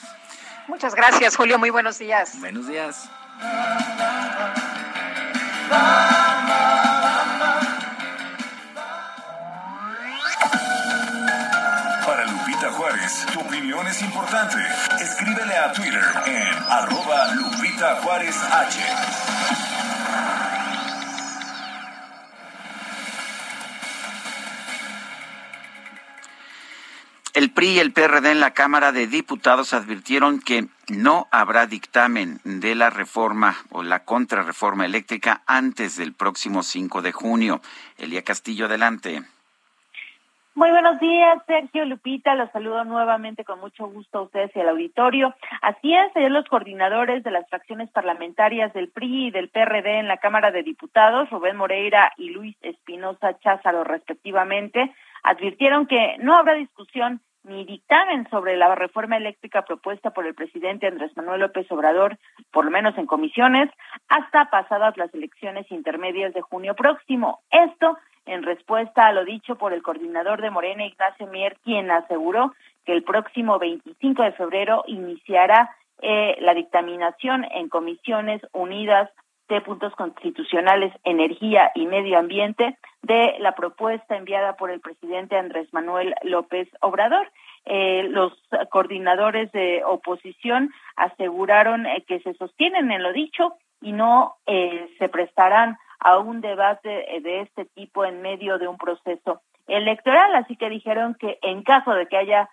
Muchas gracias, Julio, muy buenos días. Buenos días. Para Lupita Juárez, tu opinión es importante. Escríbele a Twitter en arroba Lupita Juárez H. El PRI y el PRD en la Cámara de Diputados advirtieron que no habrá dictamen de la reforma o la contrarreforma eléctrica antes del próximo 5 de junio. Elia Castillo, adelante. Muy buenos días, Sergio Lupita. Los saludo nuevamente con mucho gusto a ustedes y al auditorio. Así es, los coordinadores de las fracciones parlamentarias del PRI y del PRD en la Cámara de Diputados, Rubén Moreira y Luis Espinosa Cházaro, respectivamente, advirtieron que no habrá discusión ni dictamen sobre la reforma eléctrica propuesta por el presidente Andrés Manuel López Obrador, por lo menos en comisiones, hasta pasadas las elecciones intermedias de junio próximo. Esto en respuesta a lo dicho por el coordinador de Morena, Ignacio Mier, quien aseguró que el próximo 25 de febrero iniciará eh, la dictaminación en comisiones unidas de puntos constitucionales, energía y medio ambiente de la propuesta enviada por el presidente Andrés Manuel López Obrador. Eh, los coordinadores de oposición aseguraron eh, que se sostienen en lo dicho y no eh, se prestarán a un debate de este tipo en medio de un proceso electoral. Así que dijeron que en caso de que haya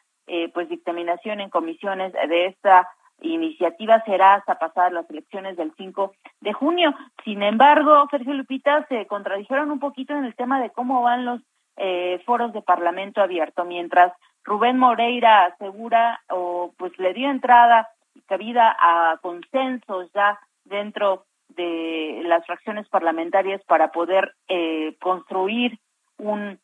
pues dictaminación en comisiones de esta iniciativa será hasta pasar las elecciones del 5 de junio. Sin embargo, Sergio Lupita se contradijeron un poquito en el tema de cómo van los eh, foros de Parlamento abierto, mientras Rubén Moreira asegura o pues le dio entrada y cabida a consensos ya dentro de las fracciones parlamentarias para poder eh, construir un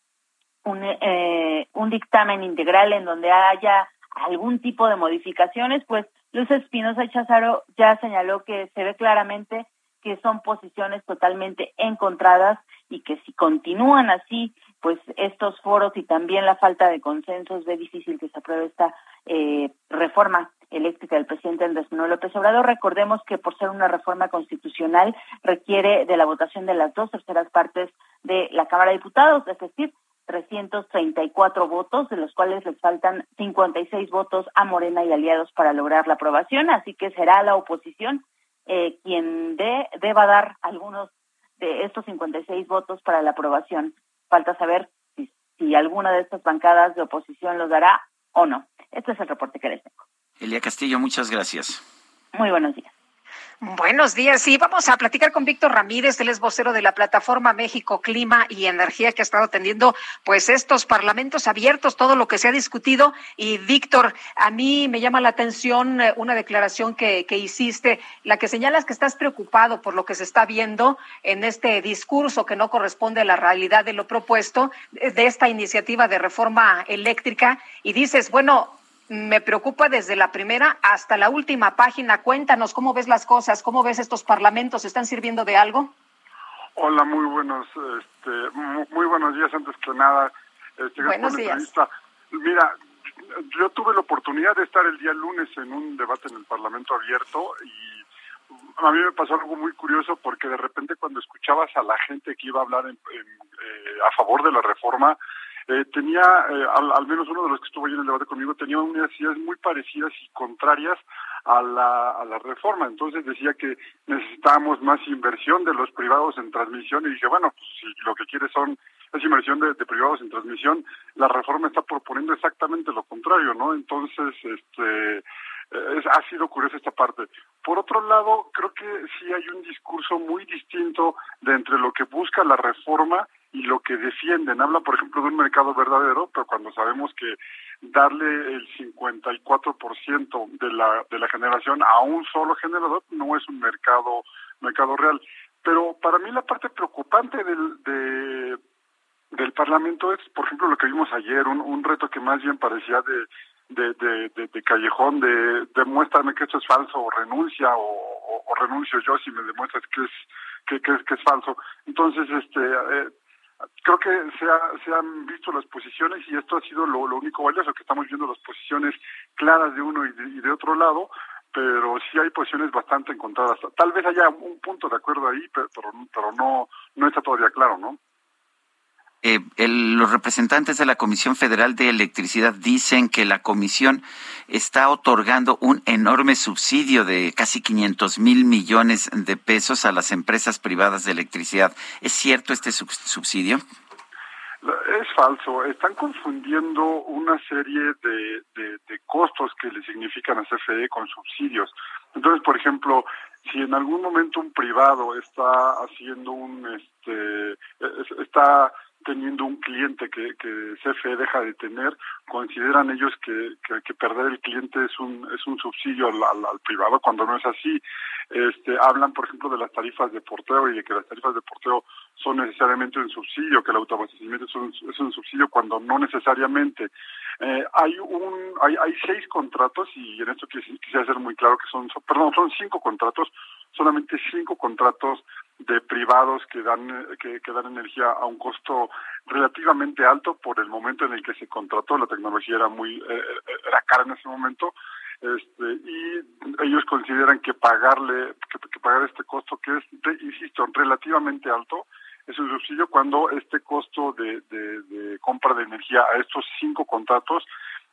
un, eh, un dictamen integral en donde haya algún tipo de modificaciones, pues Luz Espinosa Chazaro ya señaló que se ve claramente que son posiciones totalmente encontradas y que si continúan así, pues estos foros y también la falta de consensos ve difícil que se apruebe esta eh, reforma eléctrica del presidente Andrés Manuel López Obrador. Recordemos que por ser una reforma constitucional requiere de la votación de las dos terceras partes de la Cámara de Diputados, es decir, 334 votos, de los cuales les faltan 56 votos a Morena y aliados para lograr la aprobación, así que será la oposición eh, quien de, deba dar algunos de estos 56 votos para la aprobación. Falta saber si, si alguna de estas bancadas de oposición los dará o no. Este es el reporte que les tengo. Elia Castillo, muchas gracias. Muy buenos días. Buenos días. Sí, vamos a platicar con Víctor Ramírez, él es vocero de la plataforma México Clima y Energía que ha estado atendiendo pues estos parlamentos abiertos, todo lo que se ha discutido. Y Víctor, a mí me llama la atención eh, una declaración que, que hiciste, la que señalas que estás preocupado por lo que se está viendo en este discurso que no corresponde a la realidad de lo propuesto de esta iniciativa de reforma eléctrica y dices, bueno, me preocupa desde la primera hasta la última página. Cuéntanos cómo ves las cosas, cómo ves estos parlamentos, ¿están sirviendo de algo? Hola, muy buenos, este, muy, buenos días antes que nada. Este, buenos días. Mira, yo tuve la oportunidad de estar el día lunes en un debate en el Parlamento abierto y a mí me pasó algo muy curioso porque de repente cuando escuchabas a la gente que iba a hablar eh, a favor de la reforma, eh, tenía, eh, al, menos uno de los que estuvo ahí en el debate conmigo, tenía unas ideas muy parecidas y contrarias a la, reforma. Entonces decía que necesitábamos más inversión de los privados en transmisión y dije, bueno, pues si lo que quiere son es inversión de, privados en transmisión, la reforma está proponiendo exactamente lo contrario, ¿no? Entonces, este, es, ha sido curiosa esta parte. Por otro lado, creo que sí hay un discurso muy distinto de entre lo que busca la reforma y lo que defienden. Habla, por ejemplo, de un mercado verdadero, pero cuando sabemos que darle el 54% de la, de la generación a un solo generador no es un mercado, mercado real. Pero para mí la parte preocupante del, de, del Parlamento es, por ejemplo, lo que vimos ayer, un, un reto que más bien parecía de, de, de, de, callejón, de demuéstrame que esto es falso o renuncia o, o, renuncio yo si me demuestras que es que, que, es, que es falso. Entonces, este, eh, creo que se, se, han visto las posiciones y esto ha sido lo, único valioso, que estamos viendo las posiciones claras de uno y de, otro lado, pero sí hay posiciones bastante encontradas. Tal vez haya un punto de acuerdo ahí, pero, pero no, no está todavía claro, ¿no? Eh, los representantes de la Comisión Federal de Electricidad dicen que la comisión está otorgando un enorme subsidio de casi 500 mil millones de pesos a las empresas privadas de electricidad. ¿Es cierto este subsidio? Es falso. Están confundiendo una serie de, de, costos que le significan a CFE con subsidios. Entonces, por ejemplo, si en algún momento un privado está haciendo un, este, está teniendo un cliente que, que CFE deja de tener, consideran ellos que, que, perder el cliente es un, es un subsidio al, al, privado, cuando no es así. Este, hablan, por ejemplo, de las tarifas de porteo y de que las tarifas de porteo son necesariamente un subsidio, que el autoabastecimiento es un, es un subsidio cuando no necesariamente. Eh, hay un hay, hay seis contratos y en esto quisiera ser muy claro que son, perdón, son cinco contratos, solamente cinco contratos de privados que dan que, que dan energía a un costo relativamente alto por el momento en el que se contrató. La tecnología era muy eh, eh, era cara en ese momento. Este y ellos consideran que pagarle que, pagar este costo que es insisto relativamente alto es un subsidio cuando este costo de, de, compra de energía a estos cinco contratos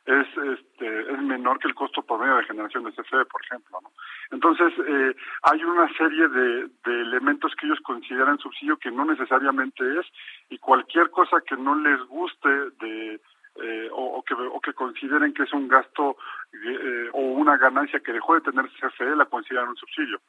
es este es menor que el costo promedio de generación de CFE, por ejemplo. ¿no? Entonces, eh, hay una serie de, de elementos que ellos consideran subsidio que no necesariamente es, y cualquier cosa que no les guste de eh, o, que, o que consideren que es un gasto eh, o una ganancia que dejó de tener CFE, la consideran un subsidio.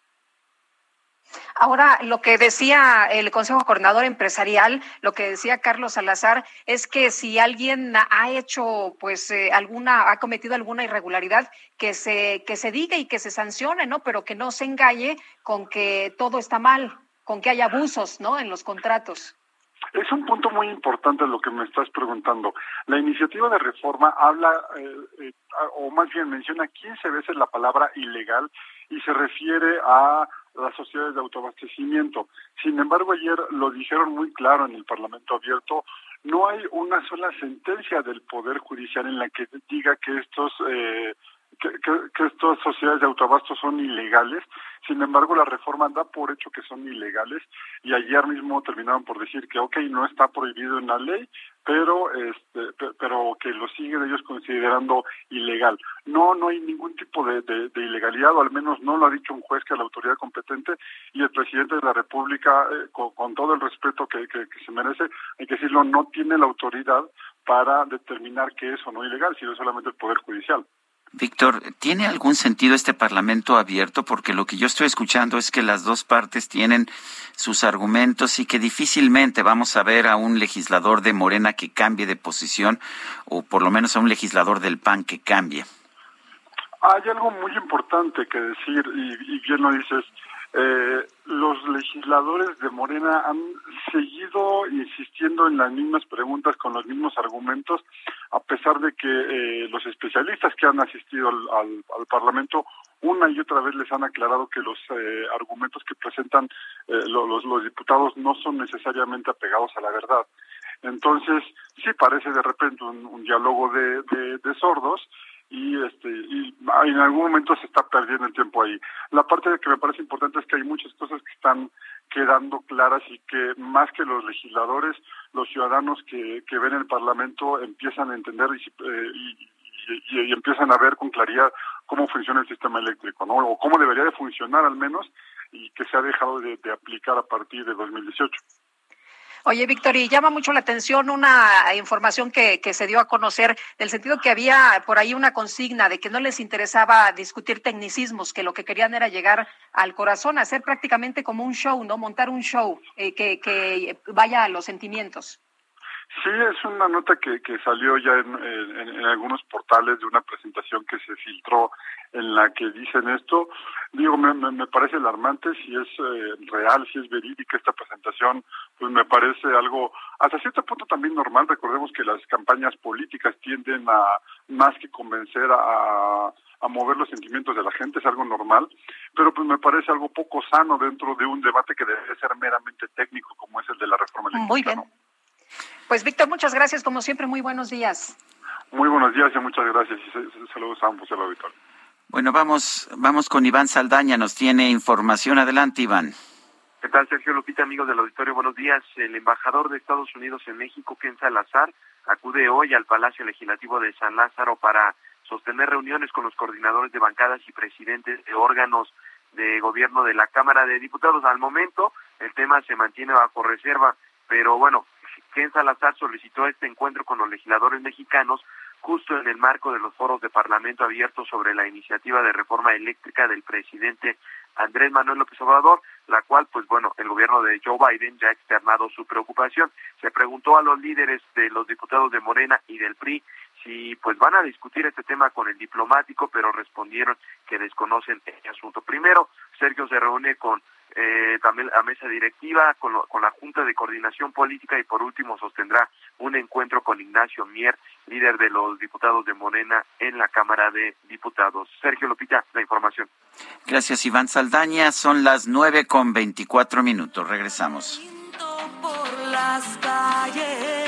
Ahora, lo que decía el Consejo Coordinador Empresarial, lo que decía Carlos Salazar, es que si alguien ha hecho, pues, eh, alguna, ha cometido alguna irregularidad, que se, que se diga y que se sancione, ¿no? Pero que no se engañe con que todo está mal, con que hay abusos, ¿no? En los contratos. Es un punto muy importante lo que me estás preguntando. La iniciativa de reforma habla, eh, eh, o más bien menciona 15 veces la palabra ilegal y se refiere a las sociedades de autoabastecimiento. Sin embargo, ayer lo dijeron muy claro en el Parlamento abierto, no hay una sola sentencia del Poder Judicial en la que diga que estos eh, que, que, estas sociedades de autoabasto son ilegales. Sin embargo, la reforma da por hecho que son ilegales y ayer mismo terminaron por decir que, ok, no está prohibido en la ley, pero este, pero que lo siguen ellos considerando ilegal. No, no hay ningún tipo de, de, ilegalidad, o al menos no lo ha dicho un juez que es la autoridad competente y el presidente de la República, eh, con, todo el respeto que, que, que se merece, hay que decirlo, no tiene la autoridad para determinar que es o no ilegal, sino solamente el Poder Judicial. Víctor, ¿tiene algún sentido este Parlamento abierto? Porque lo que yo estoy escuchando es que las dos partes tienen sus argumentos y que difícilmente vamos a ver a un legislador de Morena que cambie de posición o por lo menos a un legislador del PAN que cambie. Hay algo muy importante que decir y, bien lo dices. Eh, los legisladores de Morena han seguido insistiendo en las mismas preguntas con los mismos argumentos, a pesar de que eh, los especialistas que han asistido al, Parlamento una y otra vez les han aclarado que los eh, argumentos que presentan eh, los, los diputados no son necesariamente apegados a la verdad. Entonces, sí parece de repente un, diálogo de, de sordos y este y en algún momento se está perdiendo el tiempo ahí. La parte que me parece importante es que hay muchas cosas que están quedando claras y que más que los legisladores, los ciudadanos que, que ven el Parlamento empiezan a entender y, eh, empiezan a ver con claridad cómo funciona el sistema eléctrico, ¿no? O cómo debería de funcionar al menos y que se ha dejado de, de aplicar a partir de 2018. Oye, Víctor, y llama mucho la atención una información que, que se dio a conocer, del sentido que había por ahí una consigna de que no les interesaba discutir tecnicismos, que lo que querían era llegar al corazón, hacer prácticamente como un show, ¿no? Montar un show eh, que, que vaya a los sentimientos. Sí, es una nota que, que salió ya en, en, algunos portales de una presentación que se filtró en la que dicen esto. Digo, me, me, parece alarmante si es eh, real, si es verídica esta presentación, pues me parece algo hasta cierto punto también normal. Recordemos que las campañas políticas tienden a más que convencer a, a mover los sentimientos de la gente, es algo normal, pero pues me parece algo poco sano dentro de un debate que debe ser meramente técnico como es el de la reforma eléctrica. Muy bien. Pues Víctor, muchas gracias, como siempre, muy buenos días. Muy buenos días y muchas gracias y saludos a ambos el auditorio. Bueno, vamos, vamos con Iván Saldaña, nos tiene información. Adelante, Iván. ¿Qué tal, Sergio Lupita, amigos del auditorio? Buenos días. El embajador de Estados Unidos en México, Ken Salazar, acude hoy al Palacio Legislativo de San Lázaro para sostener reuniones con los coordinadores de bancadas y presidentes de órganos de gobierno de la Cámara de Diputados. Al momento, el tema se mantiene bajo reserva, pero bueno, Ken Salazar solicitó este encuentro con los legisladores mexicanos justo en el marco de los foros de Parlamento abiertos sobre la iniciativa de reforma eléctrica del presidente Andrés Manuel López Obrador. la cual, pues bueno, el gobierno de Joe Biden ya ha externado su preocupación. Se preguntó a los líderes de los diputados de Morena y del PRI si pues van a discutir este tema con el diplomático, pero respondieron que desconocen el asunto. Primero, Sergio se reúne con eh, también la mesa directiva, con, con la Junta de Coordinación Política y por último sostendrá un encuentro con Ignacio Mier, líder de los diputados de Morena en la Cámara de Diputados. Sergio Lopita, la información. Gracias, Iván Saldaña. Son las nueve con veinticuatro minutos. Regresamos. Por las calles,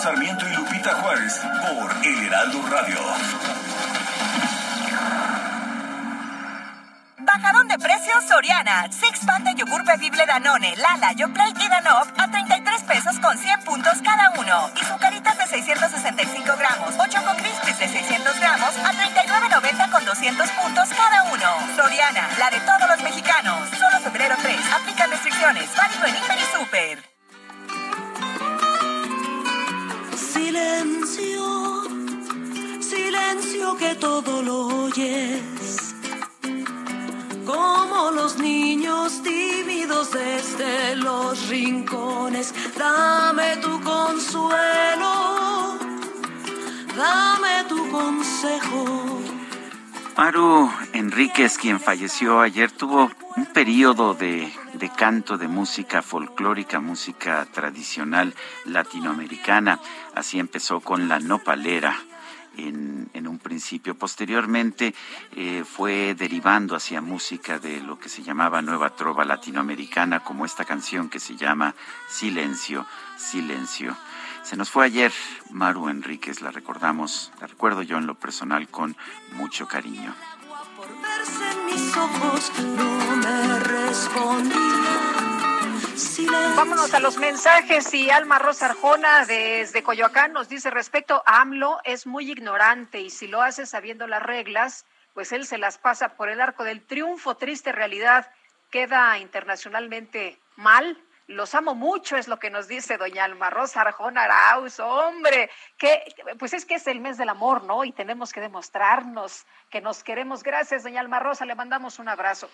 Sarmiento y Lupita Juárez por El Heraldo Radio. Bajadón de precios Soriana. Six pack de yogur bebible Danone, Lala, Yoplait y Danop a 33 pesos con 100 puntos cada uno. Y sucaritas de 665 gramos o Choco Crispies de 600 gramos a 39.90 con 200 puntos cada uno. Soriana, la de todos los mexicanos. Solo febrero 3. Aplican restricciones. Válido en Hiper y Super. Silencio, silencio que todo lo oyes. Como los niños tímidos desde los rincones, dame tu consuelo, dame tu consejo. Maru Enríquez, quien falleció ayer, tuvo un periodo de, de, canto de música folclórica, música tradicional latinoamericana. Así empezó con la nopalera. En, en, un principio. Posteriormente eh, fue derivando hacia música de lo que se llamaba nueva trova latinoamericana, como esta canción que se llama Silencio, Silencio. Se nos fue ayer Maru Enríquez, la recordamos, la recuerdo yo en lo personal con mucho cariño. Vámonos a los mensajes y Alma Rosa Arjona desde Coyoacán nos dice respecto a AMLO es muy ignorante y si lo hace sabiendo las reglas, pues él se las pasa por el arco del triunfo, triste realidad, queda internacionalmente mal. Los amo mucho, es lo que nos dice doña Alma Rosa Arjona Arauz, hombre, que pues es que es el mes del amor, ¿no? Y tenemos que demostrarnos que nos queremos. Gracias, doña Alma Rosa, le mandamos un abrazo.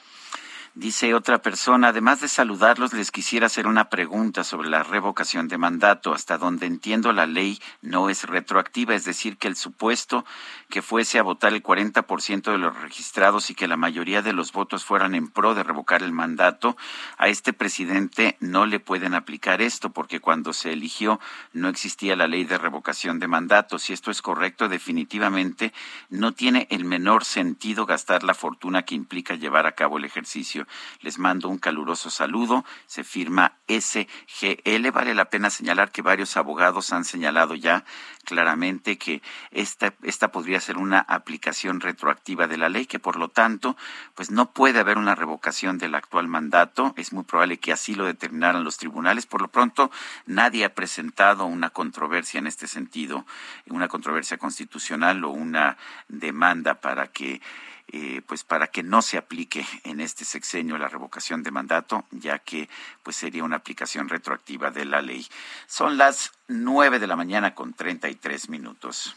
Dice otra persona, además de saludarlos, les quisiera hacer una pregunta sobre la revocación de mandato. Hasta donde entiendo la ley no es retroactiva, es decir, que el supuesto que fuese a votar el 40% de los registrados y que la mayoría de los votos fueran en pro de revocar el mandato, a este presidente no le pueden aplicar esto, porque cuando se eligió no existía la ley de revocación de mandato. Si esto es correcto, definitivamente no tiene el menor sentido gastar la fortuna que implica llevar a cabo el ejercicio. Les mando un caluroso saludo. Se firma SGL. Vale la pena señalar que varios abogados han señalado ya claramente que esta, esta podría ser una aplicación retroactiva de la ley, que por lo tanto, pues no puede haber una revocación del actual mandato. Es muy probable que así lo determinaran los tribunales. Por lo pronto, nadie ha presentado una controversia en este sentido, una controversia constitucional o una demanda para que eh, pues para que no se aplique en este sexenio la revocación de mandato, ya que pues sería una aplicación retroactiva de la ley. Son las nueve de la mañana con treinta y tres minutos.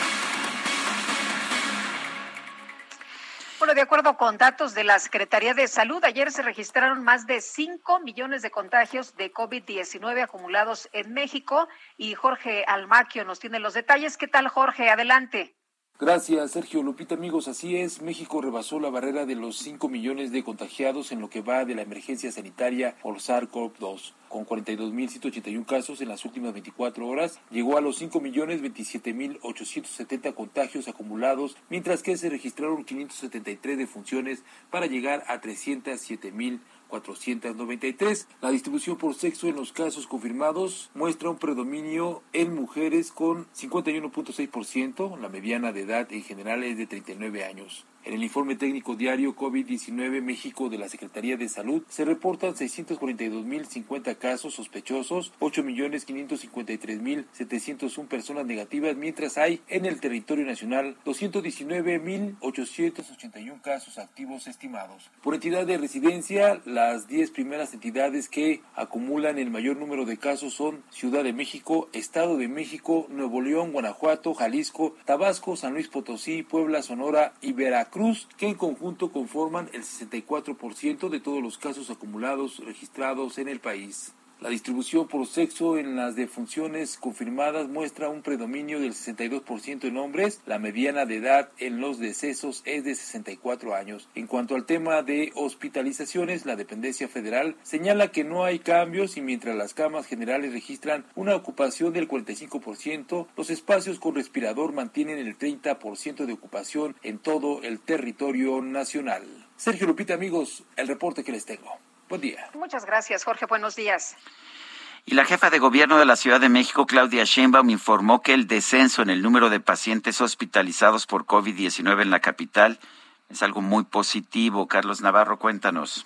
Bueno, de acuerdo con datos de la Secretaría de Salud, ayer se registraron más de 5 millones de contagios de COVID-19 acumulados en México y Jorge Almaquio nos tiene los detalles. ¿Qué tal, Jorge? Adelante. Gracias, Sergio Lupita, amigos. Así es, México rebasó la barrera de los 5 millones de contagiados en lo que va de la emergencia sanitaria por SARS-CoV-2. Con 42.181 casos en las últimas 24 horas, llegó a los 5 millones 27.870 contagios acumulados, mientras que se registraron 573 defunciones para llegar a 307.000 493. La distribución por sexo en los casos confirmados muestra un predominio en mujeres con 51.6%, la mediana de edad en general es de 39 años. En el informe técnico diario COVID-19 México de la Secretaría de Salud se reportan 642.050 casos sospechosos, 8.553.701 personas negativas, mientras hay en el territorio nacional 219.881 casos activos estimados. Por entidad de residencia, las 10 primeras entidades que acumulan el mayor número de casos son Ciudad de México, Estado de México, Nuevo León, Guanajuato, Jalisco, Tabasco, San Luis Potosí, Puebla, Sonora y Veracruz. Cruz, que en conjunto conforman el 64% de todos los casos acumulados registrados en el país. La distribución por sexo en las defunciones confirmadas muestra un predominio del 62% en hombres. La mediana de edad en los decesos es de 64 años. En cuanto al tema de hospitalizaciones, la dependencia federal señala que no hay cambios y mientras las camas generales registran una ocupación del 45%, los espacios con respirador mantienen el 30% de ocupación en todo el territorio nacional. Sergio Lupita, amigos, el reporte que les tengo. Buen día. Muchas gracias, Jorge. Buenos días. Y la jefa de gobierno de la Ciudad de México, Claudia Sheinbaum, informó que el descenso en el número de pacientes hospitalizados por COVID-19 en la capital es algo muy positivo. Carlos Navarro, cuéntanos.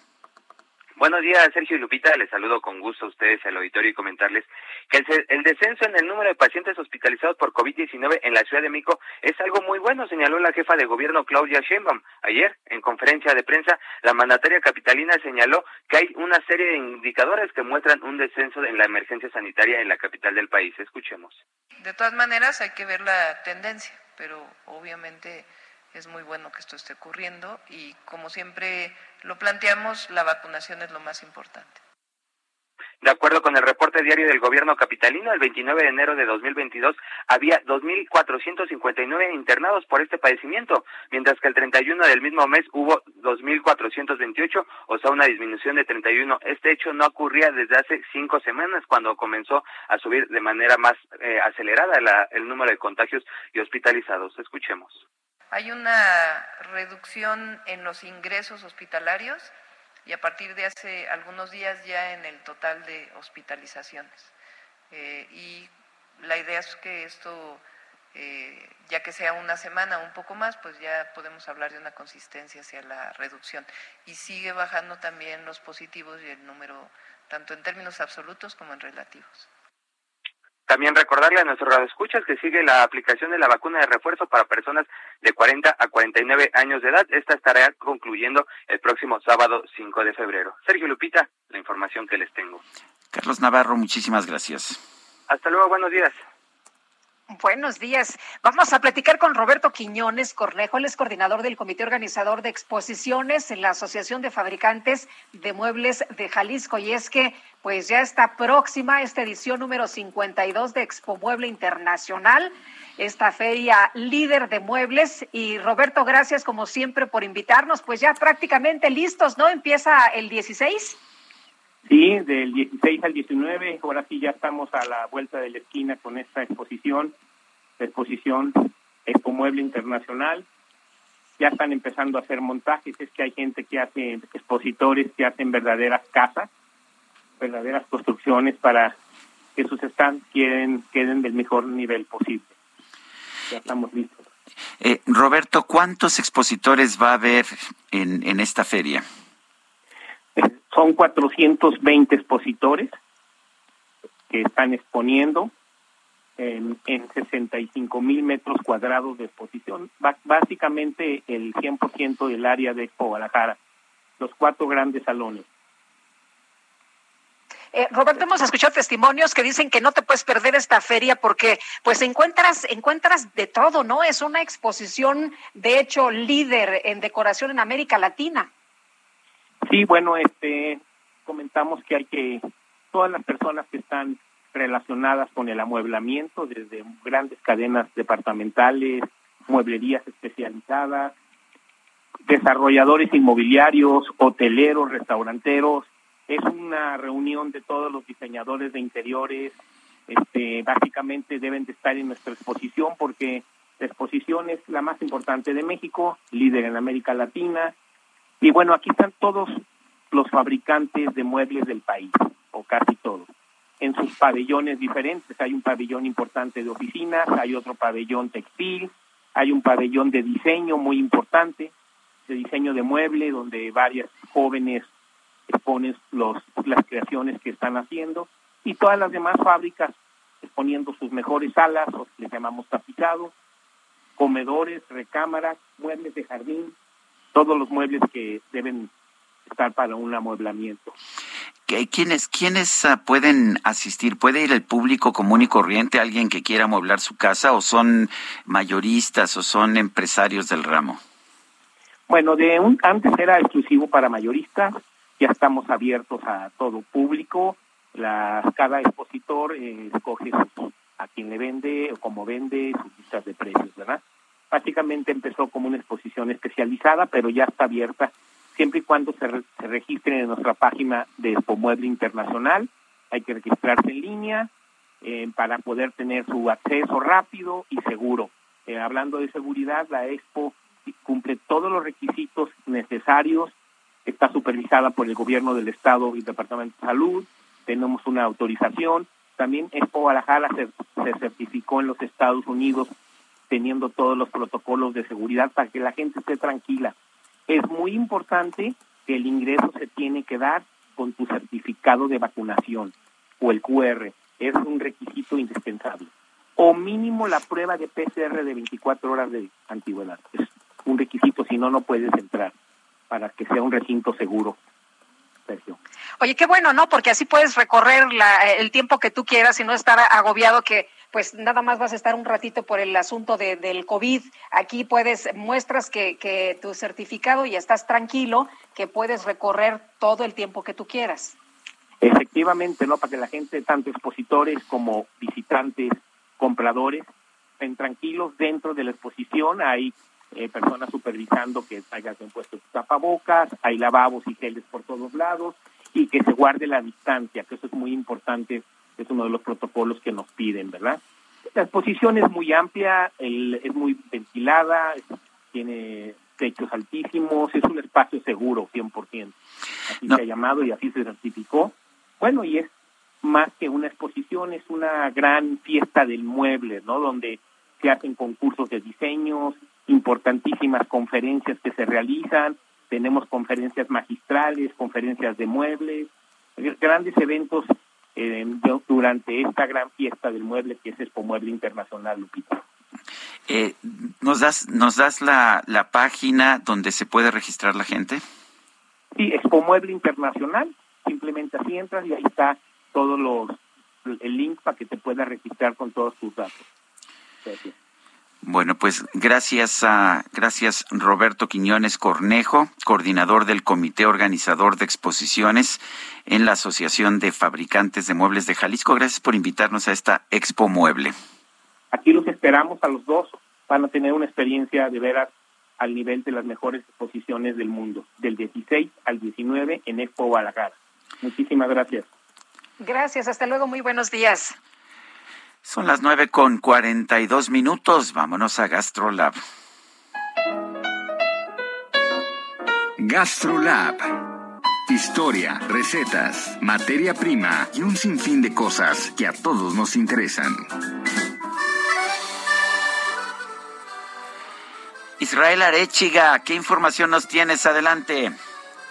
Buenos días, Sergio y Lupita. Les saludo con gusto a ustedes al auditorio y comentarles que el, el descenso en el número de pacientes hospitalizados por COVID-19 en la Ciudad de México es algo muy bueno, señaló la jefa de gobierno Claudia Sheinbaum. Ayer, en conferencia de prensa, la mandataria capitalina señaló que hay una serie de indicadores que muestran un descenso en la emergencia sanitaria en la capital del país. Escuchemos. De todas maneras, hay que ver la tendencia, pero obviamente es muy bueno que esto esté ocurriendo y como siempre lo planteamos, la vacunación es lo más importante. De acuerdo con el reporte diario del gobierno capitalino, el 29 de enero de 2022 había 2.459 internados por este padecimiento, mientras que el 31 del mismo mes hubo 2.428, o sea, una disminución de 31. Este hecho no ocurría desde hace cinco semanas, cuando comenzó a subir de manera más eh, acelerada el número de contagios y hospitalizados. Escuchemos. Hay una reducción en los ingresos hospitalarios y a partir de hace algunos días ya en el total de hospitalizaciones. Eh, y la idea es que esto, eh, ya que sea una semana o un poco más, pues ya podemos hablar de una consistencia hacia la reducción. Y sigue bajando también los positivos y el número, tanto en términos absolutos como en relativos. También recordarle a nuestros radioescuchas que sigue la aplicación de la vacuna de refuerzo para personas de 40 a 49 años de edad. Esta estará concluyendo el próximo sábado 5 de febrero. Sergio Lupita, la información que les tengo. Carlos Navarro, muchísimas gracias. Hasta luego, buenos días. Buenos días. Vamos a platicar con Roberto Quiñones Cornejo, él es coordinador del Comité Organizador de Exposiciones en la Asociación de Fabricantes de Muebles de Jalisco. Y es que, pues ya está próxima esta edición número 52 de Expo Mueble Internacional, esta feria líder de muebles. Y Roberto, gracias como siempre por invitarnos. Pues ya prácticamente listos, ¿no? Empieza el 16. Sí, del 16 al 19, ahora sí ya estamos a la vuelta de la esquina con esta exposición, exposición Expo Mueble Internacional. Ya están empezando a hacer montajes, es que hay gente que hace, expositores que hacen verdaderas casas, verdaderas construcciones para que sus stands queden, queden del mejor nivel posible. Ya estamos listos. Eh, Roberto, ¿cuántos expositores va a haber en, en esta feria? Son 420 expositores que están exponiendo en, en 65 mil metros cuadrados de exposición, básicamente el 100% del área de Guadalajara, los cuatro grandes salones. Eh, Roberto, hemos escuchado testimonios que dicen que no te puedes perder esta feria porque pues encuentras, encuentras de todo, ¿no? Es una exposición, de hecho, líder en decoración en América Latina. Sí, bueno, este, comentamos que hay que, todas las personas que están relacionadas con el amueblamiento, desde grandes cadenas departamentales, mueblerías especializadas, desarrolladores inmobiliarios, hoteleros, restauranteros. Es una reunión de todos los diseñadores de interiores. Este, básicamente deben de estar en nuestra exposición porque la exposición es la más importante de México, líder en América Latina. Y bueno, aquí están todos los fabricantes de muebles del país, o casi todos, en sus pabellones diferentes. Hay un pabellón importante de oficinas, hay otro pabellón textil, hay un pabellón de diseño muy importante, de diseño de mueble, donde varias jóvenes exponen los, las creaciones que están haciendo, y todas las demás fábricas exponiendo sus mejores salas, o les llamamos tapizados, comedores, recámaras, muebles de jardín, todos los muebles que deben estar para un amueblamiento. ¿Quiénes, quiénes uh, pueden asistir? ¿Puede ir el público común y corriente, alguien que quiera amueblar su casa, o son mayoristas o son empresarios del ramo? Bueno, de un, antes era exclusivo para mayoristas, ya estamos abiertos a todo público. La, cada expositor eh, escoge a quien le vende o cómo vende sus listas de precios, ¿verdad? Básicamente empezó como una exposición especializada, pero ya está abierta siempre y cuando se, se registren en nuestra página de Expo Mueble Internacional. Hay que registrarse en línea eh, para poder tener su acceso rápido y seguro. Eh, hablando de seguridad, la Expo cumple todos los requisitos necesarios, está supervisada por el gobierno del estado y el departamento de salud, tenemos una autorización, también Expo Guadalajara se, se certificó en los Estados Unidos teniendo todos los protocolos de seguridad para que la gente esté tranquila. Es muy importante que el ingreso se tiene que dar con tu certificado de vacunación o el QR. Es un requisito indispensable. O mínimo la prueba de PCR de 24 horas de antigüedad. Es un requisito, si no, no puedes entrar para que sea un recinto seguro. Sergio. Oye, qué bueno, ¿no? Porque así puedes recorrer la, el tiempo que tú quieras y no estar agobiado que pues nada más vas a estar un ratito por el asunto de, del COVID. Aquí puedes, muestras que, que tu certificado y estás tranquilo, que puedes recorrer todo el tiempo que tú quieras. Efectivamente, ¿no? Para que la gente, tanto expositores como visitantes, compradores, estén tranquilos dentro de la exposición. Hay eh, personas supervisando que hayas puesto tapabocas, hay lavabos y geles por todos lados y que se guarde la distancia, que eso es muy importante es uno de los protocolos que nos piden, ¿verdad? La exposición es muy amplia, es muy ventilada, tiene techos altísimos, es un espacio seguro, 100%. Así se ha llamado y así se certificó. Bueno, y es más que una exposición, es una gran fiesta del mueble, ¿no? Donde se hacen concursos de diseños, importantísimas conferencias que se realizan, tenemos conferencias magistrales, conferencias de muebles, grandes eventos eh, durante esta gran fiesta del mueble que es Expo Mueble Internacional, Lupita. Eh, ¿Nos das, nos das la, la página donde se puede registrar la gente? Sí, Expo Mueble Internacional, simplemente así entras y ahí está todo los, el link para que te puedas registrar con todos tus datos. Gracias. Bueno, pues gracias a gracias Roberto Quiñones Cornejo, coordinador del Comité Organizador de Exposiciones en la Asociación de Fabricantes de Muebles de Jalisco. Gracias por invitarnos a esta Expo Mueble. Aquí los esperamos a los dos. Van a tener una experiencia de veras al nivel de las mejores exposiciones del mundo, del 16 al 19 en Expo Guadalajara. Muchísimas gracias. Gracias, hasta luego, muy buenos días. Son las nueve con cuarenta y dos minutos. Vámonos a GastroLab. GastroLab. Historia, recetas, materia prima y un sinfín de cosas que a todos nos interesan. Israel Arechiga, ¿qué información nos tienes? Adelante.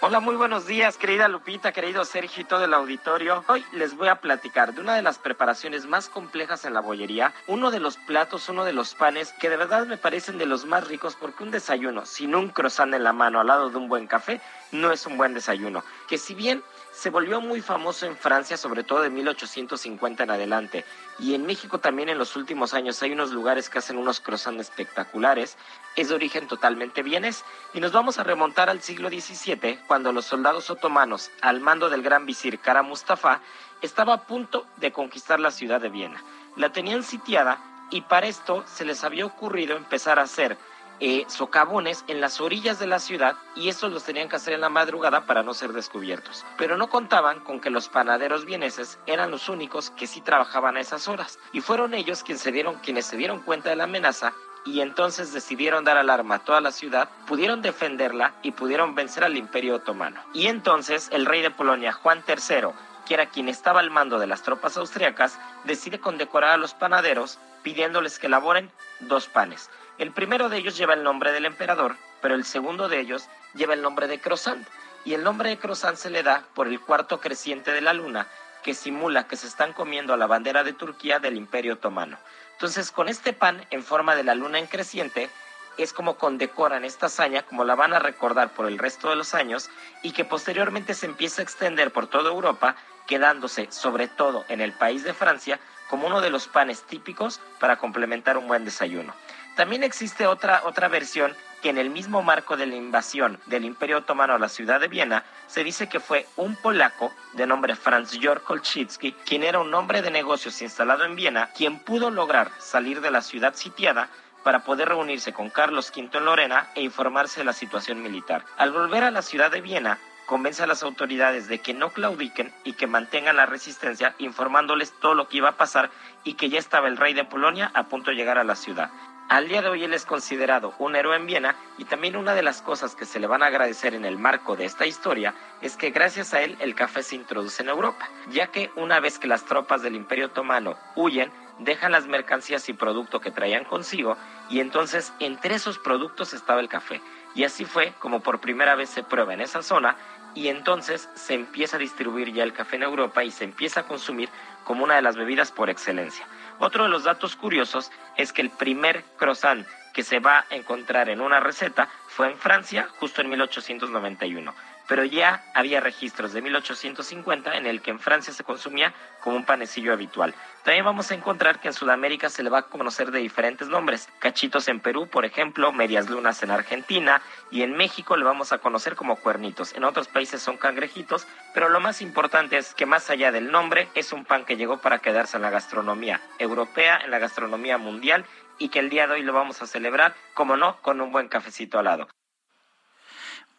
Hola, muy buenos días, querida Lupita, querido Sergio y todo el auditorio. Hoy les voy a platicar de una de las preparaciones más complejas en la bollería, uno de los platos, uno de los panes que de verdad me parecen de los más ricos porque un desayuno sin un croissant en la mano al lado de un buen café no es un buen desayuno. Que si bien se volvió muy famoso en Francia, sobre todo de 1850 en adelante. Y en México también en los últimos años hay unos lugares que hacen unos croissants espectaculares. Es de origen totalmente vienes. Y nos vamos a remontar al siglo XVII, cuando los soldados otomanos, al mando del gran visir Kara Mustafa, estaba a punto de conquistar la ciudad de Viena. La tenían sitiada y para esto se les había ocurrido empezar a hacer eh, socavones en las orillas de la ciudad y eso los tenían que hacer en la madrugada para no ser descubiertos. Pero no contaban con que los panaderos vieneses eran los únicos que sí trabajaban a esas horas y fueron ellos quienes se dieron, quienes se dieron cuenta de la amenaza y entonces decidieron dar alarma a toda la ciudad, pudieron defenderla y pudieron vencer al imperio otomano. Y entonces el rey de Polonia, Juan III, que era quien estaba al mando de las tropas austriacas, decide condecorar a los panaderos pidiéndoles que elaboren dos panes. El primero de ellos lleva el nombre del emperador, pero el segundo de ellos lleva el nombre de Croissant. Y el nombre de Croissant se le da por el cuarto creciente de la luna, que simula que se están comiendo a la bandera de Turquía del Imperio Otomano. Entonces, con este pan en forma de la luna en creciente, es como condecoran esta hazaña, como la van a recordar por el resto de los años, y que posteriormente se empieza a extender por toda Europa, quedándose sobre todo en el país de Francia como uno de los panes típicos para complementar un buen desayuno. También existe otra, otra versión que en el mismo marco de la invasión del Imperio Otomano a la ciudad de Viena, se dice que fue un polaco de nombre Franz Georg Kolchitsky, quien era un hombre de negocios instalado en Viena, quien pudo lograr salir de la ciudad sitiada para poder reunirse con Carlos V en Lorena e informarse de la situación militar. Al volver a la ciudad de Viena, convence a las autoridades de que no claudiquen y que mantengan la resistencia, informándoles todo lo que iba a pasar y que ya estaba el rey de Polonia a punto de llegar a la ciudad. Al día de hoy él es considerado un héroe en Viena y también una de las cosas que se le van a agradecer en el marco de esta historia es que gracias a él el café se introduce en Europa, ya que una vez que las tropas del Imperio Otomano huyen, dejan las mercancías y producto que traían consigo y entonces entre esos productos estaba el café. Y así fue como por primera vez se prueba en esa zona y entonces se empieza a distribuir ya el café en Europa y se empieza a consumir como una de las bebidas por excelencia. Otro de los datos curiosos es que el primer croissant que se va a encontrar en una receta fue en Francia justo en 1891 pero ya había registros de 1850 en el que en Francia se consumía como un panecillo habitual. También vamos a encontrar que en Sudamérica se le va a conocer de diferentes nombres. Cachitos en Perú, por ejemplo, medias lunas en Argentina y en México le vamos a conocer como cuernitos. En otros países son cangrejitos, pero lo más importante es que más allá del nombre es un pan que llegó para quedarse en la gastronomía europea, en la gastronomía mundial y que el día de hoy lo vamos a celebrar, como no, con un buen cafecito al lado.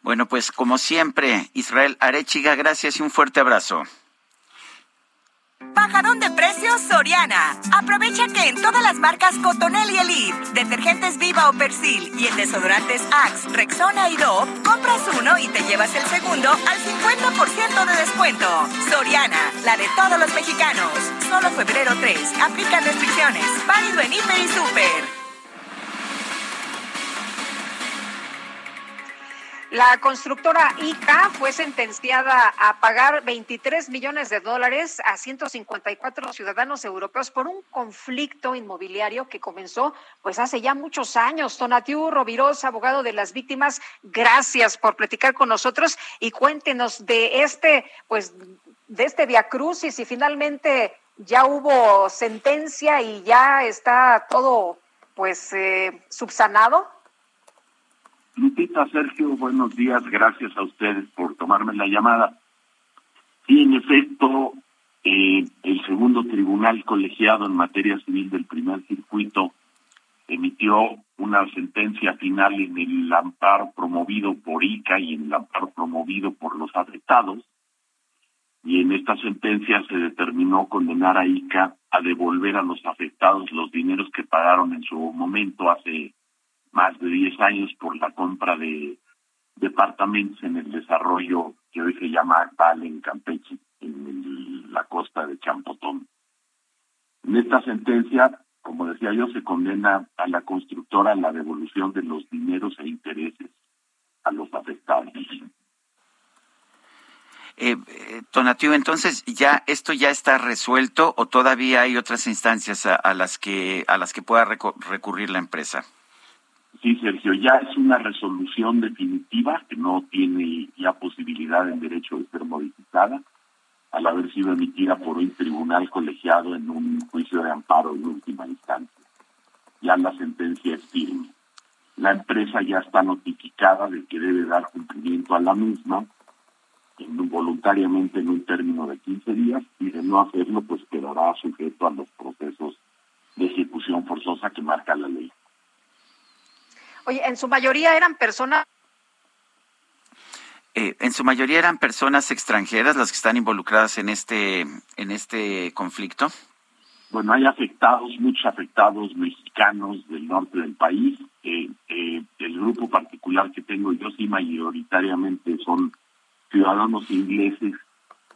Bueno, pues como siempre, Israel Arechiga, gracias y un fuerte abrazo. Bajadón de precios Soriana. Aprovecha que en todas las marcas Cotonel y Elite, detergentes Viva o Persil y en desodorantes Axe, Rexona y Dove, compras uno y te llevas el segundo al 50% de descuento. Soriana, la de todos los mexicanos. Solo febrero 3. Aplican restricciones. Válido en Hiper y Super. La constructora ICA fue sentenciada a pagar 23 millones de dólares a 154 ciudadanos europeos por un conflicto inmobiliario que comenzó pues hace ya muchos años. Tonatiu Rovirosa, abogado de las víctimas, gracias por platicar con nosotros y cuéntenos de este pues de este y finalmente ya hubo sentencia y ya está todo pues eh, subsanado. Lupita, Sergio, buenos días. Gracias a ustedes por tomarme la llamada. Sí, en efecto, eh, el segundo tribunal colegiado en materia civil del primer circuito emitió una sentencia final en el amparo promovido por ICA y en el amparo promovido por los afectados. Y en esta sentencia se determinó condenar a ICA a devolver a los afectados los dineros que pagaron en su momento hace más de 10 años por la compra de departamentos en el desarrollo que hoy se llama Actal en Campeche, en la costa de Champotón. En esta sentencia, como decía yo, se condena a la constructora a la devolución de los dineros e intereses a los afectados. Eh, eh entonces ya esto ya está resuelto o todavía hay otras instancias a, las que a las que pueda recurrir la empresa. Sí, Sergio, ya es una resolución definitiva que no tiene ya posibilidad en derecho de ser modificada al haber sido emitida por un tribunal colegiado en un juicio de amparo en última instancia. Ya la sentencia es firme. La empresa ya está notificada de que debe dar cumplimiento a la misma en, voluntariamente en un término de 15 días y de no hacerlo pues quedará sujeto a los procesos de ejecución forzosa que marca la ley. Oye, en su mayoría eran personas eh, en su mayoría eran personas extranjeras las que están involucradas en este en este conflicto. Bueno, hay afectados, muchos afectados mexicanos del norte del país. Eh, eh, el grupo particular que tengo yo sí mayoritariamente son ciudadanos ingleses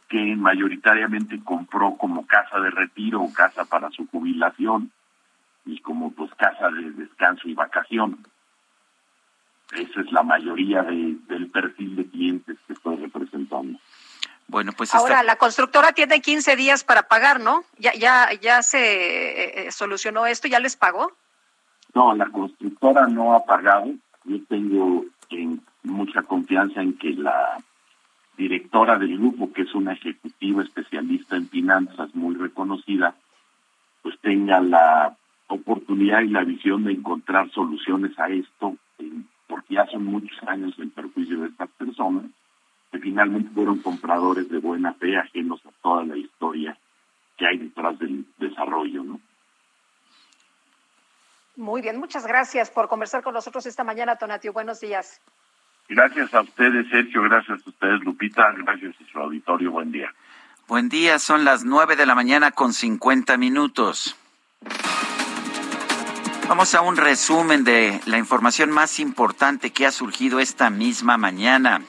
que mayoritariamente compró como casa de retiro o casa para su jubilación y como pues casa de descanso y vacación. Esa es la mayoría del perfil de clientes que estoy representando. Bueno, pues ahora la constructora tiene 15 días para pagar, ¿no? Ya ya ya se eh, solucionó esto, ya les pagó. No, la constructora no ha pagado. Yo tengo mucha confianza en que la directora del grupo, que es una ejecutiva especialista en finanzas muy reconocida, pues tenga la oportunidad y la visión de encontrar soluciones a esto porque ya son muchos años en perjuicio de estas personas, que finalmente fueron compradores de buena fe ajenos a toda la historia que hay detrás del desarrollo, ¿no? Muy bien, muchas gracias por conversar con nosotros esta mañana, Tonatio. Buenos días. Gracias a ustedes, Sergio. Gracias a ustedes, Lupita. Gracias a su auditorio. Buen día. Buen día, son las nueve de la mañana con cincuenta minutos. Vamos a un resumen de la información más importante que ha surgido esta misma mañana.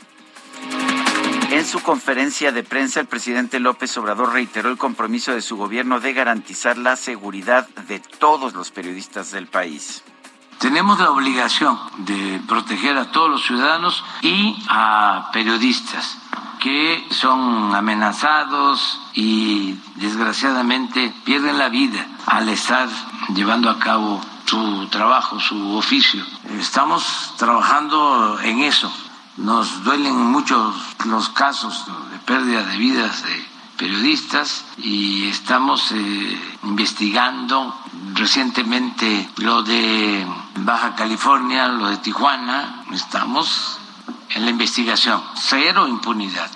En su conferencia de prensa, el presidente López Obrador reiteró el compromiso de su gobierno de garantizar la seguridad de todos los periodistas del país. Tenemos la obligación de proteger a todos los ciudadanos y a periodistas que son amenazados y desgraciadamente pierden la vida al estar llevando a cabo su trabajo, su oficio. Estamos trabajando en eso. Nos duelen mucho los casos de pérdida de vidas de periodistas y estamos eh, investigando recientemente lo de Baja California, lo de Tijuana. Estamos en la investigación. Cero impunidad.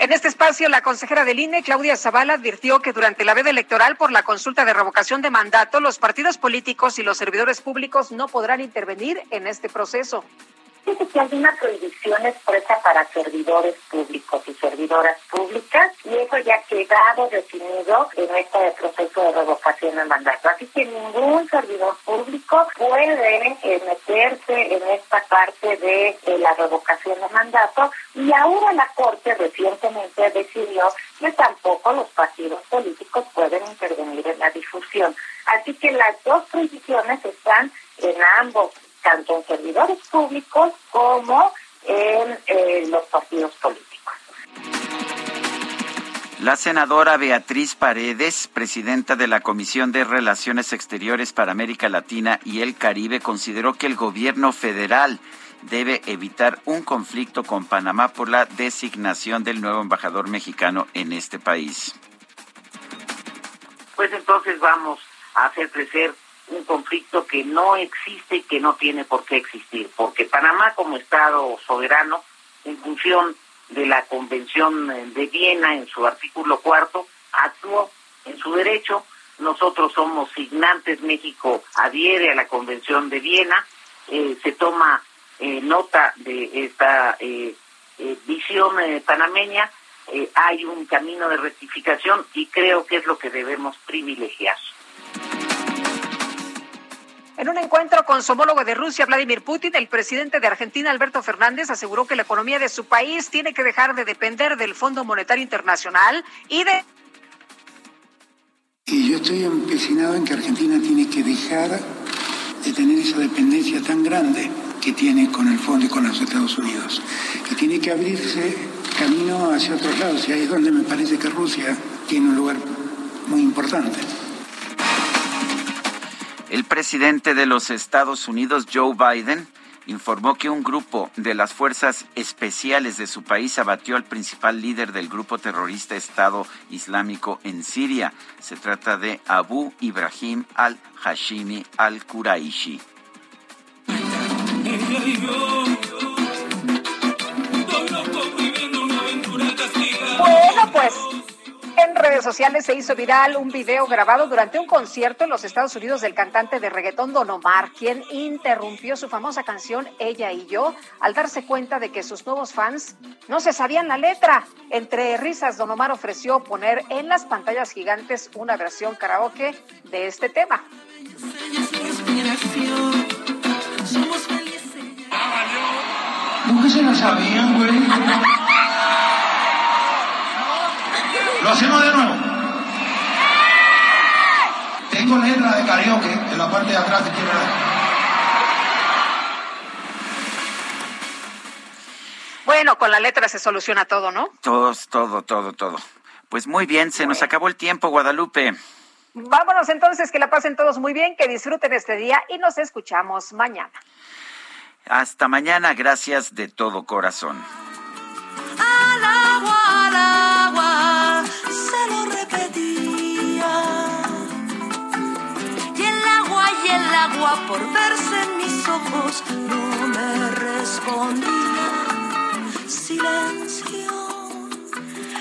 En este espacio, la consejera del INE, Claudia Zavala, advirtió que durante la veda electoral por la consulta de revocación de mandato, los partidos políticos y los servidores públicos no podrán intervenir en este proceso que hay una prohibición expresa para servidores públicos y servidoras públicas y eso ya ha quedado definido en este proceso de revocación de mandato. Así que ningún servidor público puede meterse en esta parte de, la revocación de mandato y ahora la Corte recientemente decidió que tampoco los partidos políticos pueden intervenir en la difusión. Así que las dos prohibiciones están en ambos tanto en servidores públicos como en eh, los partidos políticos. La senadora Beatriz Paredes, presidenta de la Comisión de Relaciones Exteriores para América Latina y el Caribe, consideró que el gobierno federal debe evitar un conflicto con Panamá por la designación del nuevo embajador mexicano en este país. Pues entonces vamos a hacer crecer un conflicto que no existe y que no tiene por qué existir, porque Panamá como Estado soberano, en función de la Convención de Viena en su artículo cuarto, actuó en su derecho. Nosotros somos signantes, México adhiere a la Convención de Viena, eh, se toma eh, nota de esta eh, visión panameña, hay un camino de rectificación y creo que es lo que debemos privilegiar. En un encuentro con su homólogo de Rusia, Vladimir Putin, el presidente de Argentina, Alberto Fernández, aseguró que la economía de su país tiene que dejar de depender del Fondo Monetario Internacional y de... Y yo estoy empecinado en que Argentina tiene que dejar de tener esa dependencia tan grande que tiene con el fondo y con los Estados Unidos, que tiene que abrirse camino hacia otros lados, y ahí es donde me parece que Rusia tiene un lugar muy importante. El presidente de los Estados Unidos, Joe Biden, informó que un grupo de las fuerzas especiales de su país abatió al principal líder del grupo terrorista Estado Islámico en Siria. Se trata de Abu Ibrahim al-Hashimi al-Quraishi. En redes sociales se hizo viral un video grabado durante un concierto en los Estados Unidos del cantante de reggaetón Don Omar, quien interrumpió su famosa canción Ella y yo al darse cuenta de que sus nuevos fans no se sabían la letra. Entre risas, Don Omar ofreció poner en las pantallas gigantes una versión karaoke de este tema. Lo hacemos de nuevo. Tengo letra de karaoke en la parte de atrás si quiere Bueno, con la letra se soluciona todo, ¿no? Todos, todo, todo, todo. Pues muy bien, se nos acabó el tiempo, Guadalupe. Vámonos entonces, que la pasen todos muy bien, que disfruten este día y nos escuchamos mañana. Hasta mañana, gracias de todo corazón. Por verse en mis ojos no me respondía. Silencio,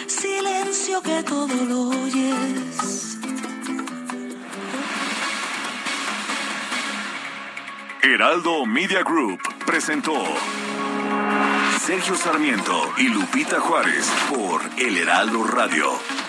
silencio que todo lo oyes. Heraldo Media Group presentó Sergio Sarmiento y Lupita Juárez por El Heraldo Radio.